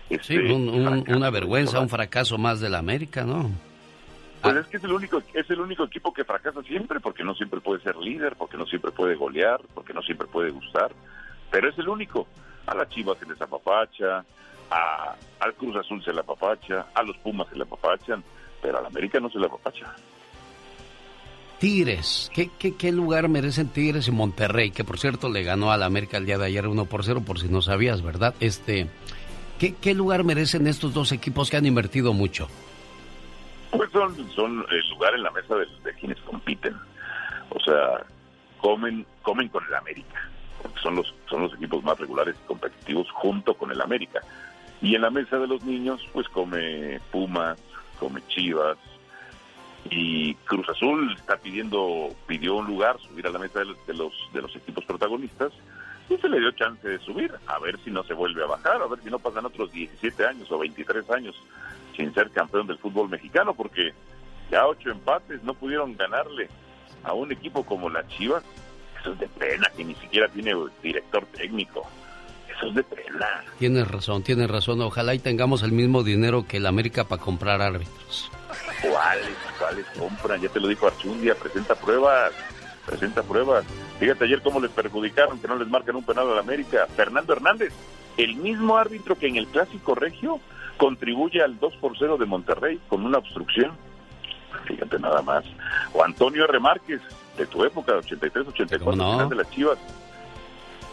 Sí, Este, un- un- fracaso una vergüenza, un fracaso más de la América, ¿no? Pues es que es el único es el único equipo que fracasa siempre porque no siempre puede ser líder, porque no siempre puede golear, porque no siempre puede gustar, pero es el único. A la Chivas se les apapacha, a, al Cruz Azul se le apapacha, a los Pumas se le apapachan, pero a la América no se le apapacha. Tigres, ¿qué, qué, qué lugar merecen Tigres y Monterrey? Que por cierto le ganó a la América el día de ayer 1 por 0, por si no sabías, ¿verdad? Este, ¿qué, ¿Qué lugar merecen estos dos equipos que han invertido mucho? Pues son, son el lugar en la mesa de, de quienes compiten. O sea, comen, comen con el América, porque son los, son los equipos más regulares y competitivos junto con el América. Y en la mesa de los niños, pues come Pumas, come Chivas, y Cruz Azul está pidiendo, pidió un lugar, subir a la mesa de los, de los, equipos protagonistas, y se le dio chance de subir, a ver si no se vuelve a bajar, a ver si no pasan otros 17 años o 23 años sin ser campeón del fútbol mexicano, porque ya ocho empates no pudieron ganarle a un equipo como la Chivas. Eso es de pena, que ni siquiera tiene director técnico. Eso es de pena. Tienes razón, tienes razón. Ojalá y tengamos el mismo dinero que el América para comprar árbitros. ¿Cuáles? ¿Cuáles compran? Ya te lo dijo Archundia, presenta pruebas, presenta pruebas. Fíjate ayer cómo les perjudicaron que no les marcan un penal al América. Fernando Hernández, el mismo árbitro que en el Clásico Regio contribuye al 2 por 0 de Monterrey con una obstrucción. Fíjate nada más. O Antonio R. Márquez, de tu época, 83-84, no? final de las Chivas.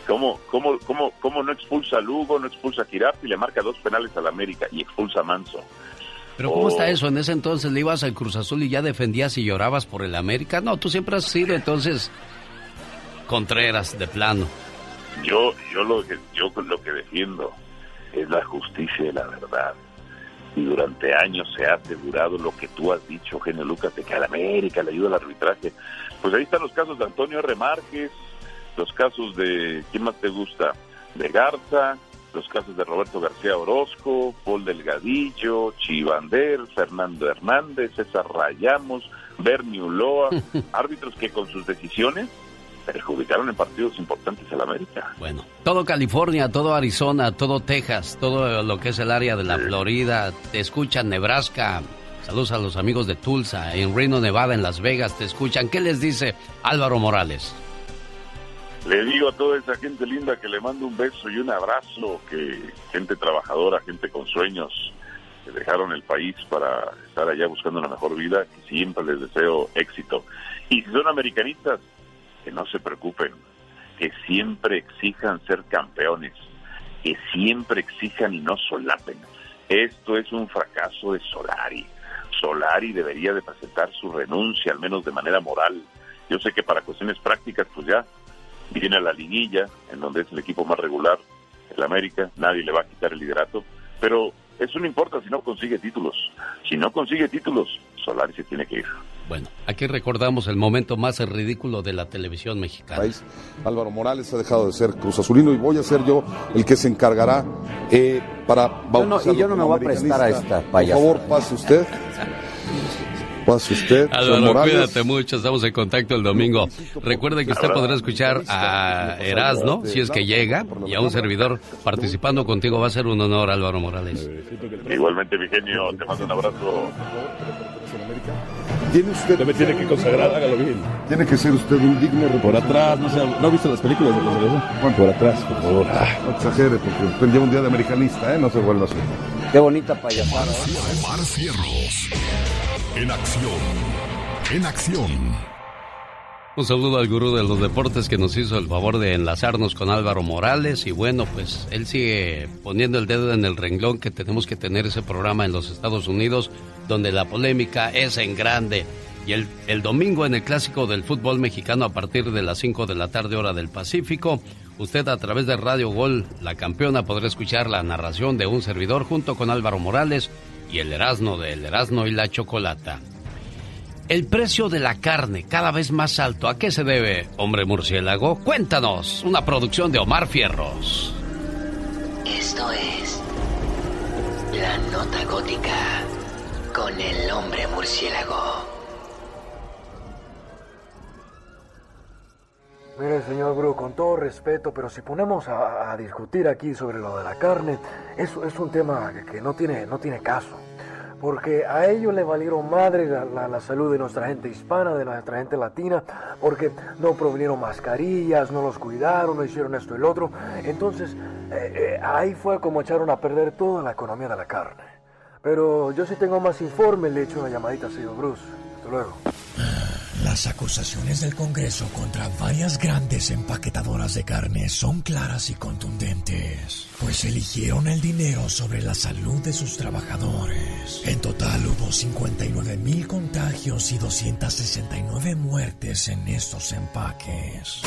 ¿Cómo, cómo, cómo, ¿Cómo no expulsa a Lugo, no expulsa a Girardi y le marca dos penales al América y expulsa a Manso? Pero ¿cómo Oh. está eso? En ese entonces le ibas al Cruz Azul y ya defendías y llorabas por el América. No, tú siempre has sido entonces Contreras de plano. Yo, yo lo que, yo lo que defiendo es la justicia y la verdad. Y durante años se ha asegurado lo que tú has dicho, Genio Lucas, de que a la América le ayuda al arbitraje. Pues ahí están los casos de Antonio R. Márquez, los casos de, ¿quién más te gusta? De Garza, los casos de Roberto García Orozco, Paul Delgadillo, Chivander, Fernando Hernández, César Rayamos, Bernie Uloa, árbitros que con sus decisiones perjudicaron en partidos importantes a la América. Bueno, todo California, todo Arizona, todo Texas, todo lo que es el área de la Florida, te escuchan Nebraska. Saludos a los amigos de Tulsa, en Reno, Nevada, en Las Vegas, te escuchan. ¿Qué les dice Álvaro Morales? Le digo a toda esa gente linda que le mando un beso y un abrazo, que gente trabajadora, gente con sueños, que dejaron el país para estar allá buscando una mejor vida, que siempre les deseo éxito. Y si son americanistas, que no se preocupen, que siempre exijan ser campeones, que siempre exijan y no solapen. Esto es un fracaso de Solari. Solari debería de presentar su renuncia, al menos de manera moral. Yo sé que para cuestiones prácticas, pues ya viene a la liguilla, en donde es el equipo más regular, el América, nadie le va a quitar el liderato, pero eso no importa si no consigue títulos. Si no consigue títulos, Solari se tiene que ir. Bueno, aquí recordamos el momento más ridículo de la televisión mexicana. país. Álvaro Morales ha dejado de ser Cruz Azulino y voy a ser yo el que se encargará eh, para bautizarlo y yo no me voy a prestar a esta payasada. Por favor, pase usted. Pase usted, Álvaro, cuídate mucho, estamos en contacto el domingo. Recuerde que usted podrá escuchar a Erasno, si es que llega, y a un servidor participando contigo. Va a ser un honor, Álvaro Morales. Igualmente, mi genio, te mando un abrazo. Tiene usted. me tiene que consagrar, hágalo bien. Tiene que ser usted un digno Por atrás, no sé, ¿no ha visto las películas de consagración? Bueno, por atrás, por favor. No exagere, porque usted lleva un día de americanista, ¿eh? No se vuelva así. Qué bonita payasada. Omar Fierros. En acción. En acción. Un saludo al gurú de los deportes que nos hizo el favor de enlazarnos con Álvaro Morales y bueno, pues él sigue poniendo el dedo en el renglón que tenemos que tener ese programa en los Estados Unidos donde la polémica es en grande. Y el, el domingo en el clásico del fútbol mexicano a partir de las 5 de la tarde hora del Pacífico, usted a través de Radio Gol, la campeona, podrá escuchar la narración de un servidor junto con Álvaro Morales y el Erasno del Erasno y la Chocolata. El precio de la carne cada vez más alto. ¿A qué se debe, hombre murciélago? Cuéntanos. Una producción de Omar Fierros. Esto es La Nota Gótica con el hombre murciélago. Mire, señor Gru, con todo respeto, pero si ponemos a, a discutir aquí sobre lo de la carne, eso es un tema que, que no, tiene, no tiene caso. Porque a ellos le valieron madre la, la- salud de nuestra gente hispana, de nuestra gente latina, porque no provinieron mascarillas, no los cuidaron, no hicieron esto y el otro. Entonces, eh, eh, ahí fue como echaron a perder toda la economía de la carne. Pero yo sí tengo más informe, le echo una llamadita al señor Bruce. Hasta luego. Las acusaciones del Congreso contra varias grandes empaquetadoras de carne son claras y contundentes, pues eligieron el dinero sobre la salud de sus trabajadores. En total hubo 59 mil contagios y 269 muertes en estos empaques.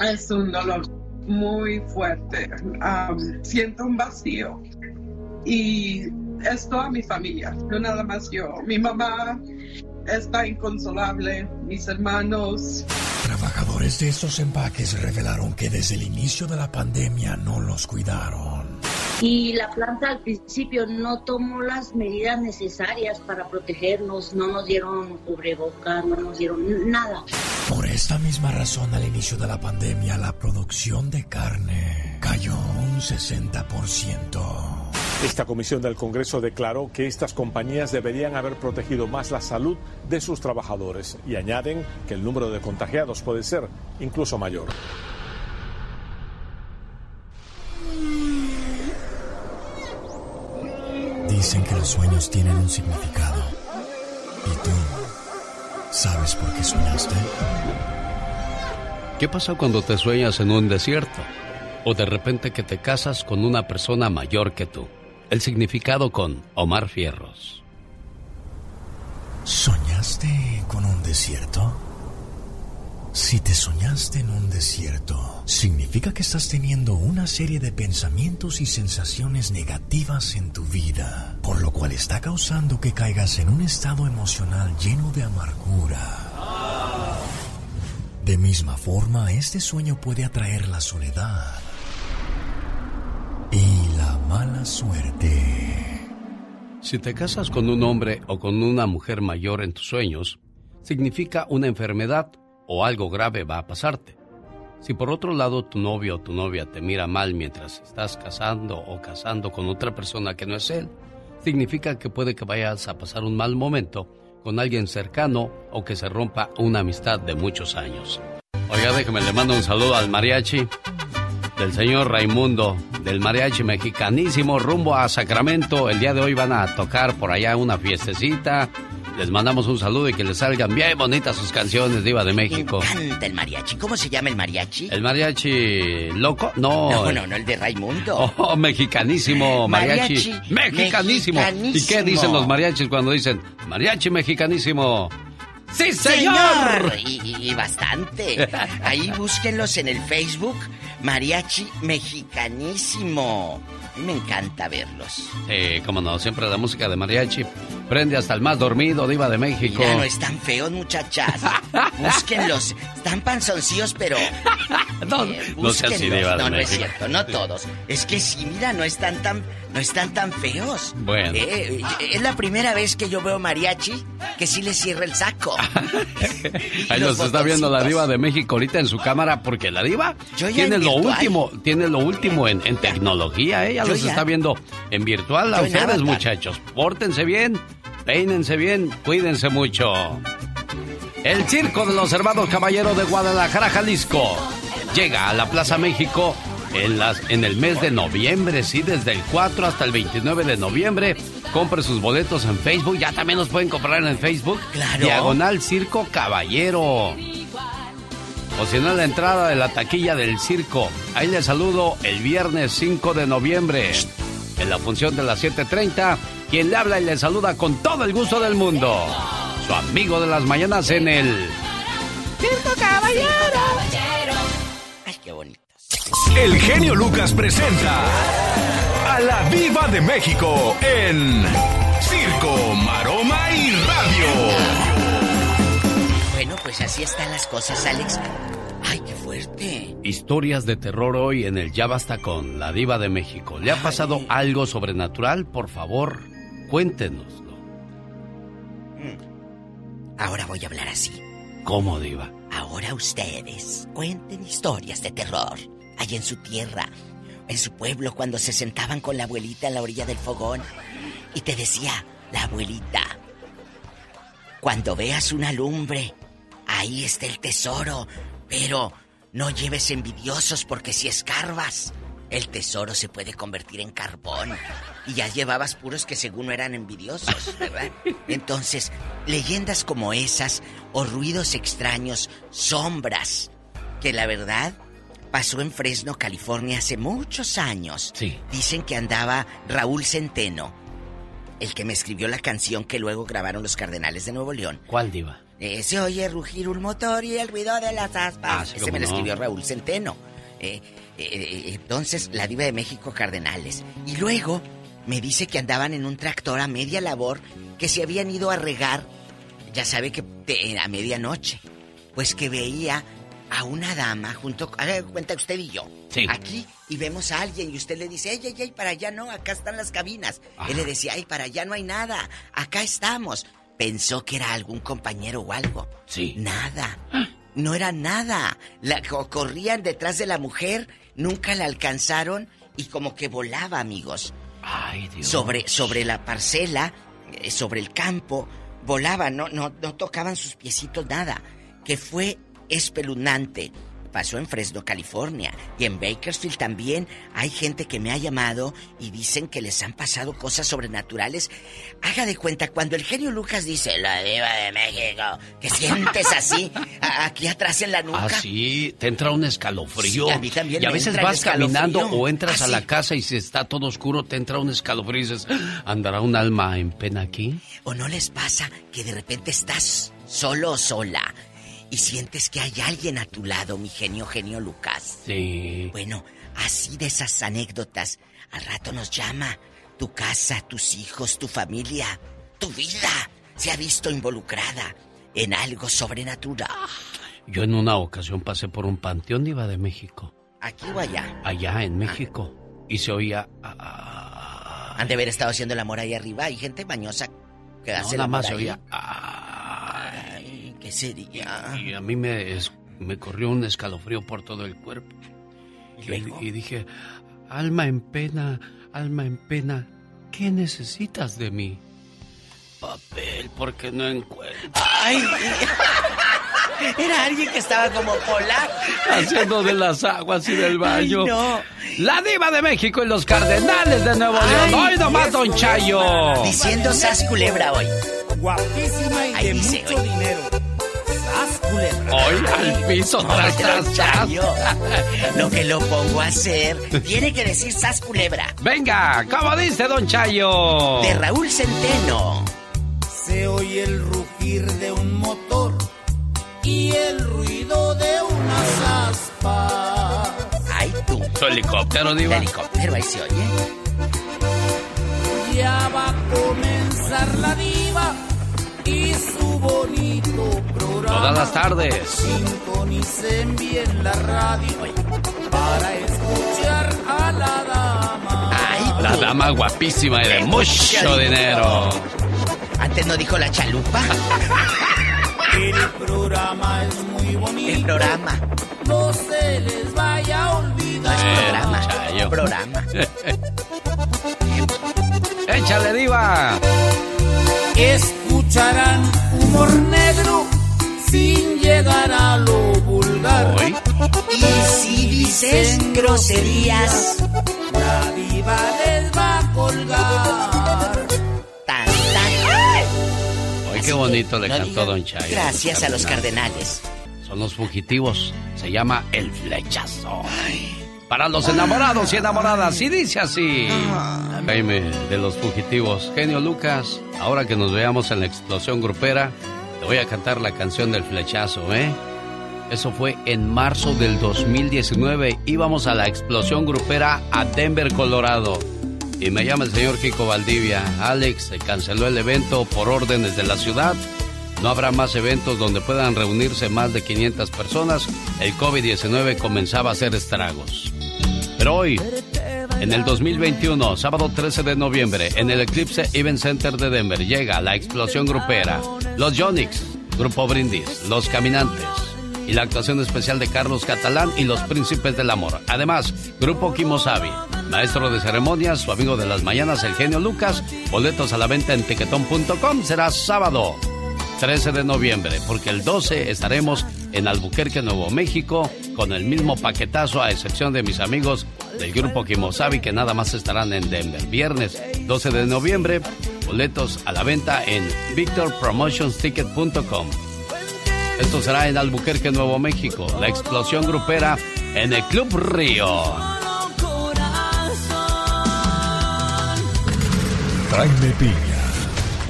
Es un dolor muy fuerte. Am, siento un vacío. Y es toda mi familia, no nada más yo. Mi mamá está inconsolable, mis hermanos. Trabajadores de estos empaques revelaron que desde el inicio de la pandemia no los cuidaron. Y la planta al principio no tomó las medidas necesarias para protegernos, no nos dieron cubrebocas, no nos dieron nada. Por esta misma razón, al inicio de la pandemia, la producción de carne cayó un 60%. Esta comisión del Congreso declaró que estas compañías deberían haber protegido más la salud de sus trabajadores y añaden que el número de contagiados puede ser incluso mayor. Dicen que los sueños tienen un significado. ¿Y tú sabes por qué soñaste? ¿Qué pasa cuando te sueñas en un desierto? O de repente que te casas con una persona mayor que tú. El significado con Omar Fierros. ¿Soñaste con un desierto? Si te soñaste en un desierto, significa que estás teniendo una serie de pensamientos y sensaciones negativas en tu vida, por lo cual está causando que caigas en un estado emocional lleno de amargura. De misma forma, este sueño puede atraer la soledad y la mala suerte. Si te casas con un hombre o con una mujer mayor en tus sueños, significa una enfermedad o algo grave va a pasarte. Si por otro lado tu novio o tu novia te mira mal mientras estás casando o casando con otra persona que no es él, significa que puede que vayas a pasar un mal momento con alguien cercano o que se rompa una amistad de muchos años. Oiga, déjeme le mando un saludo al mariachi del señor Raimundo del mariachi mexicanísimo rumbo a Sacramento. El día de hoy van a tocar por allá una fiestecita. Les mandamos un saludo y que les salgan bien bonitas sus canciones, Diva de México. Me encanta el mariachi. ¿Cómo se llama el mariachi? ¿El mariachi loco? No. No, no, no, el de Raimundo. Oh, mexicanísimo, mariachi. Mariachi mexicanísimo. ¿Y qué mexicanísimo. dicen los mariachis cuando dicen mariachi mexicanísimo? ¡Sí, señor! Y, y- y bastante. Ahí búsquenlos en el Facebook. Mariachi Mexicanísimo. A mí me encanta verlos. Sí, cómo no, siempre la música de mariachi prende hasta el más dormido, Diva de México. Mira, no están feos, muchachas. Búsquenlos. Están panzoncillos, pero. No, eh, no así. Diva de No, no es cierto, no todos. Es que sí, mira, no están tan, no están tan feos. Bueno. Eh, eh, es la primera vez que yo veo mariachi que sí le cierra el saco. Ahí los nos está viendo la. Diva de México ahorita en su cámara porque la Diva tiene en lo último, tiene lo último en, en tecnología, ella los ya. está viendo en virtual a Yo ustedes, muchachos. Pórtense bien, peínense bien, cuídense mucho. El Circo de los Hermanos Caballeros de Guadalajara, Jalisco, llega a la Plaza México en, las, en el mes de noviembre, sí, desde el 4 hasta el 29 de noviembre. Compre sus boletos en Facebook, ya también los pueden comprar en Facebook. Claro. Diagonal Circo Caballero. O si no, la entrada de la taquilla del circo. Ahí les saludo el viernes 5 de noviembre. En la función de las 7.30, quien le habla y le saluda con todo el gusto del mundo. Su amigo de las mañanas en el... Circo Caballero. Ay, qué bonito. El genio Lucas presenta a la Viva de México en Circo, Maroma y Radio. Bueno, pues así están las cosas, Alex. Ay, qué fuerte. Historias de terror hoy en el Ya Basta con la Diva de México. ¿Le ha pasado algo sobrenatural? Por favor, cuéntenoslo. Ahora voy a hablar así. ¿Cómo, Diva? Ahora ustedes cuenten historias de terror. Allá en su tierra, en su pueblo, cuando se sentaban con la abuelita en la orilla del fogón. Y te decía, la abuelita, cuando veas una lumbre, ahí está el tesoro. Pero no lleves envidiosos porque si escarbas, el tesoro se puede convertir en carbón. Y ya llevabas puros que según no eran envidiosos, ¿verdad? Entonces, leyendas como esas o ruidos extraños, sombras, que la verdad pasó en Fresno, California hace muchos años. Sí. Dicen que andaba Raúl Centeno, el que me escribió la canción que luego grabaron los Cardenales de Nuevo León. ¿Cuál diva? Eh, se oye rugir un motor y el ruido de las aspas. Ah, sí, Ese me lo no. escribió Raúl Centeno. Eh, eh, entonces, la diva de México, Cardenales. Y luego me dice que andaban en un tractor a media labor, que se habían ido a regar, ya sabe que a medianoche. Pues que veía a una dama junto, haga cuenta usted y yo, Sí. aquí, y vemos a alguien y usted le dice, ay, ay, ay, para allá no, acá están las cabinas. Él le decía, ay, para allá no hay nada, acá estamos. Pensó que era algún compañero o algo. Sí. Nada. No era nada. La, co- corrían detrás de la mujer, nunca la alcanzaron y como que volaba, amigos. Ay, Dios. Sobre, sobre la parcela, eh, sobre el campo, volaba, no, no, no tocaban sus piecitos nada. Que fue espeluznante. Pasó en Fresno, California. Y en Bakersfield también hay gente que me ha llamado y dicen que les han pasado cosas sobrenaturales. Haga de cuenta, cuando el genio Lucas dice, la diva de México, que sientes así, aquí atrás en la nuca. Ah, sí, te entra un escalofrío. Sí, a mí también y a me veces entra vas caminando o entras Ah, a la casa y si está todo oscuro, te entra un escalofrío y dices, ¿andará un alma en pena aquí? ¿O no les pasa que de repente estás solo o sola y sientes que hay alguien a tu lado, mi genio, genio Lucas? Sí. Bueno, así de esas anécdotas, al rato nos llama. Tu casa, tus hijos, tu familia, tu vida se ha visto involucrada en algo sobrenatural. Yo en una ocasión pasé por un panteón diva de México, Aquí o allá. allá en México, y se oía... Han de haber estado haciendo el amor ahí arriba. Hay gente mañosa que No, hace el amor más se ahí. oía... Ay, Y a mí me, es- me corrió un escalofrío por todo el cuerpo. ¿Y dije, alma en pena, alma en pena, ¿qué necesitas de mí? Papel, porque no encuentro. Ay, era alguien que estaba como polar. Haciendo de las aguas y del baño. Ay, no. La diva de México y los cardenales de Nuevo León. Ay, Hoy nomás, Don Chayo. Diciendo sas culebra hoy. Guapísima y Ahí de dice, mucho dinero. Culebra. Hoy al piso, tras, tras, tras. Chayo, Lo que lo pongo a hacer, tiene que decir sas culebra. Venga, ¿cómo dice Don Chayo? De Raúl Centeno. Se oye el rugir de un motor y el ruido de unas aspas. Ay, tú. Su helicóptero, diva. helicóptero, ahí se oye. Ya va a comenzar la diva y su bonito programa. Todas las tardes. Sintonicen bien la radio para escuchar a la dama. La dama guapísima y de mucho dinero. Antes no dijo la chalupa. El programa es muy bonito. El programa. No se les vaya a olvidar. programa. Chayo. Programa. Échale, diva. Escucharán humor negro sin llegar a lo vulgar. Y si dicen groserías, la diva les va a colgar. tan, tan. Hoy qué bonito le No cantó digan Don Chayo. Gracias a los cardenales. Son los fugitivos. Se llama El Flechazo. Para los enamorados y enamoradas. Y dice así. Jaime, de los fugitivos. Genio Lucas, ahora que nos veamos en la explosión grupera, te voy a cantar la canción del flechazo, ¿eh? Eso fue en marzo del 2019. Íbamos a la explosión grupera a Denver, Colorado. Y me llama el señor Kiko Valdivia. Alex, se canceló el evento por órdenes de la ciudad. No habrá más eventos donde puedan reunirse más de 500 personas. El COVID-19 comenzaba a hacer estragos. Pero hoy, en el 2021, sábado 13 de noviembre, en el Eclipse Event Center de Denver, llega la explosión grupera. Los Yonix, Grupo Brindis, Los Caminantes y la actuación especial de Carlos Catalán y los Príncipes del Amor. Además, Grupo Kimosabi, maestro de ceremonias, su amigo de las mañanas, el genio Lucas. Boletos a la venta en tequetón.com. Será sábado 13 de noviembre, porque el 12 estaremos en Albuquerque, Nuevo México, con el mismo paquetazo, a excepción de mis amigos del grupo Kimosabi, que nada más estarán en Denver. Viernes 12 de noviembre, Boletos a la venta en victorpromotionsticket.com. Esto será en Albuquerque, Nuevo México. La explosión grupera en el Club Río. Jaime Piña,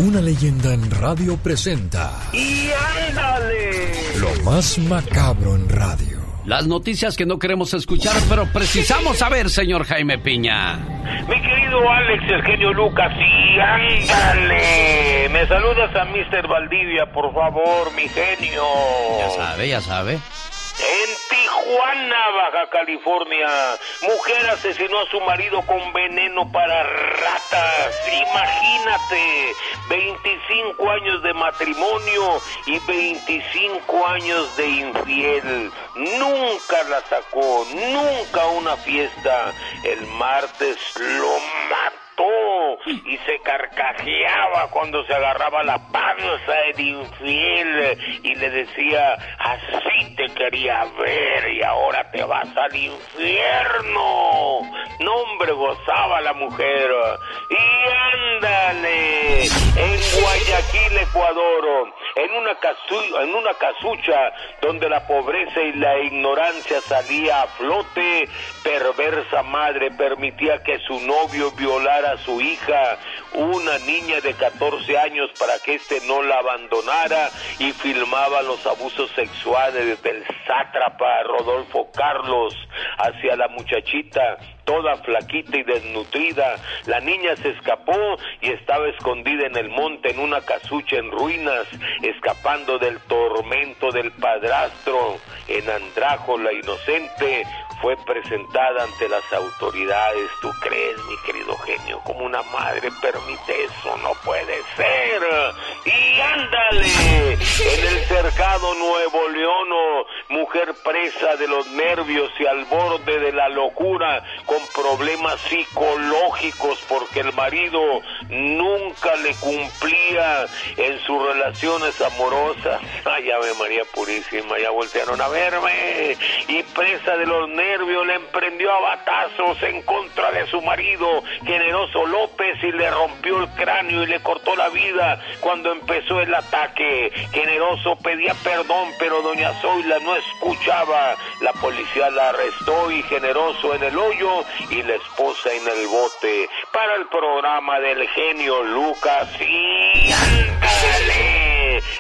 una leyenda en radio presenta ¡Y ándale! lo más macabro en radio. Las noticias que no queremos escuchar, pero precisamos saber, señor Jaime Piña. Mi querido Alex, el genio Lucas, y ándale. Me saludas a Mr. Valdivia, por favor, mi genio. Ya sabe, ya sabe. En Tijuana, Baja California, mujer asesinó a su marido con veneno para ratas. Imagínate, 25 años de matrimonio y 25 años de infiel. Nunca la sacó, nunca una fiesta. El martes lo mató y se carcajeaba cuando se agarraba la panza el infiel y le decía, así te quería ver y ahora te vas al infierno. No, hombre, gozaba la mujer. Y ándale, en Guayaquil, Ecuador, en una, casu- en una casucha donde la pobreza y la ignorancia salía a flote, perversa madre permitía que su novio violara a su hija, una niña de 14 años, para que éste no la abandonara y filmaba los abusos sexuales del sátrapa Rodolfo Carlos hacia la muchachita toda flaquita y desnutrida. La niña se escapó y estaba escondida en el monte en una casucha en ruinas, escapando del tormento del padrastro. En Andrajo, la inocente fue presentada ante las autoridades. ¿Tú crees, mi querido genio? Como una madre permite eso? No puede ser. Y ándale, en el cercado Nuevo León, oh, mujer presa de los nervios y al borde de la locura, con problemas psicológicos porque el marido nunca le cumplía en sus relaciones amorosas. Ay, Ave María Purísima, ya voltearon a verme. Y presa de los nervios le emprendió a batazos en contra de su marido, generoso López, y le rompió el cráneo y le cortó la vida cuando empezó el ataque. Generoso pedía perdón, pero doña Zoila no escuchaba. La policía la arrestó y generoso en el hoyo y la esposa en el bote. Para el programa del genio Lucas y ándale.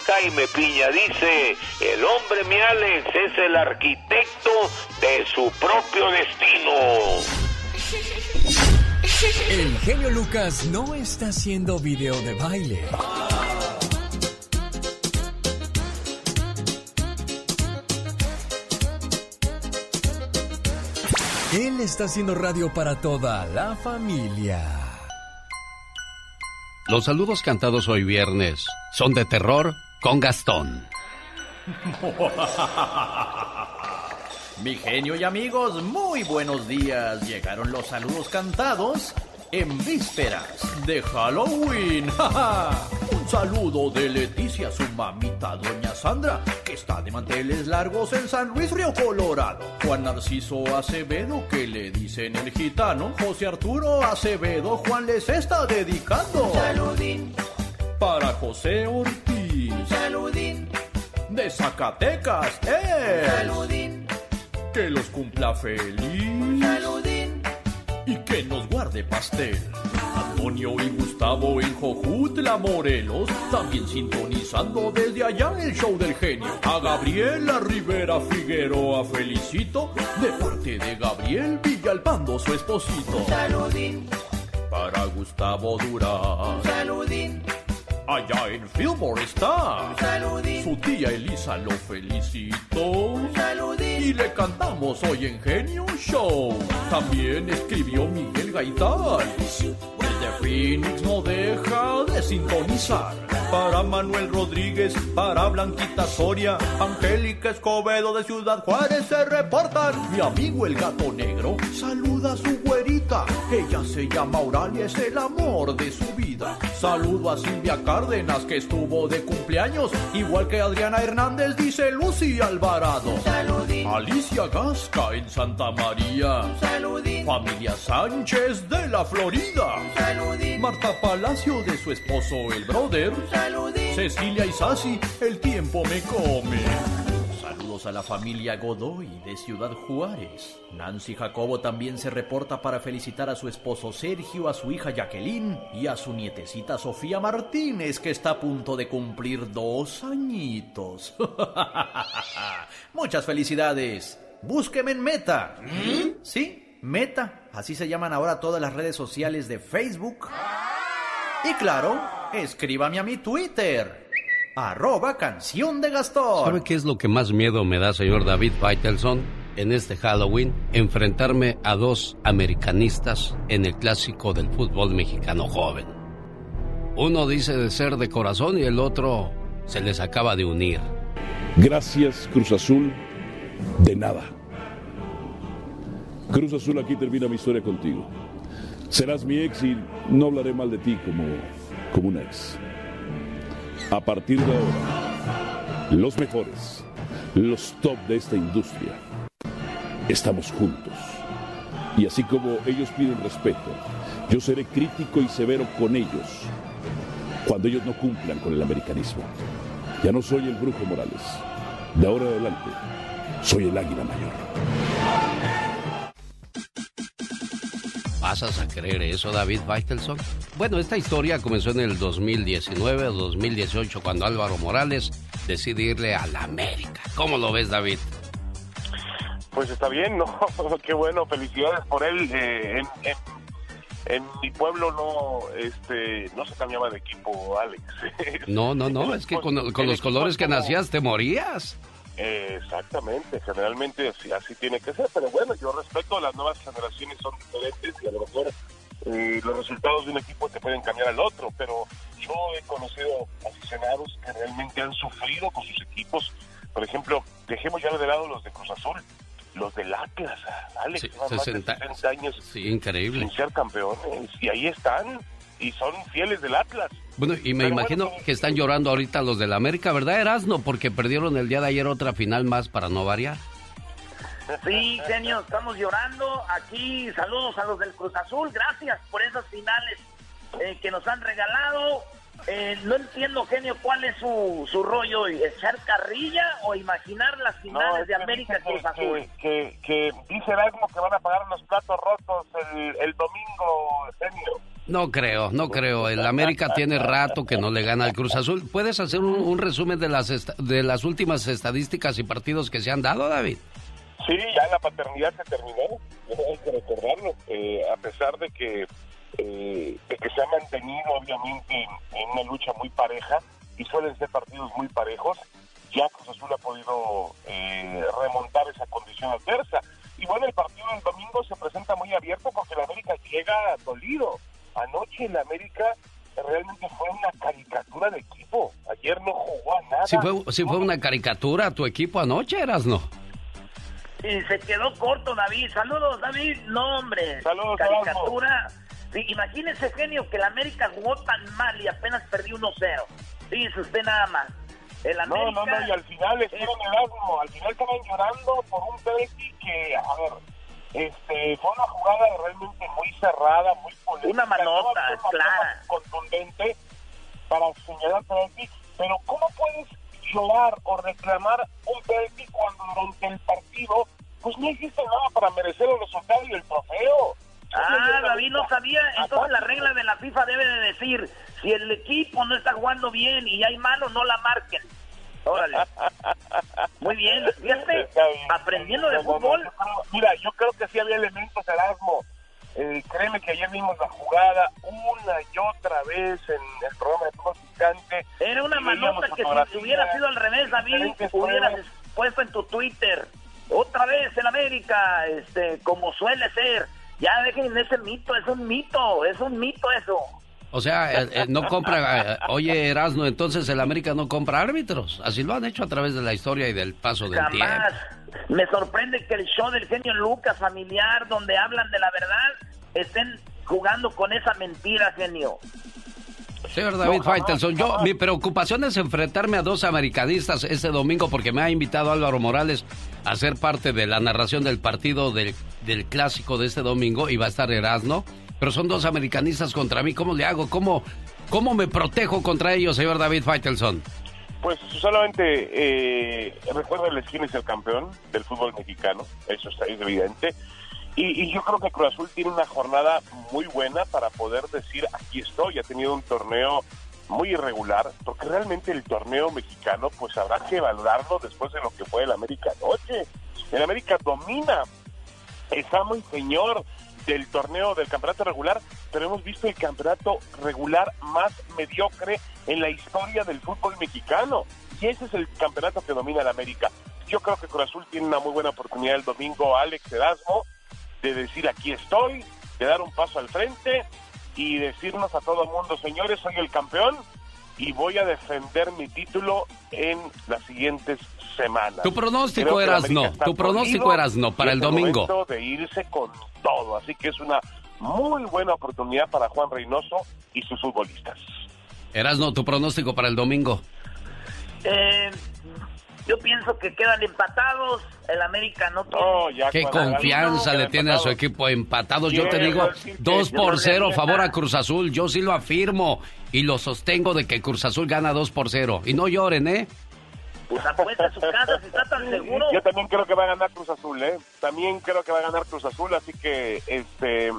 Jaime Piña dice, el hombre mi Alex es el arquitecto de su propio destino. El genio Lucas no está haciendo video de baile. Él está haciendo radio para toda la familia. Los saludos cantados hoy viernes son de terror con Gastón. Mi genio y amigos, muy buenos días. Llegaron los saludos cantados en vísperas de Halloween. Un saludo de Leticia, su mamita, doña Sandra, que está de manteles largos en San Luis Río Colorado. Juan Narciso Acevedo, que le dicen el gitano. José Arturo Acevedo, Juan les está dedicando. Saludín. Para José Ortiz. Saludín. De Zacatecas, ¡eh! Saludín. Que los cumpla feliz. Saludín. Y que nos guarde pastel. Antonio y Gustavo en Jojutla, Morelos, también sintonizando desde allá el show del genio. A Gabriela Rivera Figueroa felicito, de parte de Gabriel Villalpando, su esposito. Saludín. Para Gustavo Durán. Saludín. Allá en Fillmore está. Su tía Elisa lo felicitó. Y le cantamos hoy en Genio Show. También escribió Miguel Gaitán. Desde Phoenix no deja de sintonizar. Para Manuel Rodríguez, para Blanquita Soria, Angélica Escobedo de Ciudad Juárez se reportan. Mi amigo el gato negro saluda a su güerita Ella se llama Auralia, es el amor de su vida. Saludo a Silvia Cárdenas que estuvo de cumpleaños, igual que Adriana Hernández, dice Lucy Alvarado. Alicia Gasca en Santa María. Familia Sánchez de la Florida. Marta Palacio de su esposo el brother. Cecilia Isasi, el tiempo me come. Saludos a la familia Godoy de Ciudad Juárez. Nancy Jacobo también se reporta para felicitar a su esposo Sergio, a su hija Jacqueline y a su nietecita Sofía Martínez, que está a punto de cumplir dos añitos. Muchas felicidades. Búsqueme en Meta. Sí, Meta. Así se llaman ahora todas las redes sociales de Facebook. Y claro, escríbame a mi Twitter. Arroba canción de Gastón. ¿Sabe qué es lo que más miedo me da, señor David Faitelson, en este Halloween? Enfrentarme a dos americanistas en el clásico del fútbol mexicano joven. Uno dice de ser de corazón y el otro se les acaba de unir. Gracias, Cruz Azul. De nada. Cruz Azul, aquí termina mi historia contigo. Serás mi ex y no hablaré mal de ti como, como un ex. A partir de ahora, los mejores, los top de esta industria, estamos juntos. Y así como ellos piden respeto, yo seré crítico y severo con ellos cuando ellos no cumplan con el americanismo. Ya no soy el brujo Morales. De ahora adelante, soy el águila mayor. ¿Pasas a creer eso, David Faitelson? Bueno, esta historia comenzó en el 2019 o 2018 cuando Álvaro Morales decide irle a la América. ¿Cómo lo ves, David? Pues está bien, ¿no? Qué bueno, felicidades por él. Eh, en, en- en mi pueblo no este no se cambiaba de equipo, Alex. No, no, no, es que con, con los colores que nacías te morías. Eh, Exactamente, generalmente así, así tiene que ser, pero bueno, yo respeto, las nuevas generaciones son diferentes y a lo mejor eh, los resultados de un equipo te pueden cambiar al otro, pero yo he conocido aficionados que realmente han sufrido con sus equipos. Por ejemplo, dejemos ya de lado los de Cruz Azul, los del Atlas, Alex, Sí, llevan más de 60 60 años Sí, increíble. sin ser campeones y ahí están y son fieles del Atlas. Bueno, y me imagino que están llorando ahorita los de la América, ¿verdad, Erasno? Porque perdieron el día de ayer otra final más para no variar. Sí, genio, estamos llorando. Aquí saludos a los del Cruz Azul. Gracias por esas finales eh, que nos han regalado. Eh, no entiendo, genio, cuál es su, su rollo. ¿Echar carrilla o imaginar las finales es de que América dice Cruz que, Azul? que, que dice Erasmo que van a pagar los platos rotos el, el domingo, genio. No creo, no creo. El América tiene rato que no le gana al Cruz Azul. ¿Puedes hacer un, resumen de las, de las últimas estadísticas y partidos que se han dado, David? Sí, ya la paternidad se terminó, hay que recordarlo, eh, a pesar de que, eh, se ha mantenido obviamente en, una lucha muy pareja y suelen ser partidos muy parejos, ya Cruz Azul ha podido eh, remontar esa condición adversa. Y bueno, el partido del domingo se presenta muy abierto porque la América llega dolido. Anoche la América realmente fue una caricatura de equipo. Ayer no jugó a nada. Si fue, si fue una caricatura tu equipo anoche, Erasno. Y se quedó corto, David. Saludos, David. No, hombre. Saludos, Caricatura. Sí, imagínese, genio, que el América jugó tan mal y apenas perdió 1-0. Fíjese usted nada más. El No, América... no, no, y al final el asno, al final estaban llorando por un penalti que, a ver, este, fue una jugada realmente muy cerrada, muy polémica. Una manota, no fue clara. Contundente para señalar penalti, pero ¿cómo puedes llorar o reclamar un penalti cuando durante el partido, pues no hiciste nada para merecer el resultado y el trofeo? Ah, David no sabía. Entonces la regla de la FIFA debe de decir, si el equipo no está jugando bien y hay mano, no la marquen. Órale. Muy bien. Fíjate, aprendiendo de fútbol. mira, yo creo que sí había elementos, Erasmo. Eh, créeme que ayer vimos la jugada una y otra vez en el programa de fútbol picante. Era una manota que si hubiera sido al revés, David, hubieras puesto en tu Twitter. Otra vez en América, este, como suele ser. Ya dejen ese mito, es un mito, es un mito eso. O sea, eh, eh, no compra. eh, oye, Erasno, entonces el América no compra árbitros. Así lo han hecho a través de la historia y del paso del tiempo. Me sorprende que el show del genio Lucas familiar, donde hablan de la verdad, estén jugando con esa mentira, genio. Señor David Faitelson, yo mi preocupación es enfrentarme a dos americanistas este domingo porque me ha invitado Álvaro Morales a ser parte de la narración del partido del, del clásico de este domingo y va a estar Erasmo, pero son dos americanistas contra mí, ¿cómo le hago? ¿Cómo, cómo me protejo contra ellos, señor David Faitelson? Pues solamente eh, recuérdenles quién es el campeón del fútbol mexicano, eso está es evidente. Y, y yo creo que Cruz Azul tiene una jornada muy buena para poder decir aquí estoy. Ha tenido un torneo muy irregular, porque realmente el torneo mexicano, pues habrá que valorarlo después de lo que fue el América anoche. El América domina, está muy señor del torneo del campeonato regular, pero hemos visto el campeonato regular más mediocre en la historia del fútbol mexicano. Y ese es el campeonato que domina el América. Yo creo que Cruz Azul tiene una muy buena oportunidad el domingo, Alex Erasmo, de decir aquí estoy, de dar un paso al frente y decirnos a todo el mundo, señores, soy el campeón y voy a defender mi título en las siguientes semanas. Tu pronóstico eras no, tu pronóstico eras no para el domingo. momento de irse con todo, así que es una muy buena oportunidad para Juan Reynoso y sus futbolistas. Eras no, tu pronóstico para el domingo. Eh, yo pienso que quedan empatados. El América no tiene. Qué confianza le tiene a su equipo empatados. Yo te digo, decir que dos yo por no cero le favor nada. a Cruz Azul. Yo sí lo afirmo y lo sostengo de que Cruz Azul gana dos por cero. Y no lloren, ¿eh? Pues apuesta a su casa, si está tan seguro. Yo también creo que va a ganar Cruz Azul, ¿eh? También creo que va a ganar Cruz Azul, así que, este,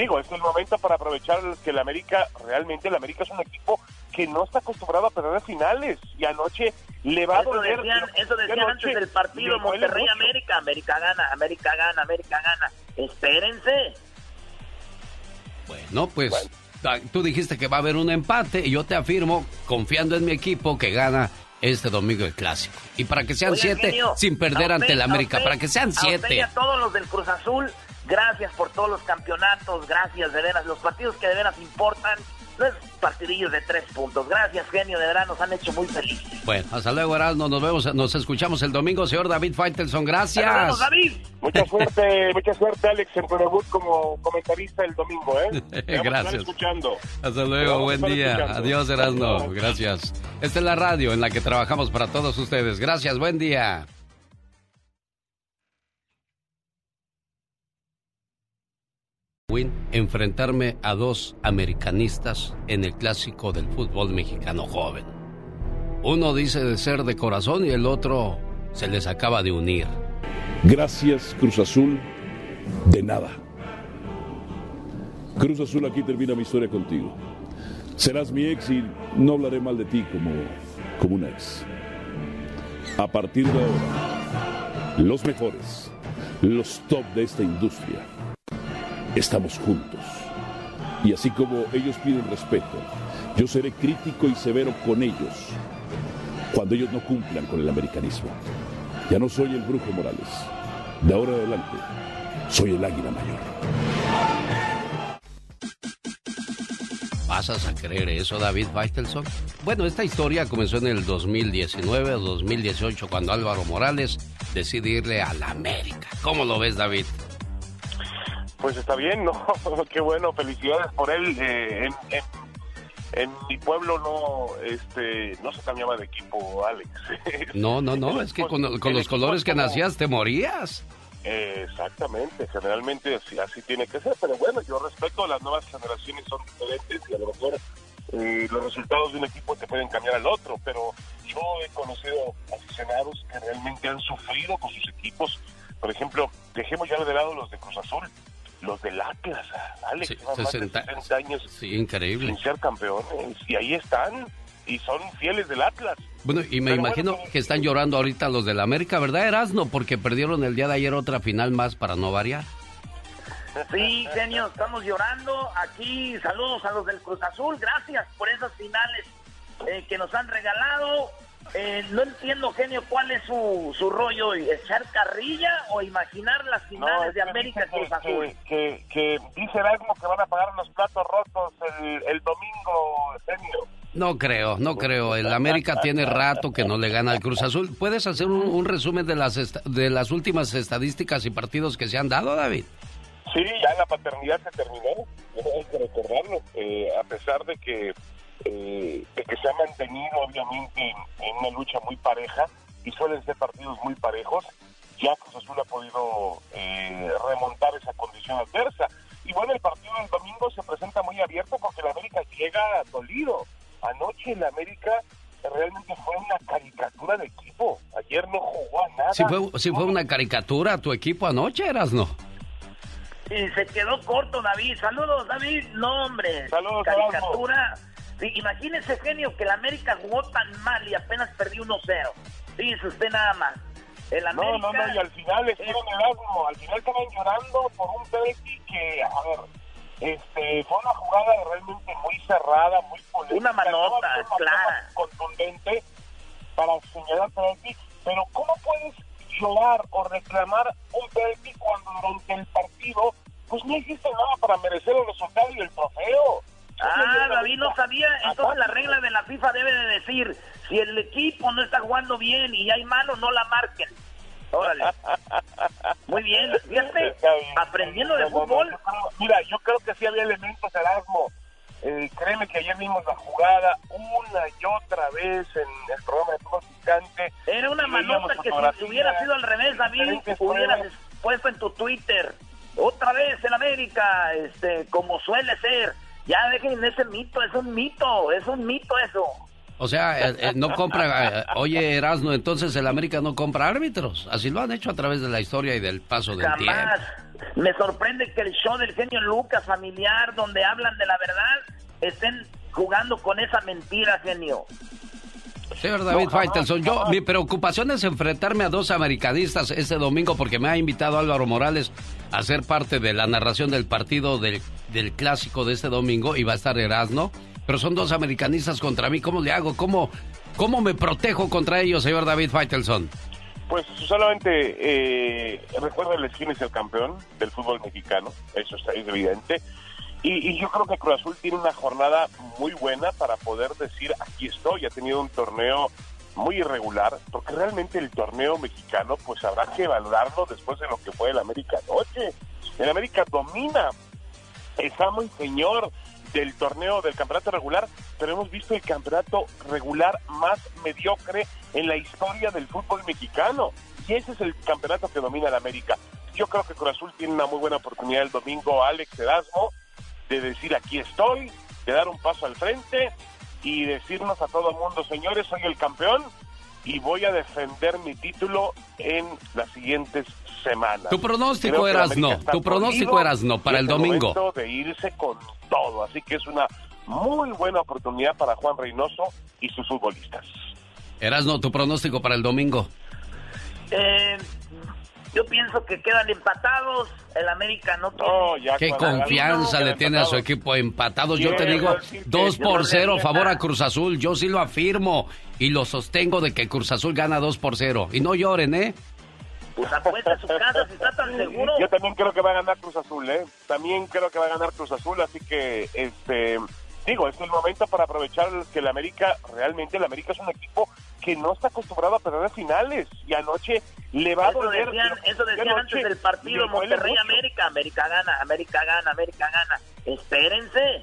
digo, es el momento para aprovechar que el América, realmente el América es un equipo que no está acostumbrado a perder finales y anoche le va a doler. decían, eso decían antes del partido Monterrey. América, América gana, América gana, América gana. Espérense. No, pues ah, tú dijiste que va a haber un empate y yo te afirmo, confiando en mi equipo, que gana este domingo el clásico. Y para que sean siete genio, sin perder ante el América, usted- para que sean a usted y siete. a todos los del Cruz Azul, gracias por todos los campeonatos, gracias de veras, los partidos que de veras importan, no es partidillos de tres puntos. Gracias, genio, de verdad nos han hecho muy felices. Bueno, hasta luego, Erasmo. Nos vemos, nos escuchamos el domingo, señor David Faitelson. Gracias. Vemos, David. Mucha suerte, mucha suerte, Alex, en debut como comentarista el domingo, ¿eh? Gracias. escuchando. Hasta luego, buen día. escuchando. Adiós, Erasmo. Gracias. Esta es la radio en la que trabajamos para todos ustedes. Gracias, buen día. Win, enfrentarme a dos americanistas en el clásico del fútbol mexicano joven. Uno dice de ser de corazón y el otro se les acaba de unir. Gracias, Cruz Azul. De nada. Cruz Azul, aquí termina mi historia contigo. Serás mi ex y no hablaré mal de ti como, como un ex. A partir de ahora, los mejores, los top de esta industria, estamos juntos. Y así como ellos piden respeto, yo seré crítico y severo con ellos cuando ellos no cumplan con el americanismo. Ya no soy el brujo Morales. De ahora en adelante, soy el águila mayor. ¿Pasas a creer eso, David Weistelson? Bueno, esta historia comenzó en el 2019 o 2018 cuando Álvaro Morales decide irle a la América. ¿Cómo lo ves, David? Pues está bien, ¿no? Qué bueno, felicidades por él. eh, en, en- en mi pueblo no este no se cambiaba de equipo, Alex. No, no, no, es que con, con los colores que nacías te morías. Exactamente, generalmente así, así tiene que ser, pero bueno, yo respeto, las nuevas generaciones son diferentes y a lo mejor eh, los resultados de un equipo te pueden cambiar al otro, pero yo he conocido aficionados que realmente han sufrido con sus equipos. Por ejemplo, dejemos ya de lado los de Cruz Azul, los del Atlas, Alex, Sí, llevan más de 60 60 años Sí, increíble. sin ser campeones, y ahí están, y son fieles del Atlas. Bueno, y me Pero imagino que están llorando ahorita los de la América, ¿verdad, Erasno? Porque perdieron el día de ayer otra final más para no variar. Sí, genio, estamos llorando. Aquí saludos a los del Cruz Azul. Gracias por esas finales eh, que nos han regalado. Eh, no entiendo, genio, cuál es su, su rollo. ¿Echar carrilla o imaginar las finales es de que América dice Cruz Azul? Que, que, que dice Erasmo que van a pagar los platos rotos el, el domingo, genio. No creo, no creo. El América tiene rato que no le gana al Cruz Azul. ¿Puedes hacer un, un resumen de las esta- de las últimas estadísticas y partidos que se han dado, David? Sí, ya la paternidad se terminó, hay que recordarlo, eh, a pesar de que, eh, que se ha mantenido obviamente en, en una lucha muy pareja y suelen ser partidos muy parejos, ya Cruz Azul ha podido eh, remontar esa condición adversa. Y bueno, el partido del domingo se presenta muy abierto porque el América llega dolido. Anoche el América realmente fue una caricatura de equipo. Ayer no jugó a nada. Si fue, si fue una caricatura tu equipo anoche, eras no. Y se quedó corto, David. Saludos, David. No, hombre. Saludos, Caricatura. Sí, imagínese, genio, que el América jugó tan mal y apenas perdió 1-0. Fíjese usted nada más. El No, América... no, no, y al final el asno. Al final estaban llorando por un penalti que, a ver, este, fue una jugada realmente muy cerrada, muy polémica. Una manota, No clara. contundente para señalar penalti. Pero ¿cómo puedes llorar o reclamar un penalti cuando durante el partido pues no hiciste nada para merecer el resultado y el trofeo? Ah, David no sabía. Entonces la regla de la FIFA debe de decir, si el equipo no está jugando bien y hay mano, no la marquen. Órale. Muy bien. Fíjate, aprendiendo de fútbol. Mira, yo creo que sí había elementos, Erasmo. Eh, créeme que ayer vimos la jugada una y otra vez en el programa de fútbol picante. Era una manota que si hubiera sido al revés, David, hubieras puesto en tu Twitter. Otra vez en América, este, como suele ser. Ya dejen ese mito, es un mito, es un mito eso. O sea, eh, eh, no compra. eh, oye, Erasno, entonces el América no compra árbitros. Así lo han hecho a través de la historia y del paso del tiempo. Jamás. Me sorprende que el show del genio Lucas familiar, donde hablan de la verdad, estén jugando con esa mentira, genio. Señor David Faitelson, yo mi preocupación es enfrentarme a dos americanistas este domingo porque me ha invitado Álvaro Morales a ser parte de la narración del partido del, del clásico de este domingo y va a estar Erasno, pero son dos americanistas contra mí, ¿cómo le hago? ¿Cómo, cómo me protejo contra ellos, señor David Faitelson? Pues solamente eh, recuérdenles quién es el campeón del fútbol mexicano, eso está es evidente. Y, y yo creo que Cruz Azul tiene una jornada muy buena para poder decir, aquí estoy, ha tenido un torneo muy irregular, porque realmente el torneo mexicano, pues habrá que valorarlo después de lo que fue el América anoche. El América domina, está muy señor del torneo del campeonato regular, pero hemos visto el campeonato regular más mediocre en la historia del fútbol mexicano. Y ese es el campeonato que domina el América. Yo creo que Cruz Azul tiene una muy buena oportunidad el domingo, Alex Erasmo, de decir aquí estoy, de dar un paso al frente y decirnos a todo el mundo, señores, soy el campeón y voy a defender mi título en las siguientes semanas. Tu pronóstico eras no, tu pronóstico eras no para el domingo. momento de irse con todo, así que es una muy buena oportunidad para Juan Reynoso y sus futbolistas. Erasno, tu pronóstico para el domingo. Eh, yo pienso que quedan empatados. El América no tiene. Qué confianza le tiene a su equipo empatados. Yo te digo, decir que dos yo por no cero le favor a. Cruz Azul. Yo sí lo afirmo y lo sostengo de que Cruz Azul gana dos por cero. Y no lloren, ¿eh? Pues apuesta a su casa si está tan seguro. Yo también creo que va a ganar Cruz Azul, ¿eh? También creo que va a ganar Cruz Azul, así que, este, digo, es el momento para aprovechar que el América, realmente el América es un equipo que no está acostumbrado a perder finales y anoche le va a doler. decían, pero eso decían antes del partido Monterrey mucho. América. América gana, América gana, América gana. Espérense.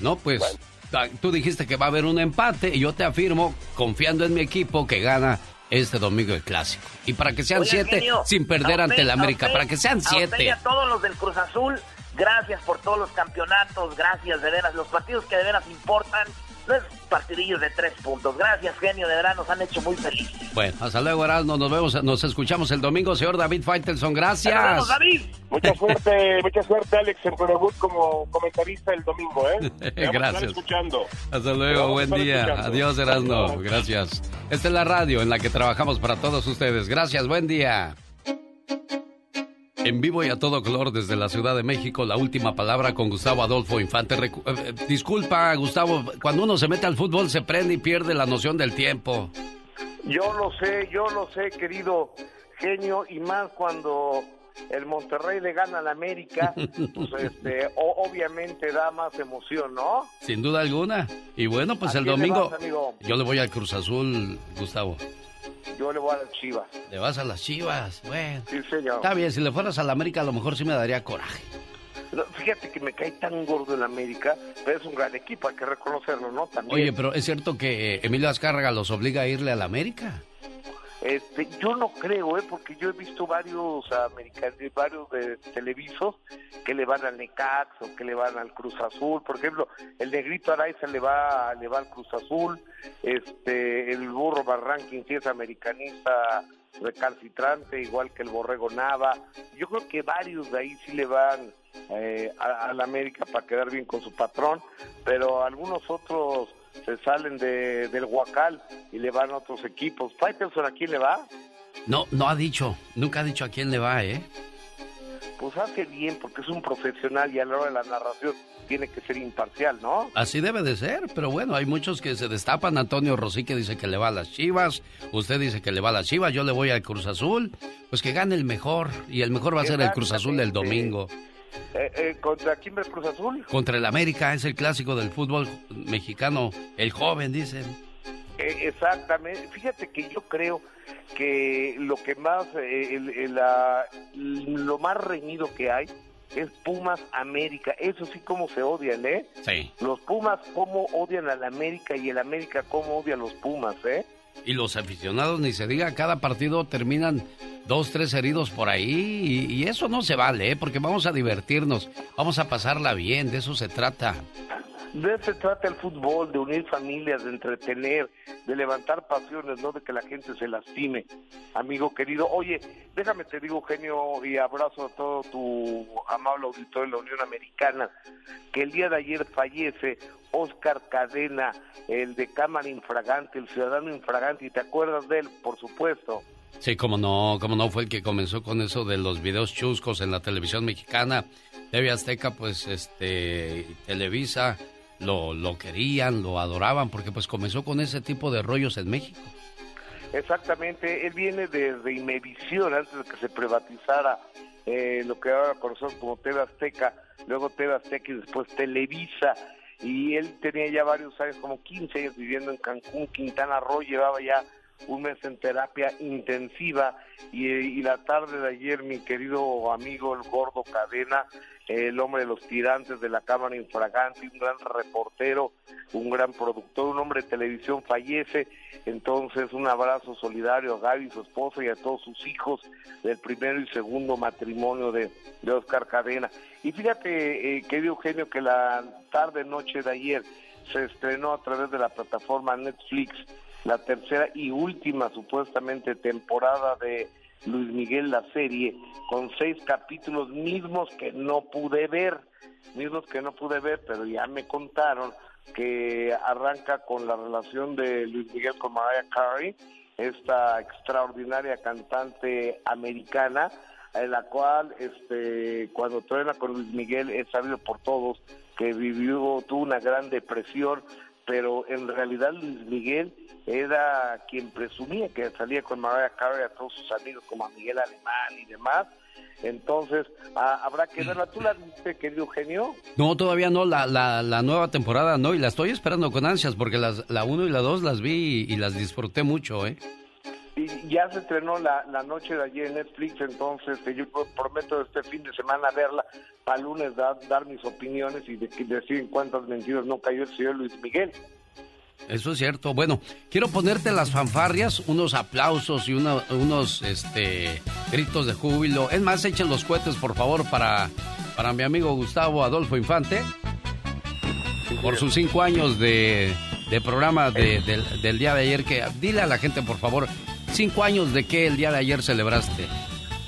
No, pues ta- tú dijiste que va a haber un empate y yo te afirmo, confiando en mi equipo, que gana este domingo el clásico. Y para que sean siete genio, sin perder a ante el a América, usted- para que sean a usted y siete. a todos los del Cruz Azul, gracias por todos los campeonatos, gracias de veras. Los partidos que de veras importan, no es partidillos de tres puntos. Gracias, genio, de veras nos han hecho muy felices. Bueno, hasta luego, Erasmo. Nos vemos, nos escuchamos el domingo, señor David Faitelson. Gracias. David. Mucha suerte, mucha suerte, Alex, en tu debut como comentarista el domingo, ¿eh? Gracias. escuchando. Hasta luego, buen día. escuchando. Adiós, Erasmo. Gracias. Esta es la radio en la que trabajamos para todos ustedes. Gracias, buen día. En vivo y a todo color desde la Ciudad de México, la última palabra con Gustavo Adolfo Infante. Recu- eh, eh, disculpa, Gustavo, cuando uno se mete al fútbol se prende y pierde la noción del tiempo. Yo lo sé, yo lo sé, querido genio, y más cuando el Monterrey le gana al América, pues este, o- obviamente da más emoción, ¿no? Sin duda alguna. Y bueno, pues ¿A el quién le domingo vas, amigo? yo le voy al Cruz Azul, Gustavo. Yo le voy a las chivas. Le vas a las chivas, bueno. Sí, señor. Está bien, si le fueras a la América a lo mejor sí me daría coraje. No, fíjate que me cae tan gordo el América, pero es un gran equipo, hay que reconocerlo, ¿no? También. Oye, pero es cierto que Emilio Azcárraga los obliga a irle a la América. Este, yo no creo, ¿eh? porque yo he visto varios americanos, varios de televisos que le van al Necax o que le van al Cruz Azul. Por ejemplo, el negrito Araiza le va, le va al Cruz Azul. Este, el burro Barranquín sí es americanista recalcitrante, igual que el borrego Nava. Yo creo que varios de ahí sí le van eh, a, la América para quedar bien con su patrón, pero algunos otros se salen de, del Huacal y le van a otros equipos. Faitelson, ¿a quién le va? No, no ha dicho, nunca ha dicho a quién le va, ¿eh? Pues hace bien, porque es un profesional y a la hora de la narración tiene que ser imparcial, ¿no? Así debe de ser, pero bueno, hay muchos que se destapan. Antonio Rosique dice que le va a las Chivas, usted dice que le va a las Chivas, yo le voy al Cruz Azul. Pues que gane el mejor, y el mejor va a ser el Cruz Azul del domingo. Eh, eh, ¿Contra quién va el Cruz Azul? Contra el América, es el clásico del fútbol mexicano, el joven, dicen. Eh, exactamente. Fíjate que yo creo que lo que más, eh, el- el- la- lo más reñido que hay es Pumas América. Eso sí como se odian, ¿eh? Sí. Los Pumas cómo odian al América y el América cómo odia a los Pumas, ¿eh? Y los aficionados, ni se diga, cada partido terminan dos, tres heridos por ahí. Y, eso no se vale, ¿eh? porque vamos a divertirnos, vamos a pasarla bien, de eso se trata. De eso trata el fútbol, de unir familias, de entretener, de levantar pasiones, no de que la gente se lastime. Amigo querido, oye, déjame te digo, genio, y abrazo a todo tu amable auditorio de la Unión Americana, que el día de ayer fallece Oscar Cadena, el de Cámara Infragante, el ciudadano infragante, y te acuerdas de él, por supuesto. Sí, como no, como no fue el que comenzó con eso de los videos chuscos en la televisión mexicana. TV Azteca, pues, este, Televisa lo, lo querían, lo adoraban, porque pues comenzó con ese tipo de rollos en México. Exactamente, él viene desde Imevisión, antes de que se privatizara eh, lo que ahora conocemos como TV Azteca, luego TV Azteca y después Televisa. Y él tenía ya varios años, como 15 años viviendo en Cancún, Quintana Roo, llevaba ya un mes en terapia intensiva y, la tarde de ayer mi querido amigo el gordo Cadena, el hombre de los tirantes de la Cámara Infragante, un gran reportero, un gran productor, un hombre de televisión fallece, entonces un abrazo solidario a Gaby, su esposa y a todos sus hijos del primero y segundo matrimonio de, de Oscar Cadena. Y fíjate, eh, querido Eugenio, que la tarde noche de ayer se estrenó a través de la plataforma Netflix la tercera y última supuestamente temporada de Luis Miguel la serie con seis capítulos mismos que no pude ver mismos que no pude ver pero ya me contaron que arranca con la relación de Luis Miguel con Mariah Carey esta extraordinaria cantante americana en la cual este cuando truena con Luis Miguel es sabido por todos que vivió tuvo una gran depresión pero en realidad Luis Miguel era quien presumía que salía con Mariah Carey a todos sus amigos como a Miguel Alemán y demás. Entonces, ah, habrá que verla. ¿Tú la viste, querido genio? No, todavía no, la, la, la nueva temporada no, y la estoy esperando con ansias, porque las, la 1 y la 2 las vi y, y las disfruté mucho, ¿eh? Y ya se estrenó la, la noche de ayer en Netflix, entonces que yo prometo este fin de semana verla, para lunes dar, dar mis opiniones y de- decir en cuántas mentiras no cayó el señor Luis Miguel. Eso es cierto. Bueno, quiero ponerte las fanfarrias, unos aplausos y unos este, gritos de júbilo. Es más, echen los cohetes, por favor, para, para mi amigo Gustavo Adolfo Infante. Por sus cinco años de, de programa de- del, día de ayer. Que, dile a la gente, por favor, cinco años de qué el día de ayer celebraste.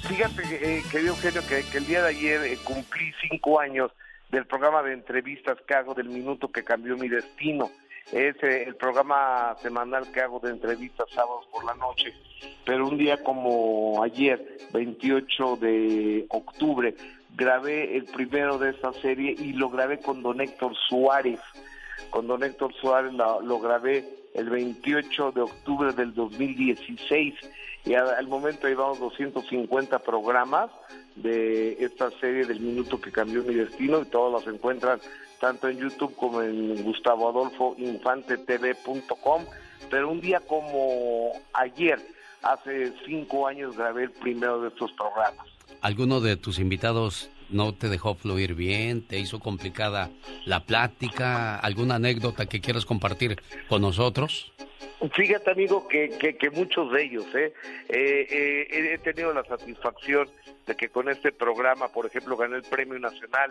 Fíjate, eh, querido Eugenio, que, que el día de ayer eh, cumplí cinco años del programa de entrevistas que hago del minuto que cambió mi destino. Es eh, el programa semanal que hago de entrevistas sábados por la noche. Pero un día como ayer, 28 de octubre, grabé el primero de esta serie y lo grabé con don Héctor Suárez. Con don Héctor Suárez la- lo grabé el 28 de octubre del 2016 y al momento llevamos 250 programas de esta serie del minuto que cambió mi destino y todos los encuentran tanto en YouTube como en Gustavo Adolfo Infante TV.com pero un día como ayer, hace cinco años, grabé el primero de estos programas. ¿Alguno de tus invitados no te dejó fluir bien? ¿Te hizo complicada la plática? ¿Alguna anécdota que quieras compartir con nosotros? Fíjate, amigo, que, que, que muchos de ellos, ¿eh? Eh, eh, he tenido la satisfacción de que con este programa, por ejemplo, gané el Premio Nacional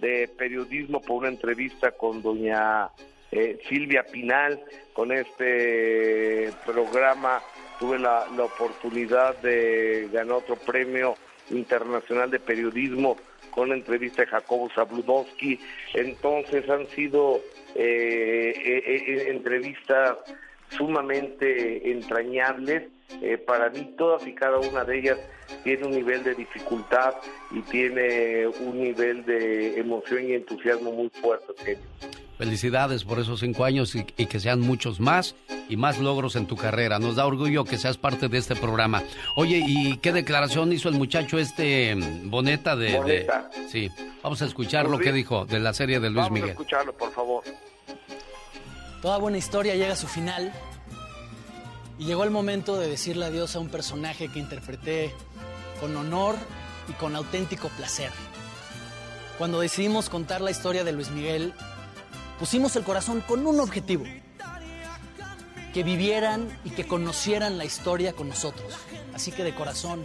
de Periodismo por una entrevista con doña eh, Silvia Pinal. Con este programa tuve la, la oportunidad de ganar otro Premio Internacional de Periodismo con la entrevista de Jacobo Zabludowski. Entonces han sido eh, eh, eh, entrevistas sumamente entrañables. Eh, para mí todas y cada una de ellas tiene un nivel de dificultad y tiene un nivel de emoción y entusiasmo muy fuerte. Eugenio. Felicidades por esos cinco años y, y que sean muchos más y más logros en tu carrera. Nos da orgullo que seas parte de este programa. Oye, ¿y qué declaración hizo el muchacho este mm, Boneta de... de- Boneta. Sí, vamos a escuchar lo que dijo de la serie de Luis Vamos a Miguel. escucharlo, por favor. Toda buena historia llega a su final y llegó el momento de decirle adiós a un personaje que interpreté con honor y con auténtico placer. Cuando decidimos contar la historia de Luis Miguel, pusimos el corazón con un objetivo, que vivieran y que conocieran la historia con nosotros. Así que de corazón,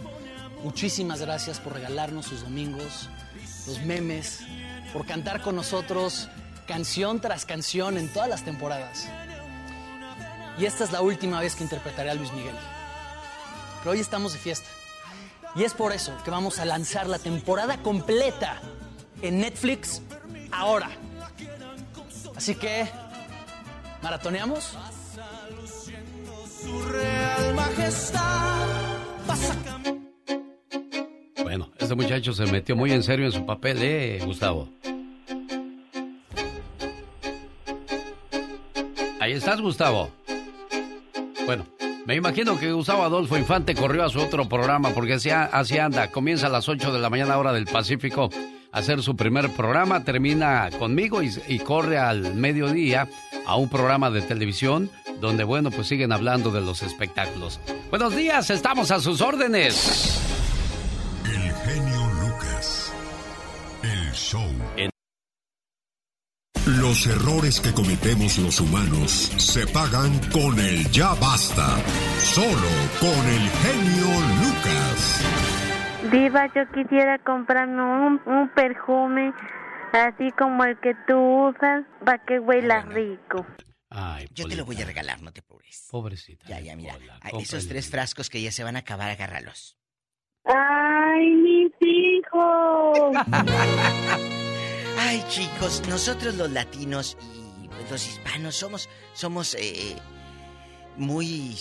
muchísimas gracias por regalarnos sus domingos, los memes, por cantar con nosotros canción tras canción en todas las temporadas. Y esta es la última vez que interpretaré a Luis Miguel. Pero hoy estamos de fiesta. Y es por eso que vamos a lanzar la temporada completa en Netflix ahora. Así que, ¿maratoneamos? Bueno, este muchacho se metió muy en serio en su papel, ¿eh, Gustavo? Ahí estás, Gustavo. Bueno, me imagino que Gustavo Adolfo Infante corrió a su otro programa porque así, así anda. Comienza a las 8 de la mañana hora del Pacífico a hacer su primer programa, termina conmigo y, y corre al mediodía a un programa de televisión donde, bueno, pues siguen hablando de los espectáculos. Buenos días, estamos a sus órdenes. El genio Lucas. El show. Los errores que cometemos los humanos se pagan con el ya basta. Solo con el genio Lucas. Diva, yo quisiera comprarme un, un perfume así como el que tú usas para que huela rico. Ay, Yo te lo voy a regalar, no te preocupes. Pobrecita. Ya, ya, mira. esos tres frascos que ya se van a acabar, agárralos. ¡Ay, mis hijos! Ay, chicos, nosotros los latinos y pues, los hispanos somos, somos eh, muy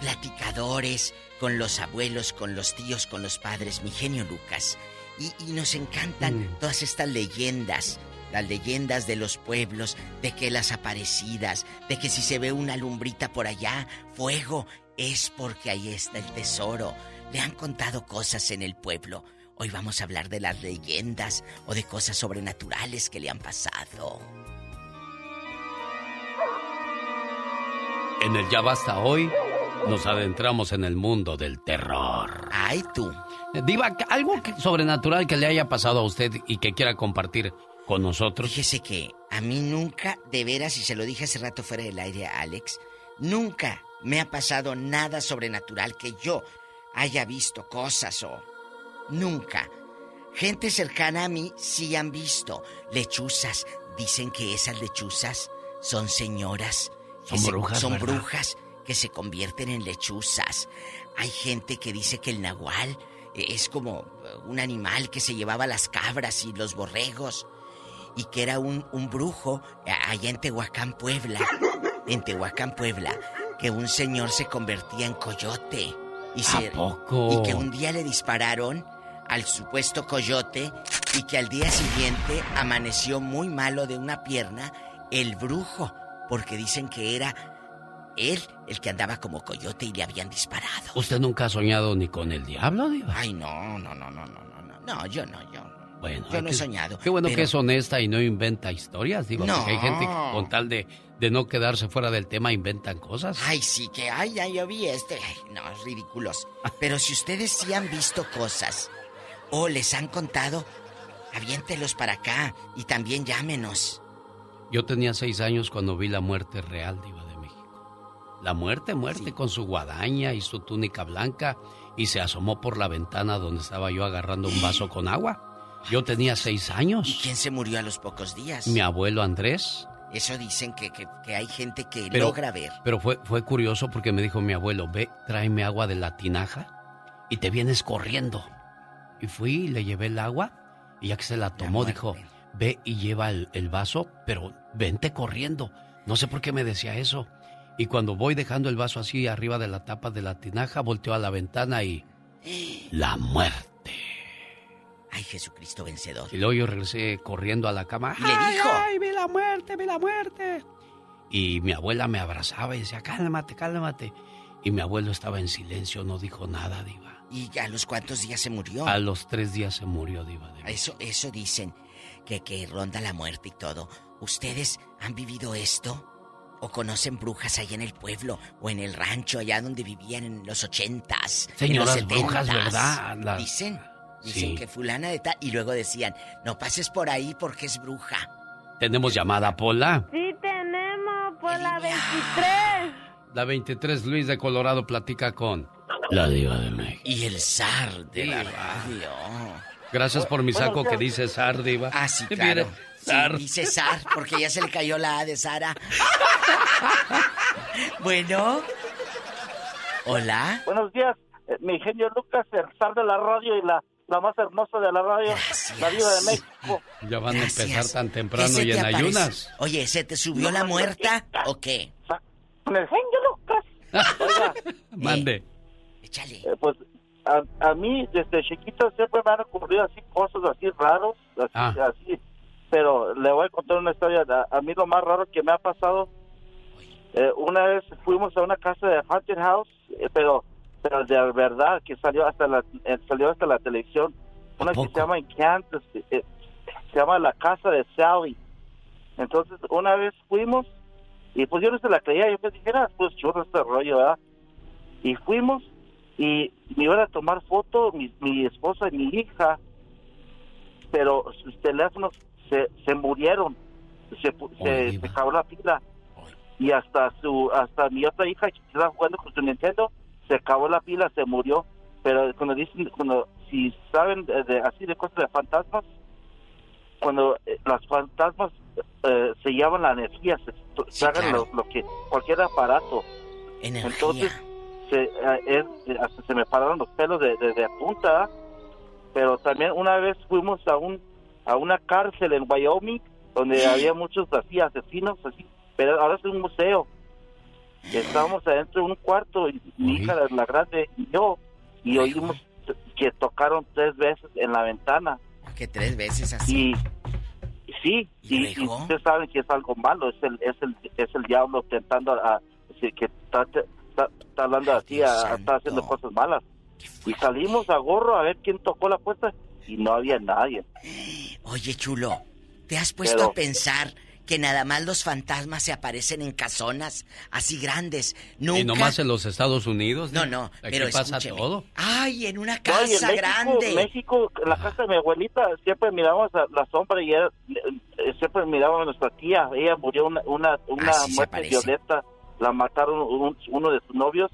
platicadores con los abuelos, con los tíos, con los padres, mi genio Lucas. Y, y nos encantan Mm. todas estas leyendas, las leyendas de los pueblos, de que las aparecidas, de que si se ve una lumbrita por allá, fuego, es porque ahí está el tesoro. Le han contado cosas en el pueblo. Hoy vamos a hablar de las leyendas o de cosas sobrenaturales que le han pasado. En el Ya Basta Hoy nos adentramos en el mundo del terror. Ay, tú. Diva, algo sobrenatural que le haya pasado a usted y que quiera compartir con nosotros. Fíjese que a mí nunca, de veras, y se lo dije hace rato fuera del aire a Alex, nunca me ha pasado nada sobrenatural que yo haya visto cosas o... Nunca. Gente cercana a mí sí han visto lechuzas. Dicen que esas lechuzas son señoras. Son se- brujas, Son ¿verdad? brujas que se convierten en lechuzas. Hay gente que dice que el nahual eh, es como eh, un animal que se llevaba las cabras y los borregos y que era un, un brujo a- allá en Tehuacán, Puebla. En Tehuacán, Puebla, que un señor se convertía en coyote. Y, se- poco? y que un día le dispararon al supuesto coyote y que al día siguiente amaneció muy malo de una pierna el brujo, porque dicen que era él el que andaba como coyote y le habían disparado. ¿Usted nunca ha soñado ni con el diablo, Diva? Ay, no, no, no, no, no, no, no, no, yo no, yo. Bueno, Yo no he soñado. Qué bueno pero- que es honesta y no inventa historias, digo, No. porque hay gente que con tal de, de no quedarse fuera del tema inventan cosas. Ay, sí, que, ay, ay, yo vi este. Ay, no, ridículos. Pero si ustedes sí han visto cosas o les han contado, aviéntelos para acá y también llámenos. Yo tenía seis años cuando vi la muerte real, Diva de México. La muerte, muerte, con su guadaña y su túnica blanca, y se asomó por la ventana donde estaba yo agarrando un vaso con agua. Yo tenía seis años. ¿Quién se murió a los pocos días? Mi abuelo Andrés. Eso dicen que, que- que hay gente que Pero, logra ver. pero fue, fue curioso porque me dijo mi abuelo, ve, tráeme agua de la tinaja y te vienes corriendo. Y fui y le llevé el agua y ya que se la tomó dijo, ve y lleva el, el vaso, pero vente corriendo. No sé por qué me decía eso. Y cuando voy dejando el vaso así arriba de la tapa de la tinaja, volteo a la ventana y... La muerte. Ay, Jesucristo vencedor. Y luego yo regresé corriendo a la cama. Y le ¡Ay, dijo. ay, vi la muerte, vi la muerte! Y mi abuela me abrazaba y decía, cálmate, cálmate. Y mi abuelo estaba en silencio, no dijo nada, Diva. ¿Y a los cuántos días se murió? A los tres días se murió, Diva. de. Eso, eso dicen, que, que ronda la muerte y todo. ¿Ustedes han vivido esto? ¿O conocen brujas allá en el pueblo o en el rancho, allá donde vivían en los ochentas? en los Señoras brujas? ¿verdad? La- Dicen, dicen Sí. que fulana de tal... Y luego decían, no pases por ahí porque es bruja. Tenemos llamada, Pola. Sí tenemos por la 23. La 23 Luis de Colorado platica con la Diva de México. Y el zar de la radio. Gracias por mi saco que dice Sar, Diva. Ah, sí, claro. Sí, Sar. dice Sar, porque ya se le cayó la A de Sara. bueno. Hola. Buenos días, eh, mi genio Lucas, el zar de la radio y la, la más hermosa de la radio, la diva de México. Ya van a empezar tan ¿Qué temprano y te en aparece? ayunas. Oye, ¿se te subió la muerta o qué? Con el genio Lucas. Oiga, Mande. Échale. eh, pues a, a mí desde chiquito siempre me han ocurrido así cosas así raros, así, Ah. así. Pero le voy a contar una historia. A, a mí lo más raro que me ha pasado, eh, una vez fuimos a una casa de haunted house, eh, pero pero de verdad que salió hasta la eh, salió hasta la televisión. Una que se llama en Kansas, eh, se llama la casa de Sally. Entonces una vez fuimos y pues yo no se la creía, yo pues dije, "Ah, pues churro este rollo, ¿verdad? Y fuimos y me iban a tomar foto mi, mi esposa y mi hija, pero sus teléfonos se, se murieron, se, se, se acabó la pila y hasta su hasta mi otra hija que estaba jugando con su Nintendo se acabó la pila, se murió. Pero cuando dicen, cuando si saben de, de- así de cosas de fantasmas, cuando eh, las fantasmas eh, se llevan la energía, se tragan claro. lo, lo que cualquier aparato. Energía. Entonces se, eh, es- eh, hasta se me pararon los pelos de, de, de punta. Pero también una vez fuimos a un a una cárcel en Wyoming donde había muchos así asesinos así, pero ahora es un museo. Y estábamos adentro de un cuarto y mi hija la grande y yo y oímos que tocaron tres veces en la ventana. Que tres veces así. Y sí, y, y ustedes saben que es algo malo, es el es el es el diablo tentando a, que está, está, está hablando así, a- está haciendo cosas malas. Y salimos a gorro a ver quién tocó la puerta y no había nadie. Oye, chulo, ¿te has puesto Pero- a pensar que nada más los fantasmas se aparecen en casonas así grandes? Nunca. Y nomás en los Estados Unidos. No, no, Aquí pero pasa escúcheme. todo. Ay, en una No, y en casa México, grande. México, en la casa de mi abuelita, siempre mirábamos a la sombra y era- eh, siempre mirábamos a nuestra tía. Ella murió una, una, una muerte parece. violenta. La mataron un- uno de sus novios.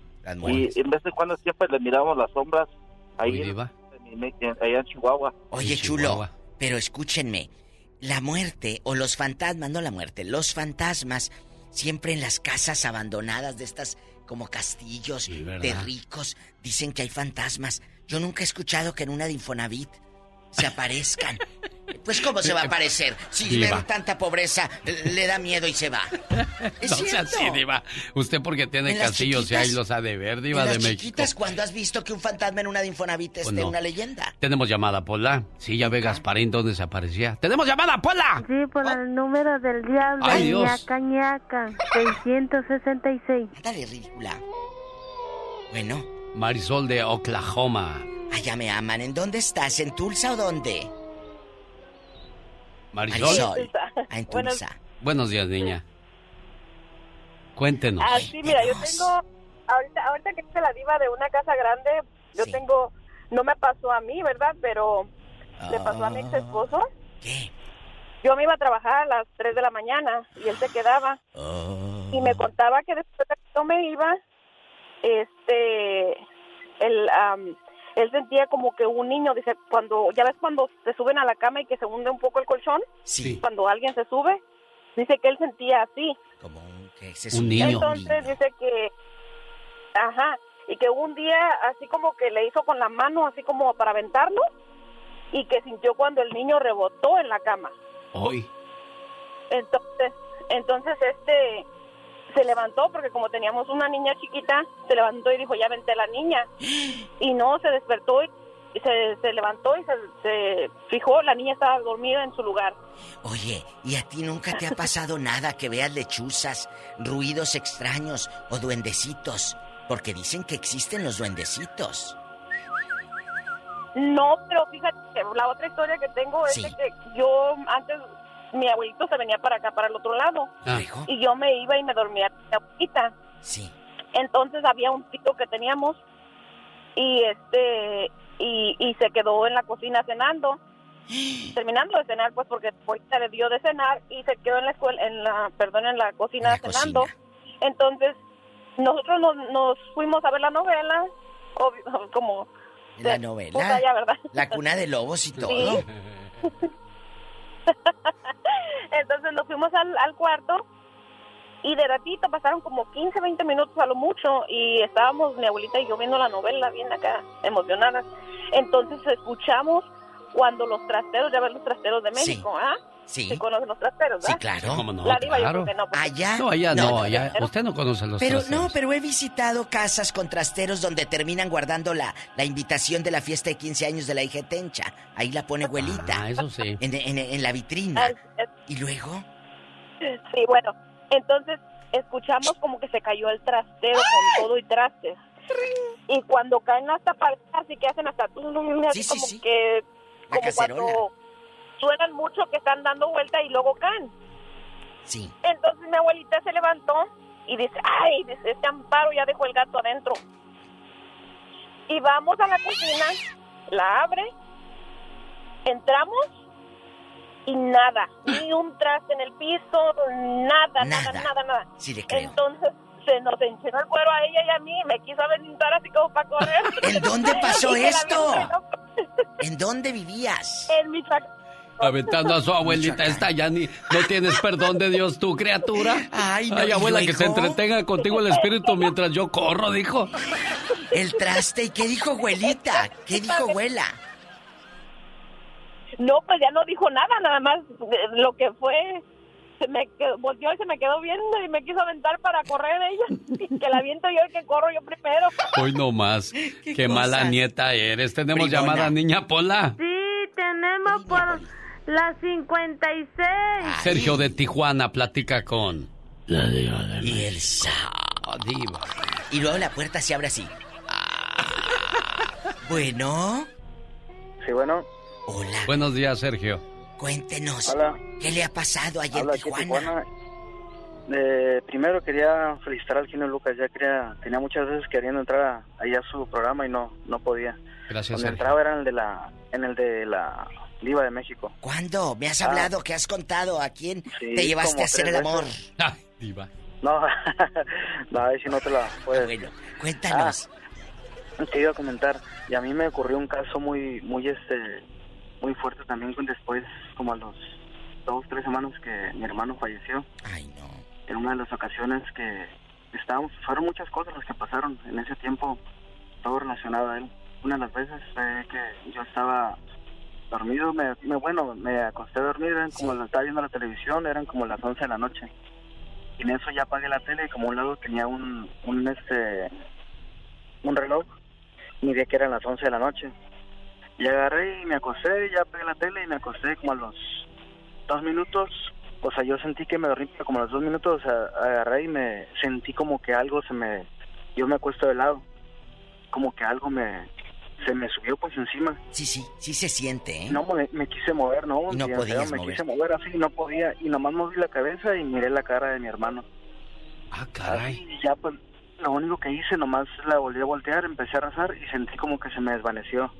Y en vez de cuando siempre le mirábamos las sombras ahí en, en- en- allá en Chihuahua. Oye, chulo, pero escúchenme. La muerte, o los fantasmas, no la muerte, los fantasmas, siempre en las casas abandonadas de estas como castillos de ricos, dicen que hay fantasmas. Yo nunca he escuchado que en una de Infonavit se aparezcan. Pues cómo se va a aparecer si Diva. ven tanta pobreza, le da miedo y se va. Es no sea cierto. así, Diva. Usted porque tiene En las castillos y ahí los ha de ver, En Diva las de México. chiquitas, cuando has visto que un fantasma en una de Infonavit es Pues de no. una leyenda? Tenemos llamada, Pola. Sí, ya ve Gasparín dónde se aparecía. ¡Tenemos llamada, Pola! Sí, por el número del diablo. Ay, Dios. ñaca, ñaca. 666. Dale, ridícula. Bueno. Marisol de Oklahoma. Allá me aman. ¿En dónde estás? ¿En Tulsa o dónde? Marisol. Ah, en Tulsa. Buenos días, niña. Cuéntenos. Ah, sí, mira, yo tengo, ahorita, ahorita que hice la diva de una casa grande, yo tengo, no me pasó a mí, ¿verdad? Pero le pasó a mi ex esposo. ¿Qué? Yo me iba a trabajar a las 3 de la mañana y él se quedaba. Y me contaba que después de que yo me iba, este, él, am, él sentía como que un niño, dice, cuando, ya ves cuando se suben a la cama y que se hunde un poco el colchón, Sí. cuando alguien se sube, dice que él sentía así. Que se Un subía niño. Entonces dice que, ajá, y que un día así como que le hizo con la mano, así como para aventarlo, y que sintió cuando el niño rebotó en la cama. Hoy. Entonces, entonces este se levantó porque como teníamos una niña chiquita, se levantó y dijo, ya vente la niña. Y no, se despertó y se, se levantó y se, se fijó, la niña estaba dormida en su lugar. Oye, ¿y a ti nunca te ha pasado nada que veas lechuzas, ruidos extraños o duendecitos? Porque dicen que existen los duendecitos. No, pero fíjate que la otra historia que tengo es de que yo antes, mi abuelito se venía para acá, para el otro lado. Ah. Y yo me iba y me dormía con mi abuelita. Sí. Entonces había un tito que teníamos y este y, y se quedó en la cocina cenando. Terminando de cenar, pues porque ahorita le dio de cenar y se quedó en la escuela, en la, perdón, en la cocina cenando. Entonces nosotros nos, nos fuimos a ver la novela, obvio, como La puta novela. ya, ¿verdad? La cuna de lobos y todo. Entonces nos fuimos al, al cuarto y de ratito pasaron como 15, 20 minutos a lo mucho y estábamos mi abuelita y yo viendo la novela bien acá emocionadas. Entonces escuchamos cuando los trasteros, ya ves los trasteros de México, ¿ah? Sí. ¿Sí conocen los trasteros, Sí, ¿verdad? claro. ¿Cómo no? La diva yo Claro. creo que no. porque- ¿Allá? No, allá no, allá. Usted no conoce los Pero trasteros. no, pero he visitado casas con trasteros donde terminan guardando la, la invitación de la fiesta de 15 años de la hija Tencha. Ahí la pone abuelita. Ah, eso sí. En, en- en la vitrina. ¿Y luego? Sí, bueno, entonces escuchamos como que se cayó el trastero con todo y trastes. Y cuando caen hasta para así que hacen hasta así Sí, sí, como sí. que La como cacerola. cuando suenan mucho que están dando vuelta y luego caen. Sí. Entonces mi abuelita se levantó y dice, ay, dice, este amparo ya dejó el gato adentro. Y vamos a la cocina, la abre, entramos y nada, ni un traste en el piso, nada, nada, nada, nada. Sí le creo. Entonces se nos enchinó el cuero a ella y a mí, me quiso aventar así como para correr. ¿En dónde pasó esto? ¿En dónde vivías? En Michoacán. Aventando a su abuelita, esta ya ni no tienes perdón de Dios, tu criatura. Ay, no, ¿y abuela, que se entretenga contigo el espíritu mientras yo corro, dijo. El traste. ¿Y qué dijo abuelita? ¿Qué dijo abuela? No, pues ya no dijo nada, nada más eh, lo que fue. Se me quedó, volteó y se me quedó viendo y me quiso aventar para correr ella. que la aviento yo y que corro yo primero. Hoy no más. Qué, mala nieta eres. Tenemos llamada, niña Pola. Sí, tenemos por la 56. Sergio de Tijuana platica con. La diva de Y el sa- diva. Y luego la puerta se abre así. Bueno. Sí, bueno. Hola. Buenos días, Sergio. Cuéntenos. Hola. ¿Qué le ha pasado allá Habla en aquí Tijuana? Tijuana. Eh, primero quería felicitar al genio Lucas, ya quería, tenía muchas veces queriendo entrar a, ahí a su programa y no, no podía. Gracias, Sergio. entraba era en el de la, en el de la Diva de México. ¿Cuándo? ¿Me has Ah. hablado? ¿Qué has contado? ¿A quién Sí, te llevaste a hacer el amor? veces. diva. No, no, ahí sí no te la puedes. Bueno, cuéntanos. Ah, te iba a comentar, y a mí me ocurrió un caso muy, muy, este, muy fuerte también con después, como a los dos, tres semanas que mi hermano falleció. Ay, no. En una de las ocasiones que estábamos, fueron muchas cosas las que pasaron en ese tiempo, todo relacionado a él. Una de las veces fue que yo estaba dormido, me, me- bueno, me acosté a dormir, eran como, estaba viendo la televisión, eran como las 11 de la noche. Y en eso ya apagué la tele y como a un lado tenía un, un, este, un reloj, miré que eran las 11 de la noche. Y agarré y me acosté, ya apagué la tele y me acosté como a los dos minutos. O sea, yo sentí que me dormí, pero como a los dos minutos a- agarré y me sentí como que algo se me... Yo me acuesto de lado. Como que algo me, se me subió pues encima. Sí, sí, sí se siente, ¿eh? No, me, me quise mover, no. Y no feo, me mover. quise mover así, no podía. Y nomás moví la cabeza y miré la cara de mi hermano. Ah, caray. Y ya pues, lo único que hice, nomás la volví a voltear, empecé a rezar y sentí como que se me desvaneció.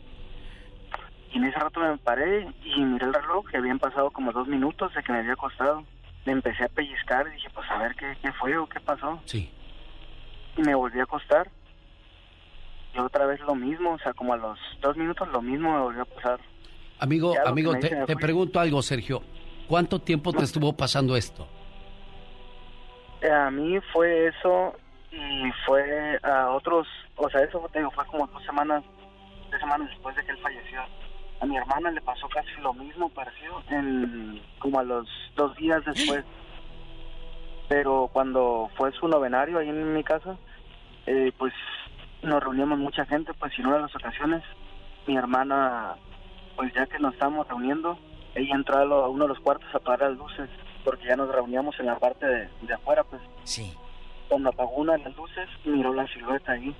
Y en ese rato me paré y miré el reloj, que habían pasado como dos minutos de que me había acostado. Le empecé a pellizcar y dije, pues a ver qué, qué fue o qué pasó. Sí. Y me volví a acostar. Y otra vez lo mismo, o sea, como a los dos minutos lo mismo me volvió a pasar. Amigo, Ya amigo, te, te pregunto algo, Sergio. ¿Cuánto tiempo te estuvo pasando esto? Eh, A mí fue eso y fue a otros, o sea, eso te digo, fue como dos semanas, tres semanas después de que él falleció. A mi hermana le pasó casi lo mismo, parecido, en, como a los dos días después. Pero cuando fue su novenario ahí en mi casa, eh, pues nos reuníamos mucha gente, pues y en una de las ocasiones, mi hermana, pues ya que nos estábamos reuniendo, ella entró a, lo- a uno de los cuartos a apagar las luces, porque ya nos reuníamos en la parte de, de afuera, pues. Sí. Cuando apagó una de las luces, miró la silueta ahí,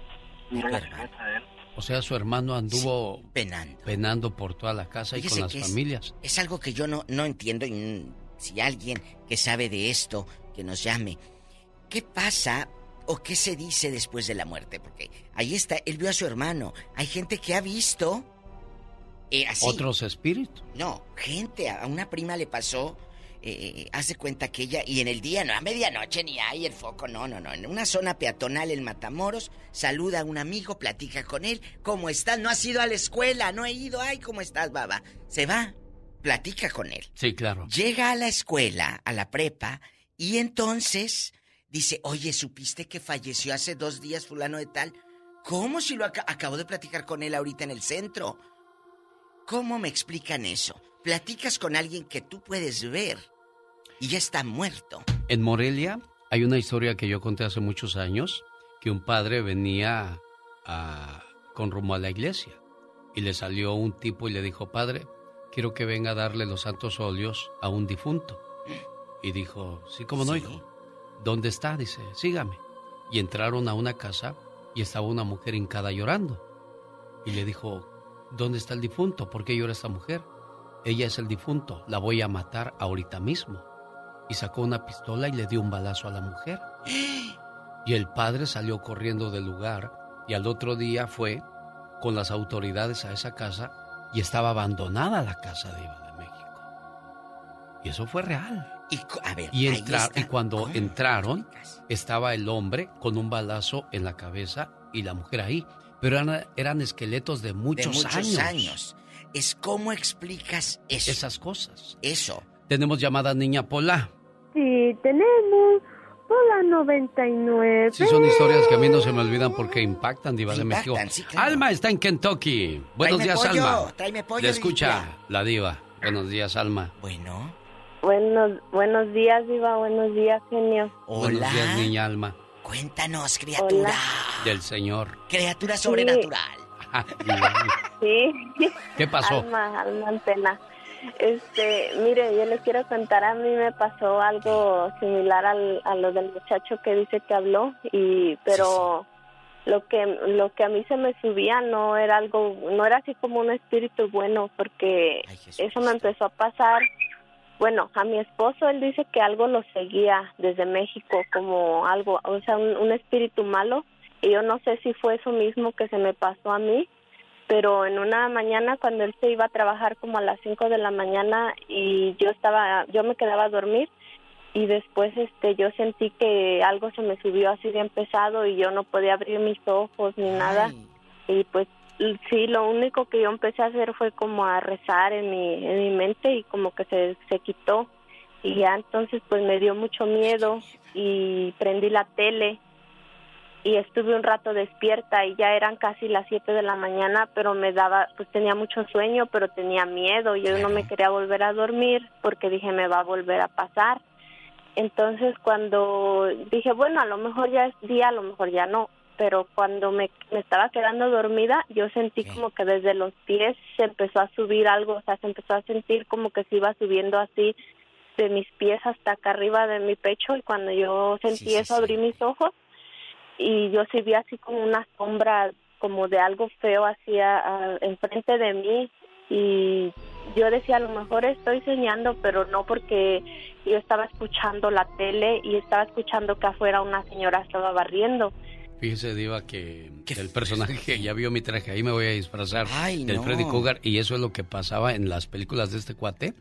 miró la silueta de él. O sea, su hermano anduvo penando. penando por toda la casa y Fíjese con las es- familias. Es algo que yo no, no entiendo y si alguien que sabe de esto, que nos llame. ¿Qué pasa o qué se dice después de la muerte? Porque ahí está, él vio a su hermano. Hay gente que ha visto... eh, así. Otros espíritus. No, gente, a una prima le pasó, eh, haz de cuenta que ella, y en el día, no a medianoche ni hay el foco, no, no, no, en una zona peatonal en Matamoros, saluda a un amigo, platica con él, ¿cómo estás? No has ido a la escuela, no he ido, ay, ¿cómo estás, baba? Se va, platica con él. Sí, claro. Llega a la escuela, a la prepa, y entonces dice, oye, ¿supiste que falleció hace dos días fulano de tal? ¿Cómo si lo aca- acabo de platicar con él ahorita en el centro? ¿Cómo me explican eso? Platicas con alguien que tú puedes ver y ya está muerto. En Morelia hay una historia que yo conté hace muchos años, que un padre venía a- con rumbo a la iglesia y le salió un tipo y le dijo, padre, quiero que venga a darle los santos óleos a un difunto. Y dijo, sí, ¿cómo no, hijo? ¿Dónde está? Dice, sígame. Y entraron a una casa y estaba una mujer hincada llorando. Y le dijo, ¿dónde está el difunto? ¿Por qué llora esta mujer? Ella es el difunto, la voy a matar ahorita mismo. Y sacó una pistola y le dio un balazo a la mujer. Y el padre salió corriendo del lugar y al otro día fue con las autoridades a esa casa y estaba abandonada la casa de México. Y eso fue real. Y, a ver, Y, entra- y cuando entraron, estaba el hombre con un balazo en la cabeza y la mujer ahí. Pero eran, eran esqueletos de muchos, de muchos años. años. Es cómo explicas eso. Esas cosas. Eso. Tenemos llamada niña Pola. Sí, tenemos Hola 99. Sí, son historias que a mí no se me olvidan porque impactan, Diva de México. Impactan, sí, claro. Alma está en Kentucky. Buenos Tráeme días, pollo, Alma. tráeme pollo, Le escucha la Diva. Buenos días, Alma. Bueno. Buenos, buenos días, Diva. Buenos días, genio. Buenos días, niña Alma. Cuéntanos, criatura. Del Señor. Criatura sobrenatural. Sí. ¿Qué pasó? Alma, alma en pena. Este, mire, yo les quiero contar, a mí me pasó algo similar al, a lo del muchacho que dice que habló, y pero lo que lo que a mí se me subía no era algo, no era así como un espíritu bueno, porque eso me empezó a pasar. Bueno, a mi esposo él dice que algo lo seguía desde México, como algo, o sea, un, un espíritu malo, y yo no sé si fue eso mismo que se me pasó a mí, pero en una mañana cuando él se iba a trabajar como a las 5 de la mañana y yo estaba yo me quedaba a dormir y después este yo sentí que algo se me subió así bien pesado y yo no podía abrir mis ojos ni nada. Y pues sí lo único que yo empecé a hacer fue como a rezar en mi en mi mente y como que se se quitó. Y ya entonces pues me dio mucho miedo y prendí la tele y estuve un rato despierta y ya eran casi las 7 de la mañana, pero me daba, pues tenía mucho sueño, pero tenía miedo, yo no me quería volver a dormir porque dije me va a volver a pasar. Entonces cuando dije, bueno, a lo mejor ya es día, a lo mejor ya no, pero cuando me, me estaba quedando dormida, yo sentí como que desde los pies se empezó a subir algo, o sea, se empezó a sentir como que se iba subiendo así de mis pies hasta acá arriba de mi pecho y cuando yo sentí eso abrí mis ojos y yo sí vi así como una sombra como de algo feo hacia enfrente de mí y yo decía a lo mejor estoy soñando pero no porque yo estaba escuchando la tele y estaba escuchando que afuera una señora estaba barriendo Fíjese, Diva, que el personaje que ya vio mi traje, ahí me voy a disfrazar Ay, del no. Freddy Cougar, y eso es lo que pasaba en las películas de este cuate.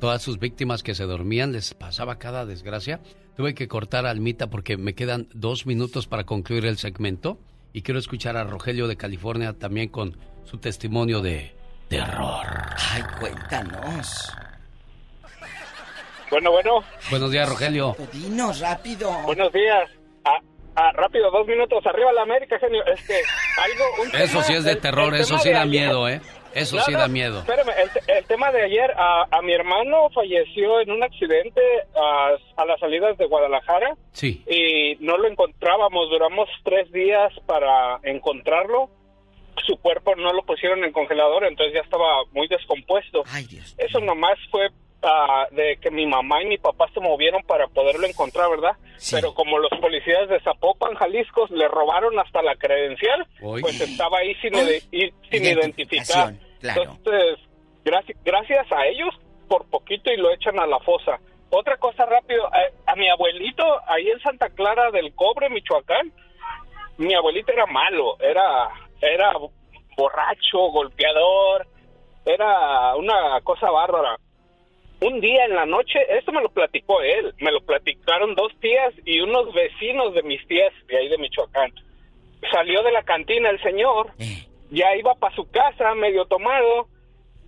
Todas sus víctimas que se dormían les pasaba cada desgracia. Tuve que cortar a Almita porque me quedan dos minutos para concluir el segmento y quiero escuchar a Rogelio de California también con su testimonio de terror. Ay, cuéntanos. Bueno, bueno. Buenos días, Rogelio. Dinos rápido. Buenos días. Ah, rápido, dos minutos. Arriba la América, genio. Este, algo, un Eso tema- sí es de el- terror, el eso sí da ayer. miedo, ¿eh? Eso No, sí no, da miedo. Espérame, el, te- el tema de ayer, a, a mi hermano falleció en un accidente a, a las salidas de Guadalajara Sí. y no lo encontrábamos. Duramos tres días para encontrarlo. Su cuerpo no lo pusieron en el congelador, entonces ya estaba muy descompuesto. Eso nomás fue ah, de que mi mamá y mi papá se movieron para poderlo encontrar, ¿verdad? Pero como los policías de Zapopan, Jalisco, le robaron hasta la credencial, pues estaba ahí sin, ide- sin identificar. Claro. Entonces, gracias, gracias a ellos, por poquito y lo echan a la fosa. Otra cosa rápido, a, a mi abuelito, ahí en Santa Clara del Cobre, Michoacán, mi abuelito era malo, era, era borracho, golpeador, era una cosa bárbara. Un día en la noche, esto me lo platicó él, me lo platicaron dos tías y unos vecinos de mis tías de ahí de Michoacán. Salió de la cantina el señor, ya iba para su casa medio tomado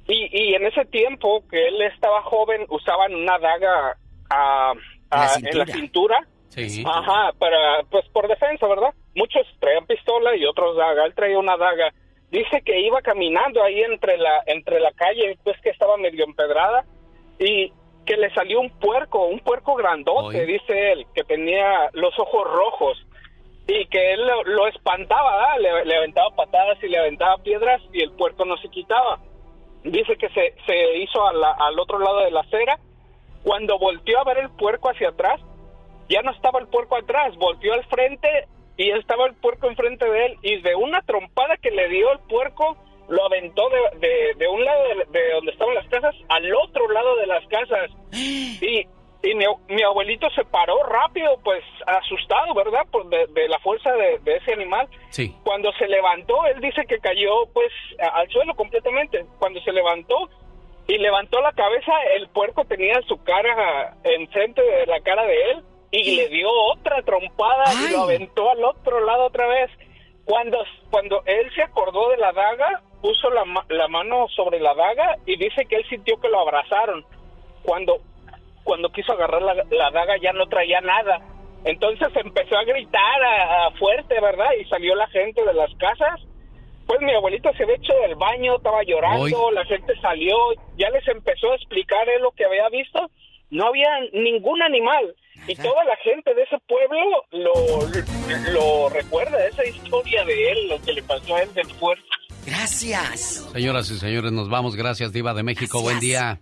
y, y en ese tiempo que él estaba joven usaban una daga en la cintura. Sí. Ajá, para, pues por defensa, ¿verdad? Muchos traían pistola y otros daga. Él traía una daga. Dice que iba caminando ahí entre la, entre la calle, pues que estaba medio empedrada y que le salió un puerco, un puerco grandote, Oye. dice él, que tenía los ojos rojos y que él lo, lo espantaba, le, le aventaba patadas y le aventaba piedras y el puerco no se quitaba. Dice que se, se hizo a la- al otro lado de la acera. Cuando volteó a ver el puerco hacia atrás, ya no estaba el puerco atrás, volteó al frente y estaba el puerco enfrente de él y de una trompada que le dio el puerco lo aventó de, de, de un lado de, de donde estaban las casas al otro lado de las casas. Y, y mi, mi abuelito se paró rápido pues asustado verdad por de, la fuerza de, ese animal. Sí. cuando se levantó él dice que cayó pues a- al suelo completamente. Cuando se levantó y levantó la cabeza, el puerco tenía su cara enfrente de la cara de él y le dio otra trompada y lo aventó al otro lado otra vez. Cuando, cuando él se acordó de la daga, puso la, la mano sobre la daga y dice que él sintió que lo abrazaron. Cuando, cuando quiso agarrar la, la daga ya no traía nada. Entonces empezó a gritar a- a fuerte, ¿verdad? Y salió la gente de las casas pues mi abuelito se había hecho del baño, estaba llorando, la gente salió, ya les empezó a explicar él lo que había visto. No había ningún animal. Y toda la gente de ese pueblo lo, lo recuerda, esa historia de él, lo que le pasó a él del puerco. Gracias. Señoras y señores, nos vamos. Gracias, Diva de México. Buen día.